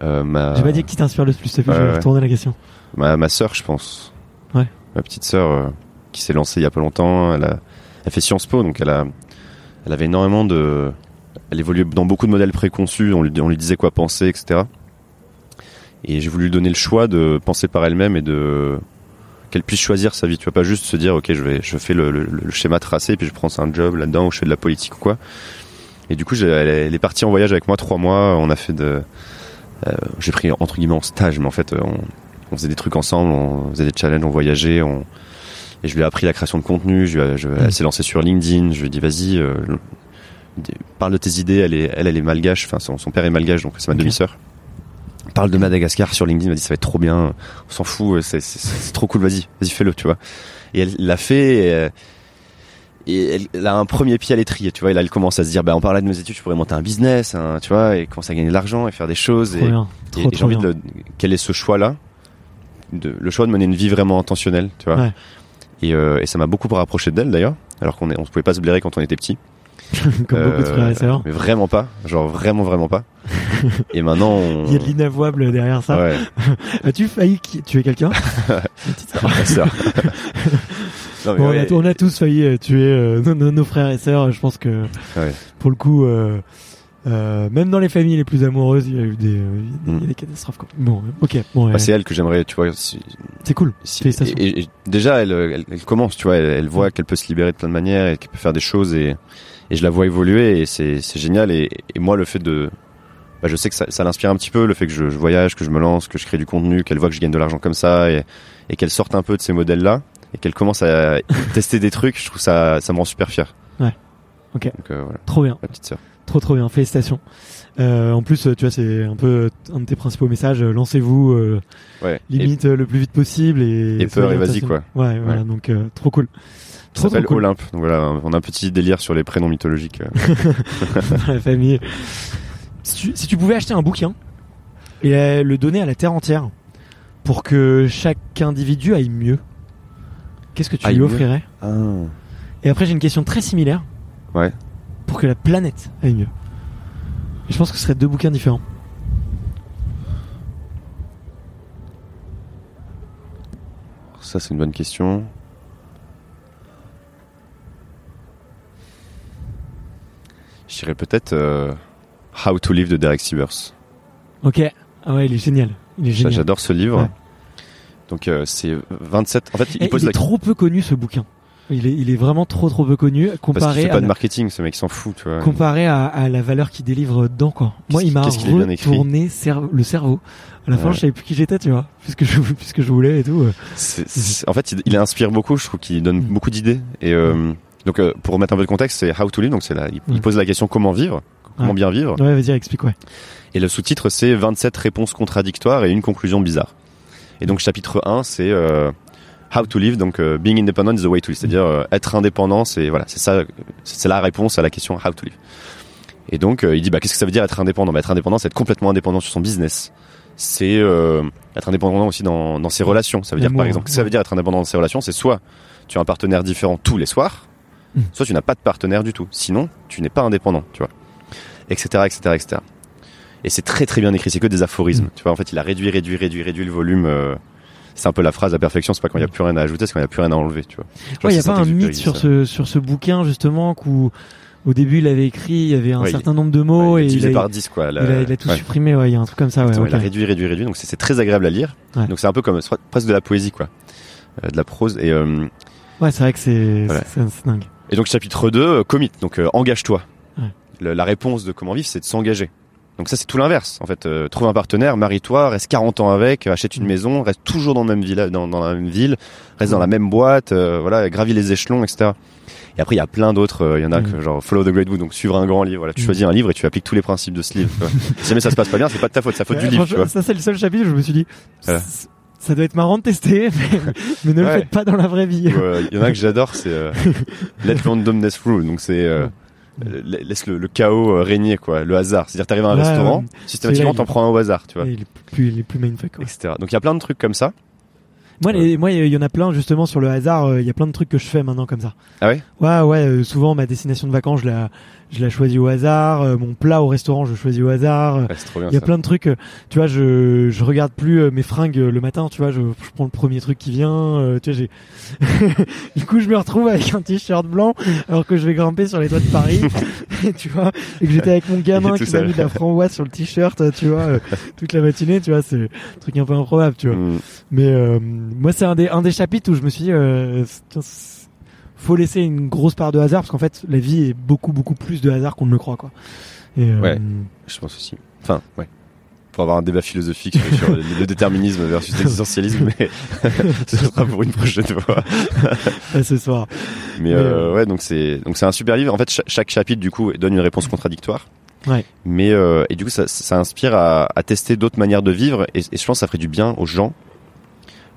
Ma... J'ai pas dit qui t'inspire le plus. Ouais, je vais retourner la question. ma, ma sœur, je pense. Ma petite sœur euh, qui s'est lancée il y a pas longtemps. Elle, a, elle fait Sciences Po, donc elle, a, elle avait énormément de. Elle évoluait dans beaucoup de modèles préconçus. On lui, on lui disait quoi penser, etc. Et j'ai voulu lui donner le choix de penser par elle-même et de qu'elle puisse choisir sa vie. Tu vas pas juste se dire, ok, je vais, je fais le, schéma tracé, puis je prends un job là-dedans ou je fais de la politique ou quoi. Et du coup, elle, est- partie en voyage avec moi trois mois. On a fait de, euh, j'ai pris entre guillemets en stage, mais en fait, on, on faisait des trucs ensemble, on faisait des challenges, on voyageait, on... et je lui ai appris la création de contenu. Je, lui ai- je- Elle s'est lancée sur LinkedIn. Je lui ai dit, vas-y, euh, parle de tes idées. Elle est, elle, elle est malgache. Enfin, son, son père est malgache, donc c'est ma demi-sœur. Parle de Madagascar sur LinkedIn. Elle m'a dit, ça va être trop bien. On s'en fout. C'est, c'est, trop cool. Vas-y, vas-y, fais-le, tu vois. Et elle l'a fait. Et, euh, et elle, a un premier pied à l'étrier, tu vois. Et là, elle commence à se dire, bah, en parlant de mes études, je pourrais monter un business, hein, tu vois, et commencer à gagner de l'argent et faire des choses. Trop et, et- j'ai envie de le, quel est ce choix-là, de, le choix de mener une vie vraiment intentionnelle, tu vois. Ouais. Et, euh, et ça m'a beaucoup rapproché d'elle d'ailleurs, alors qu'on on pouvait pas se blairer quand on était petit. Comme beaucoup de Euh, frères et sœurs. Mais vraiment pas, genre vraiment vraiment pas. et maintenant, on... Il y a de l'inavouable derrière ça. Ouais, As-tu failli tuer quelqu'un? Non, on, a, on a tous failli euh, tuer euh, nos, nos- nos frères et sœurs. Je pense que Ouais. pour le coup, euh, euh, même dans les familles les plus amoureuses, il y a eu des, euh, il y a Mm. des catastrophes. Quoi. Bon, euh, ok, bon, bah, ouais. c'est elle que j'aimerais, tu vois. Si, c'est cool. si- Félicitations. et, et- et déjà, elle, elle, elle commence, tu vois. Elle, elle voit qu'elle peut se libérer de plein de manières et qu'elle peut faire des choses et, et je la vois évoluer et c'est, c'est génial. Et, et moi, le fait de, bah, je sais que ça, ça l'inspire un petit peu, le fait que je, je voyage, que je me lance, que je crée du contenu, qu'elle voit que je gagne de l'argent comme ça et, et qu'elle sorte un peu de ces modèles-là. et qu'elle commence à tester des trucs, je trouve ça, ça me rend super fier. Ouais. Ok. Donc euh, voilà, Trop bien. ma petite sœur. Trop trop bien, félicitations. Euh, en plus, tu vois, c'est un peu un de tes principaux messages. euh, Lancez-vous, euh, Ouais. limite le plus vite possible et. Et peur et vas-y, quoi. Ouais, voilà, donc euh, trop cool. Ça s'appelle cool. Olympe. Donc voilà, on a un petit délire sur les prénoms mythologiques. dans la famille. Si tu, si tu pouvais acheter un bouquin et le donner à la terre entière pour que chaque individu aille mieux, qu'est-ce que tu Aille lui offrirais? Et après, j'ai une question très similaire. Ouais. Pour que la planète aille mieux. Et je pense que ce seraient deux bouquins différents. Ça, c'est une bonne question. Je dirais peut-être euh, How to Live de Derek Sivers. Ok. Ah ouais, il est génial. Il est J'a- génial. J'adore ce livre. Ouais. Donc euh, c'est 27. En fait, il Et pose la est trop peu connu ce bouquin. Il est, il est vraiment trop trop peu connu parce qu'il comparé fait à pas de la- marketing, ce mec s'en fout, tu vois. comparé à, à la valeur qu'il délivre dedans quoi. Moi, il m'a qu'il retourné cer- le cerveau. À la fin, Ouais. je savais plus qui j'étais, tu vois, puisque je puisque je voulais et tout. en fait, il, il inspire beaucoup. Je trouve qu'il donne Mm. beaucoup d'idées. Et euh, donc, euh, pour remettre un peu de contexte, c'est How to Live. Donc, c'est là, il, il Mm. pose la question comment vivre, comment Ouais. bien vivre. Ouais, vas-y, explique ouais. Et le sous-titre, c'est 27 réponses contradictoires et une conclusion bizarre. Et donc, chapitre 1, c'est euh, How to live, donc euh, being independent is the way to live. C'est-à-dire euh, être indépendant, c'est voilà, c'est ça, c'est la réponse à la question How to live. Et donc, euh, il dit bah qu'est-ce que ça veut dire être indépendant? Bah, Être indépendant, c'est être complètement indépendant sur son business. C'est euh, être indépendant aussi dans, dans ses relations. Ça veut dire par exemple, que ça veut dire être indépendant dans ses relations C'est soit tu as un partenaire différent tous les soirs, Mm. soit tu n'as pas de partenaire du tout. Sinon, tu n'es pas indépendant, tu vois, etc., etc., etc. Et c'est très très bien écrit. C'est que des aphorismes. Mm. Tu vois, en fait, il a réduit, réduit, réduit, réduit le volume. C'est un peu la phrase à perfection. C'est pas quand il y a plus rien à ajouter, c'est quand il y a plus rien à enlever. Tu vois. Ouais, il y que a pas un mythe sur ça. ce sur ce bouquin justement où au début il avait écrit, il y avait un Ouais, certain nombre de mots Ouais, il et il a, par 10 quoi. il a, il a tout ouais. supprimé. Ouais, il y a un truc comme ça. Ouais. Il a réduit, réduit, réduit. Donc c'est très agréable à lire. Ouais. Donc c'est un peu comme presque de la poésie quoi, Euh, de la prose. Et euh, Ouais, c'est vrai que c'est Voilà. dingue. Et donc chapitre 2, euh, commit, donc euh, engage-toi. Ouais. La réponse de comment vivre, c'est de s'engager. Donc ça c'est tout l'inverse. En fait, euh, trouve un partenaire, marie-toi, reste 40 ans avec, achète une Mm. maison, reste toujours dans, le même villa, dans, dans la même ville, reste Mm. dans la même boîte, euh, voilà, gravis les échelons, etc. Et après il y a plein d'autres, euh, il y en a Mm. que genre Follow the Great Book, donc suivre un grand livre. Voilà, tu Mm. choisis un livre et tu appliques tous les principes de ce livre. si jamais ça se passe pas bien, c'est pas de ta faute, c'est la faute Ouais, du livre. Tu vois. Ça c'est le seul chapitre où je me suis dit. Voilà. Ça doit être marrant de tester, mais, mais ne le faites pas dans la vraie vie. Il y en a que j'adore, c'est euh, Let Randomness Rule. Donc c'est laisse le, le chaos euh, régner quoi, le hasard. C'est-à-dire t'arrives à un Ouais, restaurant, ouais. systématiquement t'en prends un au hasard, tu vois, il est plus, il est plus mindfuck. ouais. etc. Donc il y a plein de trucs comme ça. Moi, les- moi, il y en a plein justement sur le hasard. euh, Il y a plein de trucs que je fais maintenant comme ça. Ah ouais? Ouais, ouais. euh, souvent, ma destination de vacances, je la, je la choisis au hasard. euh, mon plat au restaurant, je choisis au hasard. bien Il y a ça. plein de trucs. euh, Tu vois, je, je regarde plus euh, mes fringues le matin. Tu vois, je, je prends le premier truc qui vient. euh, tu vois, j'ai. du coup, je me retrouve avec un t-shirt blanc alors que je vais grimper sur les toits de Paris. tu vois, et que j'étais avec mon gamin qui m'a mis de la framboise sur le t-shirt. Tu vois, toute la matinée. Tu vois, c'est un truc un peu improbable. Tu vois. Mm. Mais euh, moi, c'est un des, un des chapitres où je me suis dit, euh, faut laisser une grosse part de hasard parce qu'en fait, la vie est beaucoup, beaucoup plus de hasard qu'on ne le croit, quoi. Et, euh, Ouais. Je pense aussi. Enfin, ouais. Pour avoir un débat philosophique sur, sur le, déterminisme versus l'existentialisme, mais ce sera pour une prochaine fois. ce soir. Mais Mais, euh, ouais, donc c'est donc c'est un super livre. En fait, cha- chaque chapitre du coup donne une réponse contradictoire. Ouais. Mais euh, et du coup, ça, ça inspire à, à tester d'autres manières de vivre et, et je pense que ça ferait du bien aux gens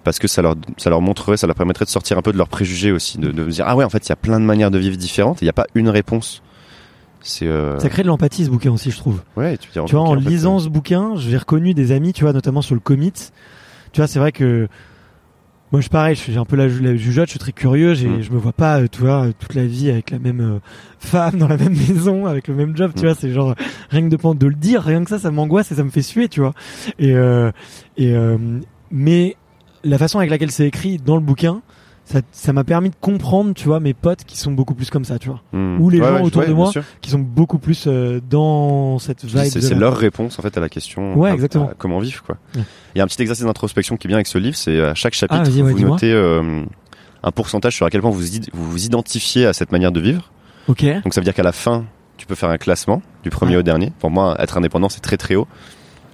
parce que ça leur ça leur montrerait, ça leur permettrait de sortir un peu de leurs préjugés aussi, de, de dire ah ouais en fait il y a plein de manières de vivre différentes, et il n'y a pas une réponse. C'est euh... Ça crée de l'empathie, ce bouquin aussi, je trouve. ouais, tu, Tu vois, ok, en fait, lisant euh, ce bouquin, j'ai reconnu des amis, tu vois, notamment sur le commit. Tu vois, c'est vrai que moi, je pareil, suis un peu la, la jugeote, je suis très curieux, j'ai, Mm. je me vois pas, euh, tu vois, toute la vie avec la même euh, femme dans la même maison, avec le même job, tu Mm. vois, c'est genre rien que de de le dire, rien que ça, ça m'angoisse et ça me fait suer, tu vois. Et euh, et euh, mais la façon avec laquelle c'est écrit dans le bouquin, ça, m'a permis de comprendre, tu vois, mes potes qui sont beaucoup plus comme ça, tu vois, hmm. ou les Ouais, gens ouais, autour ouais, de moi qui sont beaucoup plus euh, dans cette vibe. C'est leur réponse en fait à la question. Ouais, à- exactement. à comment vivre quoi. Il y a un petit exercice d'introspection qui est bien avec ce livre, c'est à chaque chapitre Ah, ouais, vous notez euh, un pourcentage sur à quel point vous vous vous identifiez à cette manière de vivre. Ok. Donc ça veut dire qu'à la fin, tu peux faire un classement du premier au dernier. Pour moi, être indépendant, c'est très très haut.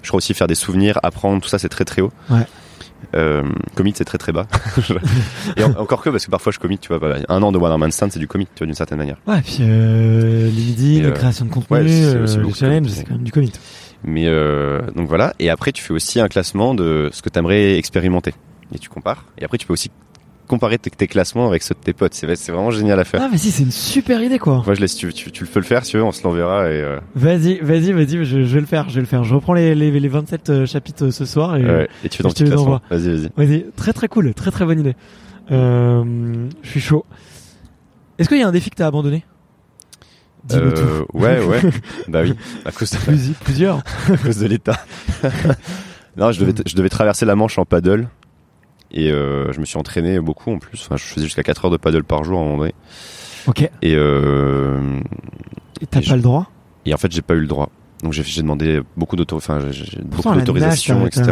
Je crois aussi faire des souvenirs, apprendre, tout ça, c'est très très haut. Ouais. Euh, commit c'est très très bas. et en- encore que parce que parfois je commit, tu vois, bah, un an de One Man Stand c'est du commit, tu vois, d'une certaine manière. Ouais, puis euh, LinkedIn, euh, création de contenu, ouais, c'est euh, challenges, commit. c'est quand même du commit. Mais euh, donc voilà. Et après tu fais aussi un classement de ce que tu aimerais expérimenter. Et tu compares. Et après tu peux aussi comparer tes, classements avec ceux de tes potes. C'est vraiment génial à faire. Ah, mais si, c'est une super idée, quoi. Moi je laisse, tu, tu, tu le peux le faire si tu veux, on se l'enverra et, euh, Vas-y, vas-y, vas-y, je, je vais le faire, je vais le faire. Je reprends les, les, les 27 euh, chapitres euh, ce soir et ouais. et tu te petit les classement. envoie. Vas-y, vas-y. vas-y, très très cool, très très bonne idée. Euh, je suis chaud. Est-ce qu'il y a un défi que t'as abandonné? Tout. Euh, ouais, ouais. bah oui, à cause de, Plus- plusieurs. à cause de l'État. non, je devais, je devais traverser la Manche en paddle. Et euh, je me suis entraîné beaucoup en plus. Enfin, je faisais jusqu'à 4 heures de paddle par jour à un moment donné. Ok. Et euh, t'as pas le droit? Et en fait, j'ai pas eu le droit. Donc j'ai demandé beaucoup d'autorisation, etc.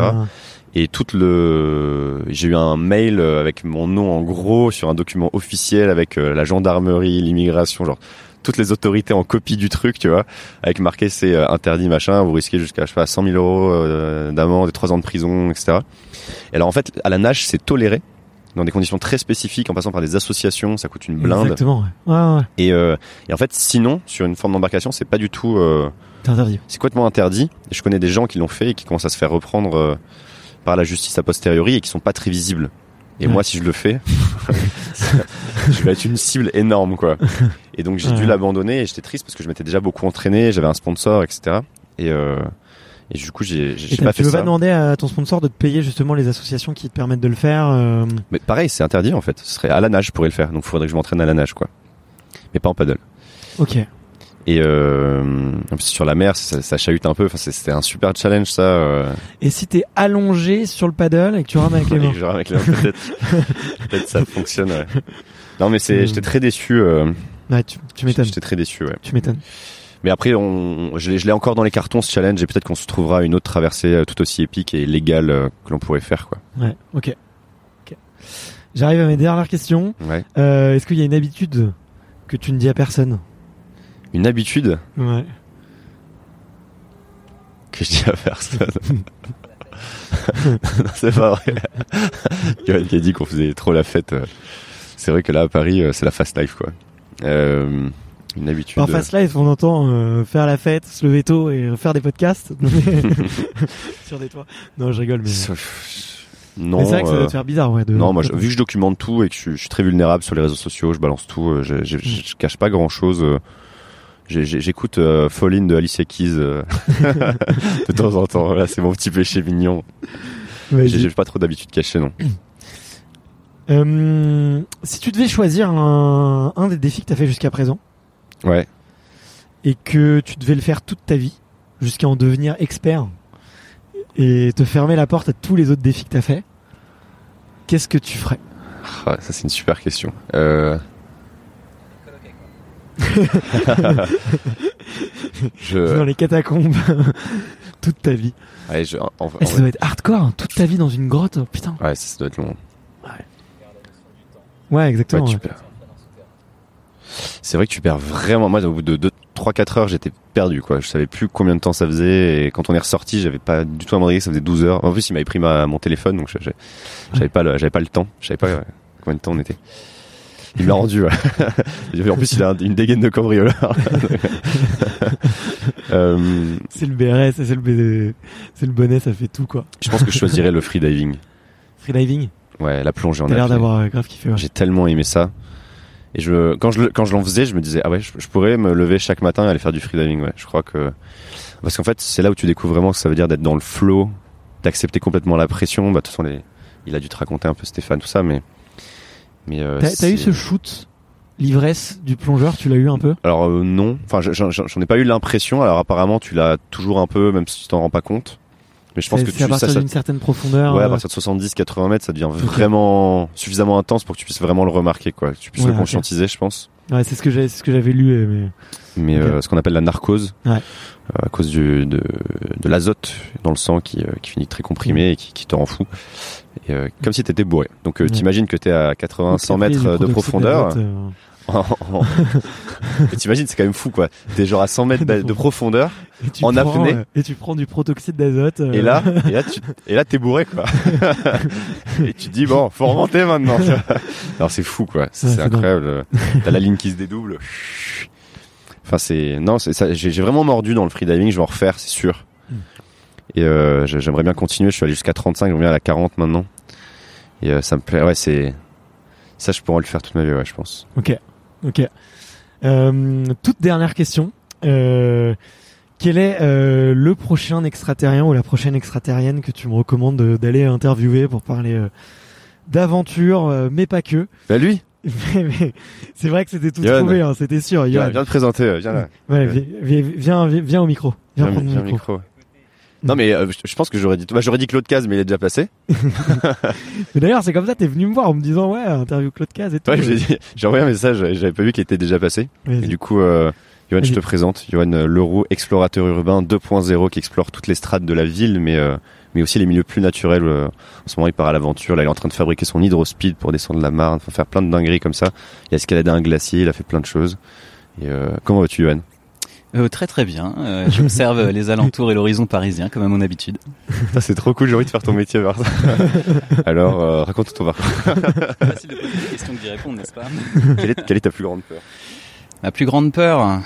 Et tout le, j'ai eu un mail euh, avec mon nom en gros sur un document officiel avec la gendarmerie, l'immigration, genre toutes les autorités en copie du truc, tu vois, avec marqué c'est euh, interdit machin, vous risquez jusqu'à je sais pas 100 000 euros euh, d'amende et 3 ans de prison, etc. Et alors en fait à la nage c'est toléré dans des conditions très spécifiques en passant par des associations, ça coûte une blinde. Exactement, ouais. Ouais, ouais. Et, euh, et en fait sinon sur une forme d'embarcation c'est pas du tout euh, interdit. c'est complètement interdit. Et je connais des gens qui l'ont fait et qui commencent à se faire reprendre euh, par la justice a posteriori et qui sont pas très visibles. Et moi, si je le fais, je vais être une cible énorme, quoi. Et donc, j'ai dû l'abandonner et j'étais triste parce que je m'étais déjà beaucoup entraîné, j'avais un sponsor, etc. Et, euh, et du coup, j'ai Et j'ai t'as- pas tu fait veux ça. pas demander à ton sponsor de te payer justement les associations qui te permettent de le faire euh, Mais pareil, c'est interdit, en fait. Ce serait à la nage, je pourrais le faire. Donc, il faudrait que je m'entraîne à la nage, quoi. Mais pas en paddle. Ok. Et euh, sur la mer, ça, ça chahute un peu. Enfin, c'était un super challenge, ça. euh. Et si t'es allongé sur le paddle et que tu rames avec les mains Genre avec les mains, peut-être, peut-être ça fonctionne. Ouais. Non, mais c'est, Euh. j'étais très déçu. euh, Ouais, tu, tu m'étonnes. J'étais très déçu. Ouais. Tu m'étonnes. Mais après, on, je l'ai, je encore dans les cartons ce challenge, et peut-être qu'on se trouvera une autre traversée euh, tout aussi épique et légale euh, que l'on pourrait faire, quoi. Ouais, ok. Ok. J'arrive à mes dernières questions. Ouais. Euh, Est-ce qu'il y a une habitude que tu ne dis à personne? Une habitude Ouais. que je dis à personne. non, c'est pas vrai. Johan qui a dit qu'on faisait trop la fête. C'est vrai que là, à Paris, euh, c'est la fast life, quoi. Euh, une habitude. Par Fast Life, on entend euh, faire la fête, se lever tôt et faire des podcasts sur des toits. Non, je rigole, mais, Non. mais c'est vrai que ça doit te faire bizarre, ouais. De... Non, moi, je- vu que je documente tout et que je, suis- je suis très vulnérable sur les réseaux sociaux, je balance tout, je cache pas grand chose. J'écoute euh, Fall In de Alicia Keys euh, de temps en temps. Là, c'est mon petit péché mignon. J'ai pas trop d'habitude cachée, non. Euh, si tu devais choisir un, un des défis que tu as fait jusqu'à présent Ouais. et que tu devais le faire toute ta vie jusqu'à en devenir expert et te fermer la porte à tous les autres défis que tu as fait, qu'est-ce que tu ferais? Ah, ça, c'est une super question. Euh... je, dans les catacombes toute ta vie ouais, je, en, en- Ça doit être hardcore, hein, toute ta vie dans une grotte, oh, putain. ouais, ça, ça doit être long. Ouais, Ouais, exactement. ouais. perds. C'est vrai que tu perds vraiment. Moi, au bout de 2, 3, 4 heures, j'étais perdu, quoi. Je savais plus combien de temps ça faisait. Et quand on est ressorti, j'avais pas du tout à m'en que ça faisait 12 heures. En plus, il m'avait pris ma, mon téléphone, donc j'avais pas, le- pas le temps. Je savais pas combien de temps on était. Il me l'a rendu, ouais. en plus, il a un- une dégaine de cambrioleur. euh, C'est le BRS, c'est le, B- c'est le bonnet, ça fait tout quoi. je pense que je choisirais le freediving. Freediving, Ouais, la plongée en l'air d'avoir euh, grave kiffé. Ouais. J'ai tellement aimé ça. Et je, quand je, quand je l'en faisais, je me disais, ah ouais, je, je pourrais me lever chaque matin et aller faire du freediving, ouais. Je crois que, parce qu'en fait, c'est là où tu découvres vraiment ce que ça veut dire d'être dans le flow, d'accepter complètement la pression. Bah, de toute façon, les, il a dû te raconter un peu Stéphane, tout ça, mais, mais, euh, T'as, eu ce shoot, l'ivresse du plongeur, tu l'as eu un peu? Alors, euh, non. Enfin, je- j'en ai pas eu l'impression. Alors, apparemment, tu l'as toujours un peu, même si tu t'en rends pas compte. Mais je pense que tu, à partir d'une certaine profondeur. ouais, à euh, partir de 70, 80 mètres, ça devient vraiment suffisamment intense pour que tu puisses vraiment le remarquer, quoi. Que tu puisses Ouais, le conscientiser, je pense. ouais, c'est ce que j'ai, c'est ce que j'avais lu. euh, Mais... mais euh, ce qu'on appelle la narcose, Ouais. euh, à cause du, de, de l'azote dans le sang qui, euh, qui finit très comprimé et qui, qui te rend fou, et, euh, comme si t'étais bourré. Donc euh, t'imagines que t'es à 80, Donc, 100 après, mètres du de profondeur, euh, T'imagines, c'est quand même fou, quoi. T'es genre à 100 mètres de, de profondeur, Et tu En prends, apnée. euh, Et tu prends du protoxyde d'azote. euh, et là, et là, tu, et là, t'es bourré, quoi. et tu te dis, bon, faut remonter maintenant. Alors, c'est fou, quoi. C'est Ouais, incroyable. T'as la ligne qui se dédouble. Enfin, c'est, non, c'est ça. J'ai j'ai vraiment mordu dans le freediving. Je vais en refaire, c'est sûr. Et euh, j'ai- j'aimerais bien continuer. Je suis allé jusqu'à 35, je reviens à la 40 maintenant. Et euh, ça me plaît. Ouais, c'est ça. Je pourrais le faire toute ma vie, ouais, je pense. Ok, ok. Euh, toute dernière question. Euh, quel est euh, le prochain extraterrien ou la prochaine extraterrienne que tu me recommandes de- d'aller interviewer pour parler euh, d'aventure, euh, mais pas que? Bah lui, Mais- mais c'est vrai que c'était tout trouvé, hein, c'était sûr. viens, viens te présenter. Viens là. Ouais, vi- vi- viens, viens, viens au micro. Viens, prendre viens mon micro. micro. Non mais euh, je- je pense que j'aurais dit, bah, j'aurais dit Claude Caz, mais il est déjà passé. Mais d'ailleurs, c'est comme ça, t'es venu me voir en me disant ouais, interview Claude Caz et tout. Ouais, j'ai dit- j'ai envoyé un message, j'avais pas vu qu'il était déjà passé. Vas-y. Et du coup, euh, Johan, je te présente. Johan euh, Leroux, explorateur urbain 2.0 qui explore toutes les strates de la ville, mais euh, mais aussi les milieux plus naturels. euh. En ce moment, il part à l'aventure. Là, il est en train de fabriquer son hydrospeed pour descendre la Marne, enfin, faire plein de dingueries comme ça. Il a escaladé un glacier, il a fait plein de choses. Et euh, comment vas-tu, Johan? Euh, très très bien. Euh, J'observe les alentours et l'horizon parisien comme à mon habitude. Ça, C'est trop cool, j'ai envie de faire ton métier ça. Alors, euh, raconte ton parcours. Facile de poser des questions que d'y répondre, n'est-ce pas Quelle est, quelle est ta plus grande peur Ma plus grande peur.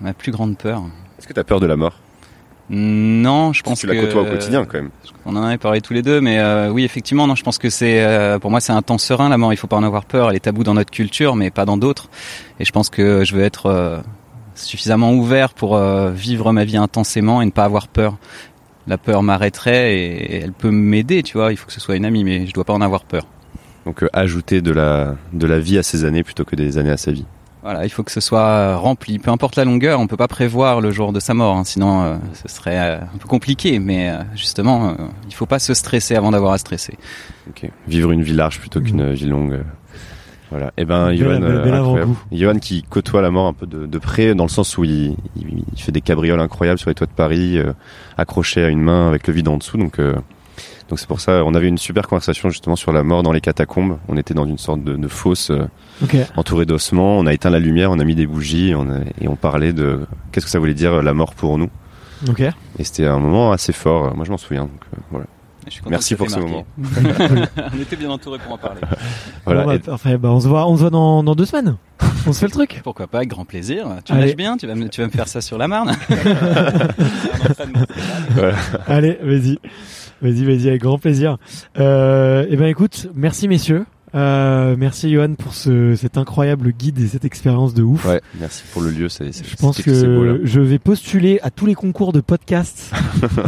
Ma plus grande peur. Est-ce que tu as peur de la mort Non, je pense Tu la que côtoies au quotidien quand même. On en avait parlé tous les deux, mais euh, oui, effectivement, non, je pense que c'est, euh, pour moi, c'est un temps serein. La mort, il faut pas en avoir peur. Elle est taboue dans notre culture, mais pas dans d'autres. Et je pense que je veux être euh, suffisamment ouvert pour euh, vivre ma vie intensément et ne pas avoir peur. La peur m'arrêterait et elle peut m'aider, tu vois. Il faut que ce soit une amie, mais je dois pas en avoir peur. Donc euh, ajouter de la de la vie à ses années plutôt que des années à sa vie. Voilà, il faut que ce soit euh, rempli. Peu importe la longueur, on peut pas prévoir le jour de sa mort, hein, sinon euh, ce serait euh, un peu compliqué. Mais euh, justement, il faut pas se stresser avant d'avoir à stresser. Vivre une vie large plutôt qu'une vie longue. Voilà. Et ben, Johan, bel- euh. Johan qui côtoie la mort un peu de, de près, dans le sens où il, il, il fait des cabrioles incroyables sur les toits de Paris, euh, accroché à une main avec le vide en dessous. Donc, euh, donc c'est pour ça, on avait une super conversation justement sur la mort dans les catacombes. On était dans une sorte de, de fosse euh, entourée d'ossements. On a éteint la lumière, on a mis des bougies, on a- et on parlait de qu'est-ce que ça voulait dire la mort pour nous. Et c'était un moment assez fort. Moi, je m'en souviens. Donc, voilà. Je suis content Merci pour ce marqué. on était bien entourés pour en parler. Voilà. Bon, bah, parfait. Bah, on se voit, on se voit dans, dans deux semaines. on se fait le truc. Pourquoi pas, avec grand plaisir. Tu Allez. nages bien, tu vas, me, tu vas me faire ça sur la Marne. Allez, vas-y. Vas-y, vas-y, avec grand plaisir. Euh, eh ben, écoute, merci messieurs. Euh, merci Johan pour ce, cet incroyable guide et cette expérience de ouf. Ouais, merci pour le lieu. C'est, c'est- Je pense beau, que je vais postuler à tous les concours de podcast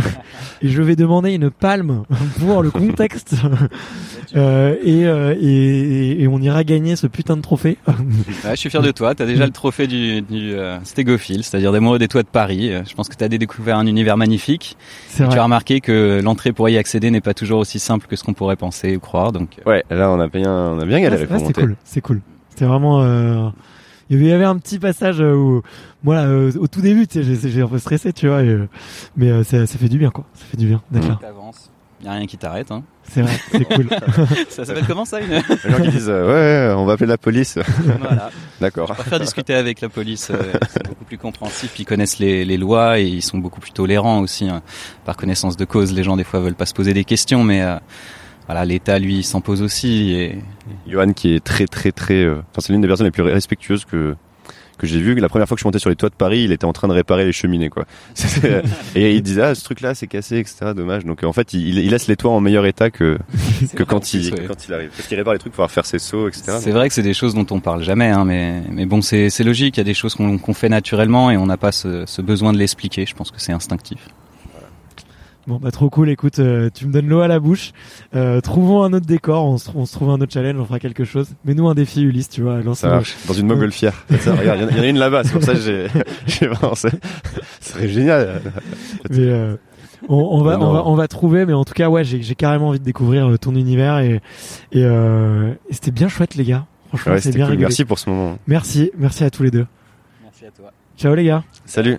et je vais demander une palme pour le contexte Euh, et, euh, et, et on ira gagner ce putain de trophée. Ouais, je suis fier de toi. T'as déjà le trophée du, du euh, stégophile, c'est-à-dire d'amoureux des toits de Paris. Euh, Je pense que t'as découvert un univers magnifique. C'est Et tu as remarqué que l'entrée pour y accéder n'est pas toujours aussi simple que ce qu'on pourrait penser ou croire. Donc, euh, Ouais, là, on a bien, on a bien galéré pour c'est monter. cool, c'est cool. C'était vraiment. Euh... Il y avait- il un petit passage euh, où, moi, euh, au tout début, tu sais, j'ai- un peu stressé, tu vois, et, mais euh, ça, ça fait du bien, quoi. Ça fait du bien d'être Mm. là. t'avances. Y a rien qui t'arrête. Hein. C'est vrai, c'est cool. Ça s'appelle comment ça une... Les gens qui disent, euh, ouais, on va appeler la police. Voilà. D'accord. Je préfère discuter avec la police. euh, ils sont beaucoup plus compréhensifs, ils connaissent les, les lois et ils sont beaucoup plus tolérants aussi. hein. Par connaissance de cause, les gens des fois veulent pas se poser des questions, mais euh, voilà, l'État lui s'en pose aussi. Et Johan qui est très, très, très, euh, enfin, c'est l'une des personnes les plus respectueuses que, que j'ai vu. La première fois que je suis monté sur les toits de Paris, il était en train de réparer les cheminées, quoi. C'était- et il disait, ah, ce truc-là, c'est cassé, etc., dommage. Donc, en fait, il, il laisse les toits en meilleur état que, que quand il, ouais. quand il arrive. Parce qu'il répare les trucs pour faire ses sauts, etc. C'est vrai que c'est des choses dont on parle jamais, hein, mais, mais bon, c'est c'est logique. Il y a des choses qu'on qu'on fait naturellement et on n'a pas ce, ce besoin de l'expliquer. Je pense que c'est instinctif. Bon, bah, trop cool. Écoute, euh, tu me donnes l'eau à la bouche. Euh, trouvons un autre décor. On se, on se trouve un autre challenge. On fera quelque chose. Mais nous, un défi, Ulysse, tu vois. lance- Ça marche. Dans une montgolfière. Ça, regarde, il y en a- il y en a une là-bas. C'est pour ça que j'ai, j'ai avancé. Ce serait génial. Mais euh, on, on va, on va, on va trouver. Mais en tout cas, ouais, j'ai j'ai carrément envie de découvrir euh, ton univers et et, euh, et c'était bien chouette, les gars. Franchement, Ouais, c'était bien cool. Merci pour ce moment. Merci, merci à tous les deux. Merci à toi. Ciao les gars. Salut.